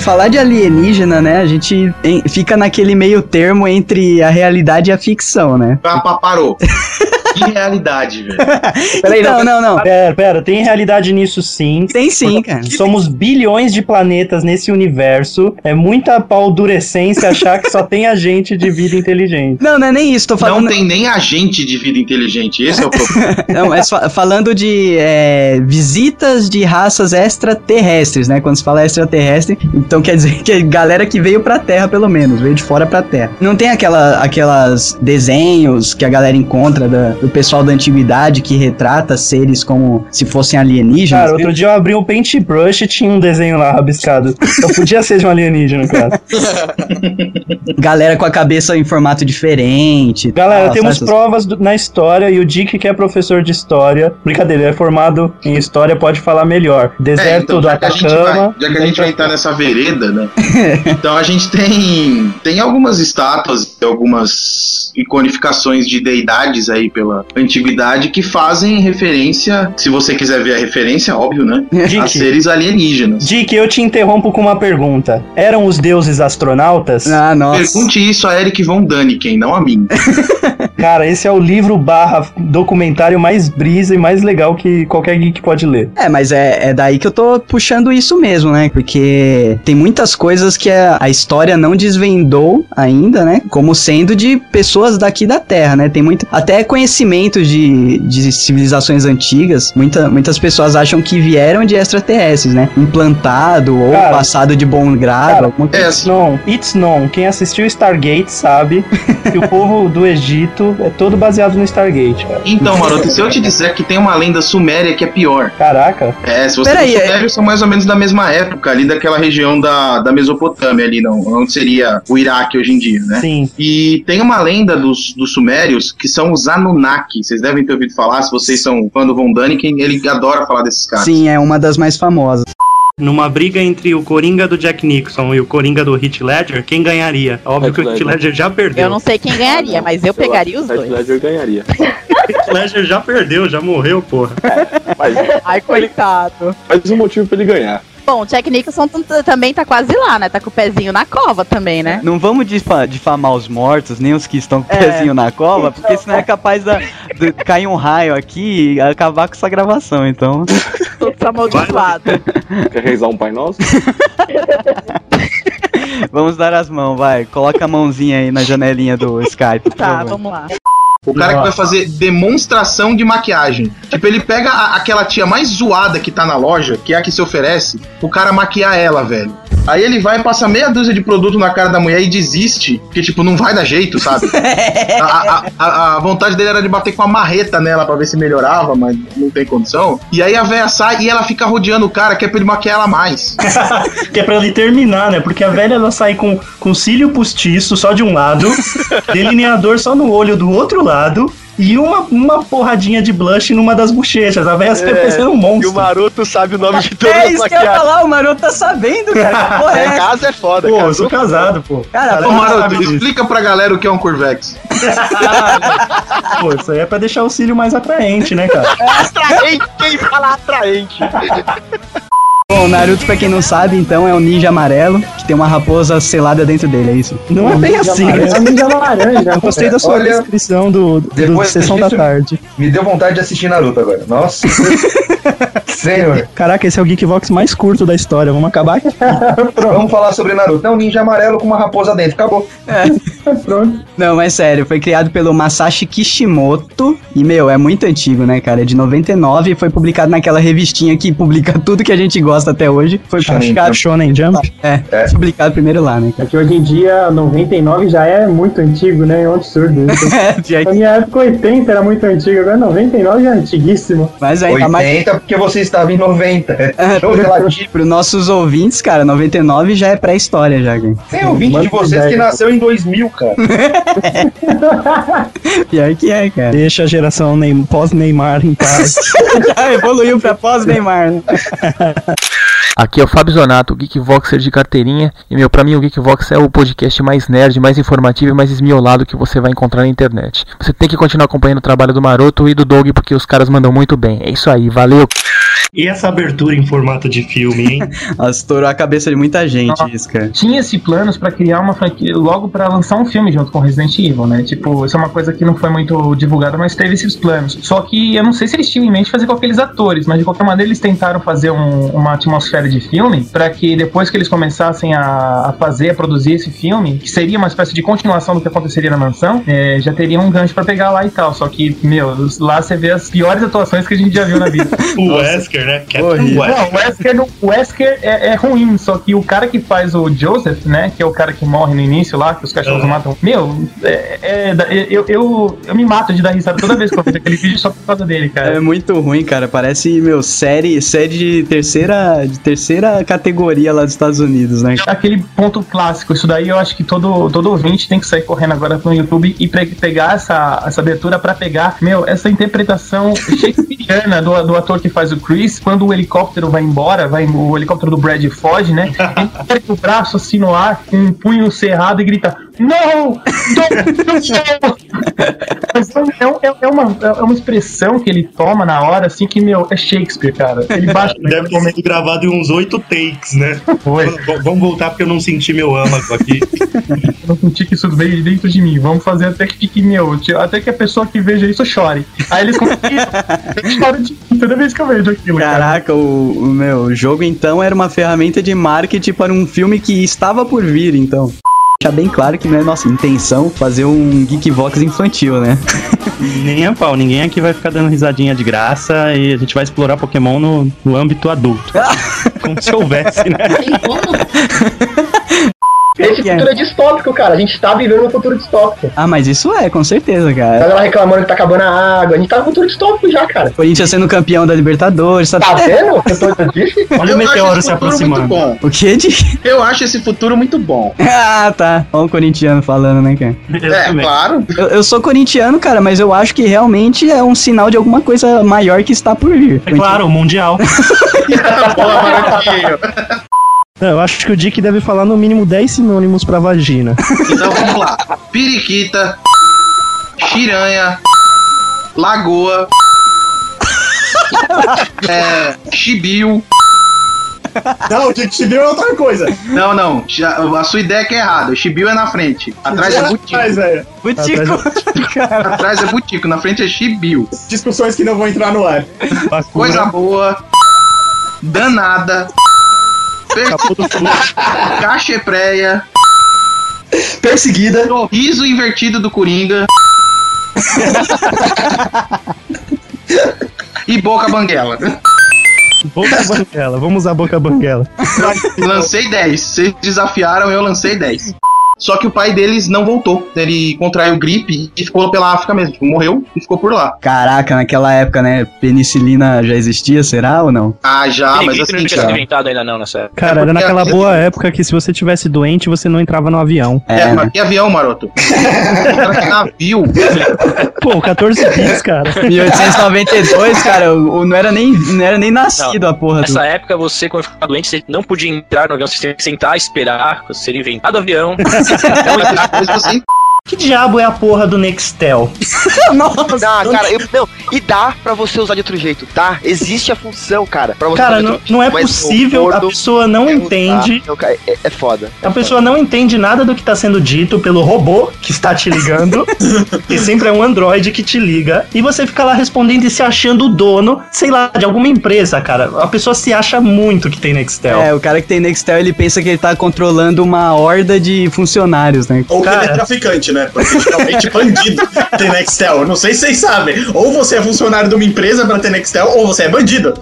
Falar de alienígena, né? A gente fica naquele meio termo entre a realidade e a ficção, né? Ah, parou. Que realidade, velho. Peraí, Não, não, não. Pera, pera, tem realidade nisso sim. Tem sim, cara. Somos bilhões de planetas nesse universo. É muita paldurecência achar que só tem agente de vida inteligente. Não, não é nem isso, tô falando. Não tem nem agente de vida inteligente, esse é o problema. Não, mas fa- falando de é, visitas de raças extraterrestres, né? Quando se fala extraterrestre, então quer dizer que é galera que veio pra Terra, pelo menos, veio de fora pra Terra. Não tem aquela, aquelas desenhos que a galera encontra da- do pessoal da antiguidade que retrata seres como se fossem alienígenas? Cara, outro dia eu abri um paintbrush e tinha um desenho lá rabiscado. Então podia ser de um alienígena, cara. Galera com a cabeça em formato diferente. Galera, tal, temos provas do- na história e o Dick, que é professor de história, brincadeira, ele é formado em história, pode falar melhor. Deserto É, então, do já que a gente vai, Atacama. já que a gente vai entrar nessa vereda, né? então a gente tem tem algumas estátuas, algumas iconificações de deidades aí pela antiguidade que fazem referência, se você quiser ver a referência, óbvio, né? A Dick. seres alienígenas. Dick, eu te interrompo com uma pergunta. Eram os deuses astronautas? Ah, Pergunte isso a Eric Von Däniken, não a mim. Cara, esse é o livro barra documentário mais brisa e mais legal que qualquer geek pode ler. É, mas é, é daí que eu tô puxando isso mesmo, né? Porque tem muitas coisas que a, a história não desvendou ainda, né? Como sendo de pessoas daqui da Terra, né? Tem muito. Até conhecimentos de, de civilizações antigas. Muita, muitas pessoas acham que vieram de extraterrestres, né? Implantado ou Cara, passado de bom grado. alguma coisa It's known, it's known. Quem assistiu Stargate sabe que o povo do Egito é todo baseado no Stargate, cara. Então, Maroto, se eu te disser que tem uma lenda suméria que é pior. Caraca. É, se você Peraí, é- sumérios são mais ou menos da mesma época, ali daquela região da, da Mesopotâmia, ali, não, onde seria o Iraque hoje em dia, né? Sim. E tem uma lenda dos, dos sumérios que são os Anunnaki. Vocês devem ter ouvido falar, se vocês são fã do Von Däniken, ele adora falar desses caras. Sim, é uma das mais famosas. Numa briga entre o Coringa do Jack Nixon e o Coringa do Heath Ledger, quem ganharia? Óbvio que o Heath Ledger já perdeu. Eu não sei quem ganharia, mas eu pegaria os dois. Ledger ganharia. Heath Ledger já perdeu, já morreu, porra. Ai, coitado. Mas um motivo pra ele ganhar. Bom, o Jack Nicholson também tá quase lá, né? Tá com o pezinho na cova também, né? Não vamos difa- difamar os mortos, nem os que estão com o É. pezinho na cova, porque senão é capaz da- de cair um raio aqui e acabar com essa gravação, então. Todos amaldiçoados. Quer rezar um Pai Nosso? Vamos dar as mãos, vai. Coloca a mãozinha aí na janelinha do Skype. Tá, vamos lá. O cara que vai fazer demonstração de maquiagem. Tipo, ele pega a- aquela tia mais zoada que tá na loja, que é a que se oferece, o cara maquiar ela, velho. Aí ele vai, passa meia dúzia de produto na cara da mulher e desiste, porque, tipo, não vai dar jeito, sabe? A, a- a- a vontade dele era de bater com a marreta nela pra ver se melhorava, mas não tem condição. E aí a véia sai e ela fica rodeando o cara, que é pra ele maquiar ela mais. Que é pra ele terminar, né? Porque a velha ela sai com, com cílio postiço só de um lado, delineador só no olho do outro lado. E uma, uma porradinha de blush numa das bochechas. A velha sai parecendo um monstro. E o Maroto sabe o nome de todas É as isso que eu ia falar, o Maroto tá sabendo, cara. Que Porra, é É, casa é foda, Pô, cara. eu sou casado, pô. Cara, Ô, pô, Maroto, explica pra galera o que é um Curvex. Pô, isso aí é pra deixar o cílio mais atraente, né, cara? Atraente, quem fala atraente? Bom, o Naruto, pra quem não sabe, então, é um ninja amarelo que tem uma raposa selada dentro dele, é isso? Não é bem assim. né? É um ninja laranja. Eu gostei da sua Olha, descrição do, do depois Sessão da Tarde. Me deu vontade de assistir Naruto agora. Nossa. Senhor. Caraca, esse é o Geekvox mais curto da história. Vamos acabar aqui. Vamos falar sobre Naruto. É um ninja amarelo com uma raposa dentro. Acabou. Pronto. Não, mas sério, foi criado pelo Masashi Kishimoto e, meu, é muito antigo, né, cara? É de 99 e foi publicado naquela revistinha que publica tudo que a gente gosta até hoje. Foi publicado... Jump. Shonen Jump. É, É. publicado primeiro lá, né, É que hoje em dia, 99 já é muito antigo, né? É um absurdo isso. cara? Na minha época, 80 era muito antigo, agora 99 já é antiguíssimo. Mas ainda 80 mais... porque você estava em 90. É. Para nossos ouvintes, cara, 99 já é pré-história já, cara. Tem ouvinte de Manda vocês que nasceu em 2000, cara. Pior que é, cara. Deixa a geração Neym- pós-Neymar em paz. Já evoluiu pra pós-Neymar, né? Aqui é o Fábio Zonato, Geekvoxer de carteirinha. E, meu, pra mim o Geekvox é o podcast mais nerd, mais informativo e mais esmiolado que você vai encontrar na internet. Você tem que continuar acompanhando o trabalho do Maroto e do Doug, porque os caras mandam muito bem. É isso aí, valeu! E essa abertura em formato de filme, hein? Estourou a cabeça de muita gente isso, cara. Tinha-se planos pra criar uma franquia logo pra lançar um filme junto com Resident Evil, né? Tipo, isso é uma coisa que não foi muito divulgada, mas teve esses planos. Só que eu não sei se eles tinham em mente fazer com aqueles atores, mas de qualquer maneira eles tentaram fazer um- uma atmosfera de filme pra que depois que eles começassem a, a fazer, a produzir esse filme, que seria uma espécie de continuação do que aconteceria na mansão, é, já teria um gancho pra pegar lá e tal. Só que, meu, lá você vê as piores atuações que a gente já viu na vida. O Wesker, né? Captain Horrível. Wesker. Não, o Wesker, não- o Wesker é, é ruim, só que o cara que faz o Joseph, né, que é o cara que morre no início lá, que os cachorros Uhum. matam, meu, é, é- é- eu, eu, eu me mato de dar risada toda vez que eu vejo aquele vídeo só por causa dele, cara. É muito ruim, cara. Parece, meu, série, série de terceira, de terceira categoria lá dos Estados Unidos, né? Aquele ponto clássico, isso daí eu acho que todo, todo ouvinte tem que sair correndo agora no YouTube e pre- pegar essa, essa abertura pra pegar, meu, essa interpretação shakespeariana do, do ator que faz o Chris, quando o helicóptero vai embora, vai, o helicóptero do Brad foge, né? Ele ergue o braço assim no ar, com um punho cerrado e grita: Não! Don't! Mas é, é- é uma, é uma expressão que ele toma na hora, assim, que, meu, é Shakespeare, cara. Ele baixa. Deve ter sido gravado em uns oito takes, né? Foi. V- Vamos voltar porque eu não senti meu âmago aqui. Eu não senti que isso veio de dentro de mim. Vamos fazer até que fique meu. Até que a pessoa que veja isso chore. Aí eles conseguiram. Eu choro de mim toda vez que eu vejo aquilo. cara. Caraca, o, o meu o jogo então era uma ferramenta de marketing para um filme que estava por vir, então. Deixar bem claro que não é nossa intenção fazer um Geekvox infantil, né? Nem a pau, ninguém aqui vai ficar dando risadinha de graça e a gente vai explorar Pokémon no, no âmbito adulto. Como se houvesse, né? Esse futuro é distópico, cara. A gente tá vivendo um futuro distópico. Ah, mas isso é, com certeza, A cara. galera reclamando que tá acabando a água. A gente tá no futuro distópico já, cara. Corinthians sendo campeão da Libertadores, sabe? Tá vendo? Eu tô disse. Olha o Eu meteoro acho se esse futuro aproximando. Muito bom. O que de. Eu acho esse futuro muito bom. ah, tá. Olha o corintiano falando, né, cara? é, claro. Eu, eu sou corintiano, cara, mas eu acho que realmente é um sinal de alguma coisa maior que está por vir. É claro, o Mundial. Boa, Marotinho. Não, eu acho que o Dick deve falar no mínimo 10 sinônimos pra vagina. Então vamos lá. Periquita, Chiranha, Lagoa, é, Chibio. Não, o viu é outra coisa. Não, não. A sua ideia é que é errada. O Chibio é na frente. Atrás é Butico. Atrás, velho. Butico. Atrás é Butico. Na frente é Chibio. Discussões que não vão entrar no ar. Coisa boa. Danada. Perseguida. Cachepreia. Perseguida. Riso invertido do Coringa. e Boca Banguela. Boca Banguela, vamos usar Boca Banguela. Lancei 10. Vocês desafiaram, eu lancei 10. Só que o pai deles não voltou. Ele contraiu gripe e ficou pela África mesmo. Tipo, morreu e ficou por lá. Caraca, naquela época, né? Penicilina já existia, será ou não? Ah, já, mas Ninguém assim, não tinha sido inventado ainda não nessa época. Cara, era porque naquela a- boa época que se você tivesse doente, você não entrava no avião. É, mas que avião, maroto? Cara, que navio. Pô, 14 bits, cara. 1892, cara, o, o- não, era nem, não era nem nascido a porra do... Nessa época, você, quando ficava doente, você não podia entrar no avião, você tinha que sentar, esperar, ser inventado o avião. Depois você Que diabo é a porra do Nextel? Não, cara, eu, não. E dá pra você usar de outro jeito, tá? Existe a função, cara. Pra você Cara, usar de não, outro não é possível, a pessoa não quer entende. cara, é, é foda. A pessoa não entende nada do que está sendo dito pelo robô que está te ligando, que sempre é um androide que te liga, e você fica lá respondendo e se achando o dono, sei lá, de alguma empresa, cara. A pessoa se acha muito que tem Nextel. É, o cara que tem Nextel, ele pensa que ele tá controlando uma horda de funcionários, né? Ou que ele é Cara. traficante, né? Porque geralmente bandido tem Nextel. Eu não sei se vocês sabem. Ou você é funcionário de uma empresa pra ter Nextel, ou você é bandido.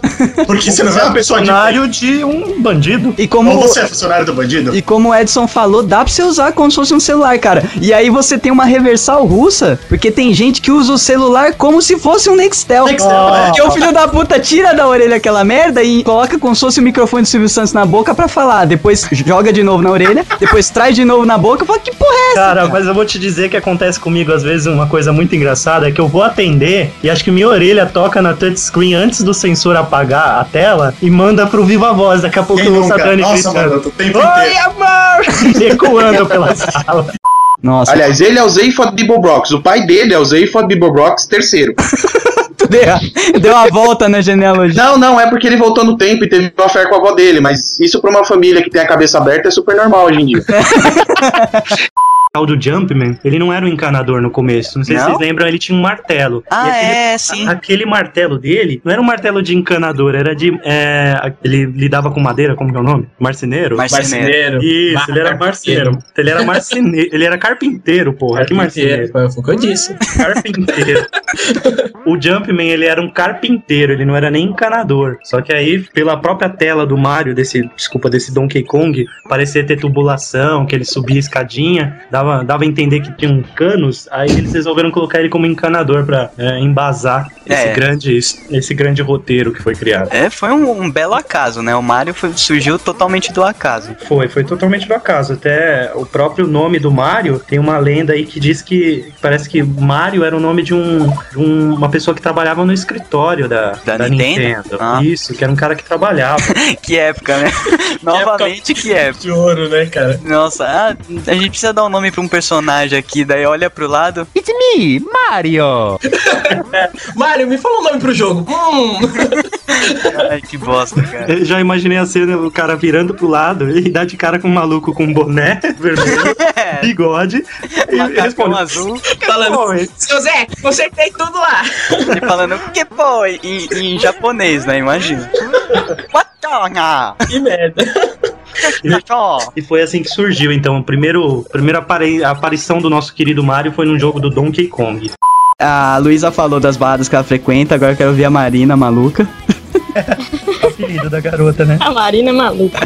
Porque você não é uma pessoa de. funcionário de um bandido. E como, Ou você é funcionário do bandido. e como o Edson falou, dá pra você usar como se fosse um celular, cara. E aí você tem uma reversal russa, porque tem gente que usa o celular como se fosse um Nextel. Nextel, é. Porque o filho da puta tira da orelha aquela merda e coloca como se fosse o microfone do Silvio Santos na boca pra falar. Depois joga de novo na orelha, depois traz de novo na boca e fala, que porra é essa? Cara, mas eu vou te te dizer que acontece comigo às vezes uma coisa muito engraçada, é que eu vou atender e acho que minha orelha toca na touchscreen antes do sensor apagar a tela e manda pro Viva Voz. Daqui a pouco Quem eu nunca? Dani Nossa, gritando. mano, o tempo Oi, amor! Ecoando pela sala. Nossa. Aliás, ele é o Zeifod Bibobrox. O pai dele é o Zeifod Bibobrox terceiro. Deu, deu a volta na genealogia. Não, não, é porque ele voltou no tempo e teve uma fé com a avó dele, mas isso pra uma família que tem a cabeça aberta é super normal hoje em dia. O do Jumpman, ele não era um encanador no começo. Não sei se Não? vocês lembram, ele tinha um martelo. Ah, aquele, é, sim. Aquele martelo dele não era um martelo de encanador, era de. é, ele lidava com madeira, como que é o nome? Marceneiro? Marceneiro. Isso, ele era marceneiro. Ele era marceneiro. Ele era carpinteiro, porra. Que marceneiro. Foi o que eu disse. Carpinteiro. o Jumpman, ele era um carpinteiro, ele não era nem encanador. Só que aí, pela própria tela do Mario, desse, desculpa, desse Donkey Kong, parecia ter tubulação, que ele subia escadinha, dava, dava a entender que tinha um canos, aí eles resolveram colocar ele como encanador pra é, embasar esse, É. grande, esse grande roteiro que foi criado. É, foi um, um belo acaso, né? O Mario foi- surgiu totalmente do acaso. Foi, foi totalmente do acaso. Até o próprio nome do Mario tem uma lenda aí que diz que parece que Mario era o nome de, um, de um- uma pessoa que trabalhava no escritório da, Da Nintendo? Ah. Isso, que era um cara que trabalhava. que época, né? Novamente, que época. De ouro, né, cara? Nossa, ah, a gente precisa dar um nome pra um personagem aqui, daí olha pro lado. It's me, Mario! Mário, me fala um nome pro jogo. Hum. Ai, que bosta, cara. Eu já imaginei a cena, o cara virando pro lado e dá de cara com um maluco com boné vermelho, bigode e responde. azul. Falando, seu Zé, consertei tudo lá. E falando, que foi? Em, em japonês, né? Imagina. Que merda. E foi assim que surgiu, então. O primeiro, a primeira apari- aparição do nosso querido Mario foi num jogo do Donkey Kong. A Luísa falou das baladas que ela frequenta, agora eu quero ver a Marina maluca. O apelido da garota, né? A Marina é maluca.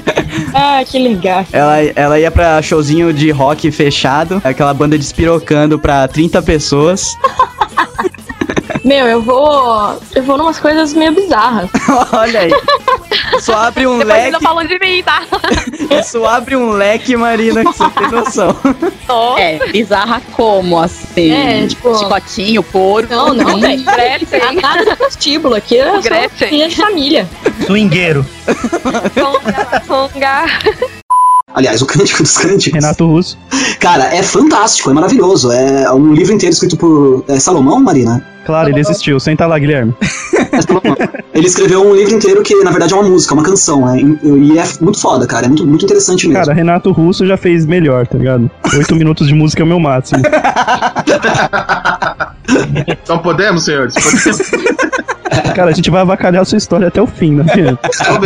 Ah, que legal. Ela, ela ia pra showzinho de rock fechado, aquela banda despirocando pra 30 pessoas. Meu, eu vou. Eu vou numas coisas meio bizarras. Olha aí. Só abre um Depois leque. ainda falam de mim, tá? Isso abre um leque, Marina, que você tem noção. É, bizarra como, assim? É, tipo- Chicotinho, couro. Não, não, velho. Gretchen. Nada do prostíbulo aqui. É só Gretchen. filha de família. Swingueiro. Songa. Aliás, o Cântico dos Cânticos. Renato Russo. Cara, é fantástico, é maravilhoso. É um livro inteiro escrito por é, Salomão, Marina. Claro, ele existiu. Senta lá, Guilherme. Ele escreveu um livro inteiro que, na verdade, é uma música, uma canção. né? E é muito foda, cara. É muito, muito interessante mesmo. Cara, Renato Russo já fez melhor, tá ligado? Oito minutos de música é o meu máximo. Então podemos, senhores? Podemos. Cara, a gente vai avacalhar a sua história até o fim, né?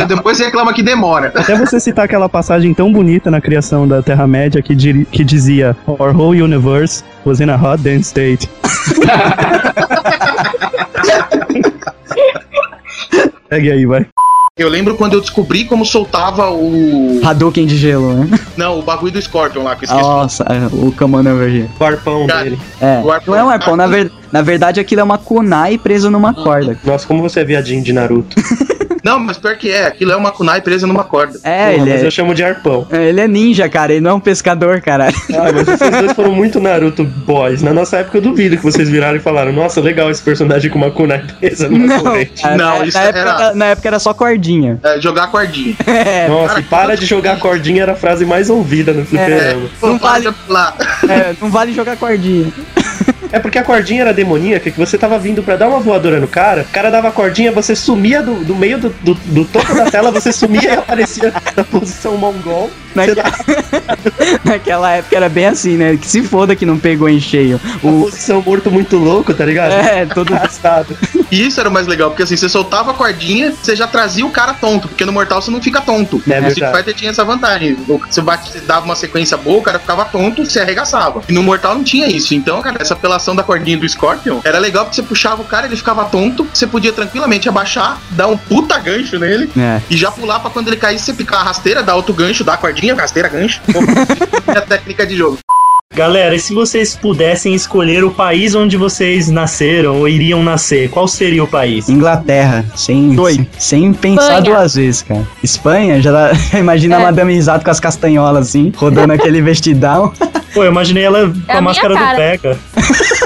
Depois reclama que demora. Até você citar aquela passagem tão bonita na criação da Terra-média que, que dizia Our whole universe was in a hot dense state. Segue aí, vai. Eu lembro quando eu descobri como soltava o. Hadouken de gelo, né? Não, o bagulho do Scorpion lá, que eu esqueci. Nossa, é, o Commander Overhead. O arpão dele. É, não é um arpão, na, ver- na verdade aquilo é uma kunai preso numa corda. Nossa, como você é viadinho de Naruto. Não, mas pior que é, aquilo é uma kunai presa numa corda. É, Porra, ele mas é... eu chamo de arpão. é, Ele é ninja, cara, ele não é um pescador, caralho. Ah, mas vocês dois foram muito Naruto boys. Na nossa época eu duvido que vocês viraram e falaram, nossa, legal esse personagem com uma kunai presa numa Não, corrente. cara, na, na época, na época era só cordinha. É, jogar cordinha. É, Nossa, e para de jogar cordinha era a frase mais ouvida no fliperama. não vale, é, não vale jogar cordinha. É porque a cordinha era demoníaca, que você tava vindo pra dar uma voadora no cara, o cara dava a cordinha, você sumia do, do meio do, do, do topo da tela, você sumia e aparecia na posição mongol. Naquela... Naquela época era bem assim, né? Que se foda que não pegou em cheio. O... posição morto muito louco, tá ligado? É, todo arrastado. E isso era o mais legal, porque assim, você soltava a cordinha, você já trazia o cara tonto, porque no Mortal você não fica tonto. É no Street. Fighter tinha essa vantagem. Você bate- você dava uma sequência boa, o cara ficava tonto, você arregaçava. E no Mortal não tinha isso. Então, cara, essa apelação da cordinha do Scorpion era legal porque você puxava o cara, ele ficava tonto, você podia tranquilamente abaixar, dar um puta gancho nele É. e já pular pra quando ele caísse, você picar a rasteira, dar outro gancho, dar a cordinha, rasteira, gancho. é a técnica de jogo. Galera, e se vocês pudessem escolher o país onde vocês nasceram ou iriam nascer, qual seria o país? Inglaterra, sem, sem, sem pensar Espanha. duas vezes, cara. Espanha, já dá- imagina a Madame Isato com as castanholas assim, rodando aquele vestidão. Pô, eu imaginei ela com É a, a máscara do cara. Pega.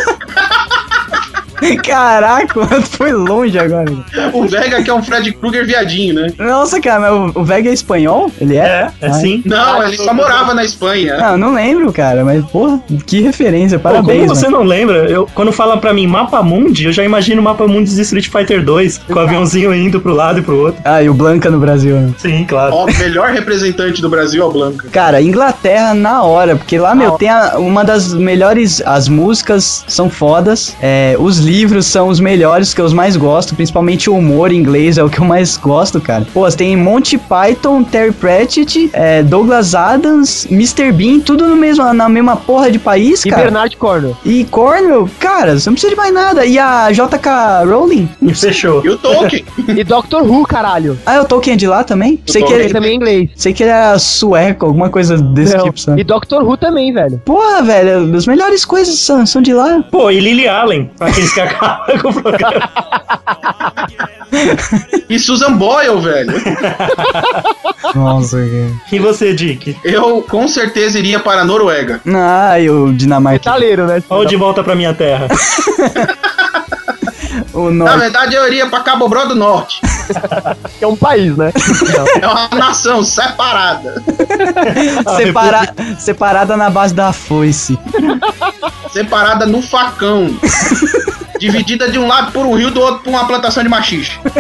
Caraca, foi longe agora. O Vega que é um Fred Krueger viadinho, né? Nossa, cara, mas o, Vega é espanhol? Ele é? É, é sim. Não, ele só morava na Espanha. Não, eu não lembro, cara, mas porra, que referência, Pô, parabéns. como você mano. não lembra? Eu, quando fala pra mim Mapa Mundi, eu já imagino o Mapa Mundi de Street Fighter 2, com o aviãozinho indo pro lado e pro outro. Ah, e o Blanca no Brasil, né? Sim, claro. Ó, o melhor representante do Brasil é o Blanca. Cara, Inglaterra na hora, porque lá, meu, tem a- uma das melhores. As músicas são fodas, é, os livros são os melhores que eu os mais gosto, principalmente o humor inglês é o que eu mais gosto, cara. Pô, você tem Monty Python, Terry Pratchett, é, Douglas Adams, Mr. Bean, tudo no mesmo, na mesma porra de país, E cara. Bernard Cornwell. E Cornwell, cara, você não precisa de mais nada. E a JK Rowling? E fechou. E o Tolkien. e Doctor Who, caralho. Ah, o Tolkien é de lá também? Sei que ele também é inglês. Sei que ele era sueco, alguma coisa desse Não. tipo, sabe? E Doctor Who também, velho. Porra, velho, as melhores coisas são, são de lá. Pô, e Lily Allen, aqueles que acabam com o programa. E Susan Boyle, velho. Nossa, cara. E você, Dick? Eu com certeza iria para a Noruega. Ah, e o Dinamarca. Metaleiro, né? Ou de volta pra minha terra. O Na verdade, eu iria para Cabo Bró do Norte. Que é um país, né? É uma nação separada. Separa... Separada na base da foice. Separada no facão. Dividida de um lado por um rio, do outro por uma plantação de machixe.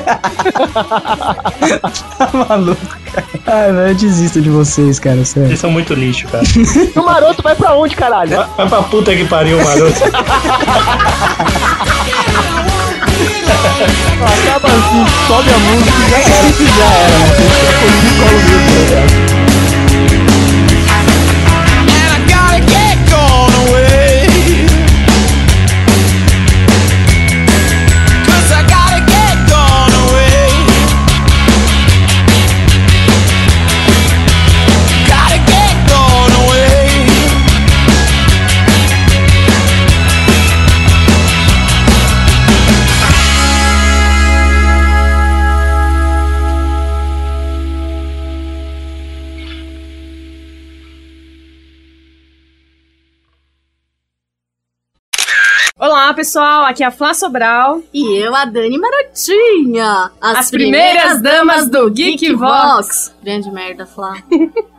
Tá maluco, cara. Ai, velho, eu desisto de vocês, cara, sério. Vocês são muito lixo, cara. o maroto vai pra onde, caralho? Vai, vai pra puta que pariu, maroto. Acaba assim, sobe a música e já era. De colo mesmo, né? Olá, pessoal, aqui é a Flá Sobral. E eu, a Dani Marotinha. As primeiras damas do Geek Vox. Grande merda, Flá.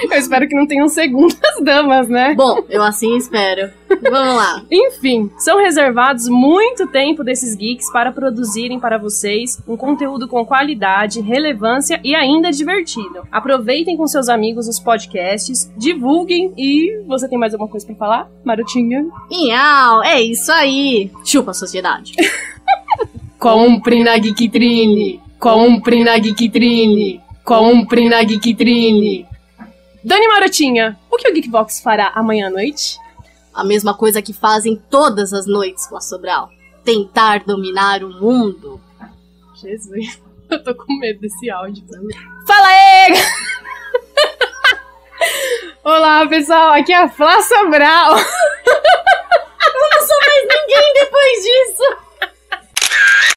Eu espero que não tenham segundas damas, né? Bom, eu assim espero. Vamos lá. Enfim, são reservados muito tempo desses geeks para produzirem para vocês um conteúdo com qualidade, relevância e ainda divertido. Aproveitem com seus amigos os podcasts, divulguem e você tem mais alguma coisa pra falar, Marotinha? Miau, é isso aí. Chupa a sociedade. Compre na Geektrine, compre na Geektrine, compre na Geektrine. Dani Marotinha, o que o Geekbox fará amanhã à noite? A mesma coisa que fazem todas as noites com a Sobral: tentar dominar o mundo. Jesus, eu tô com medo desse áudio também. Fala aí! Olá, pessoal, aqui é a Flá Sobral. Eu não sou mais ninguém depois disso.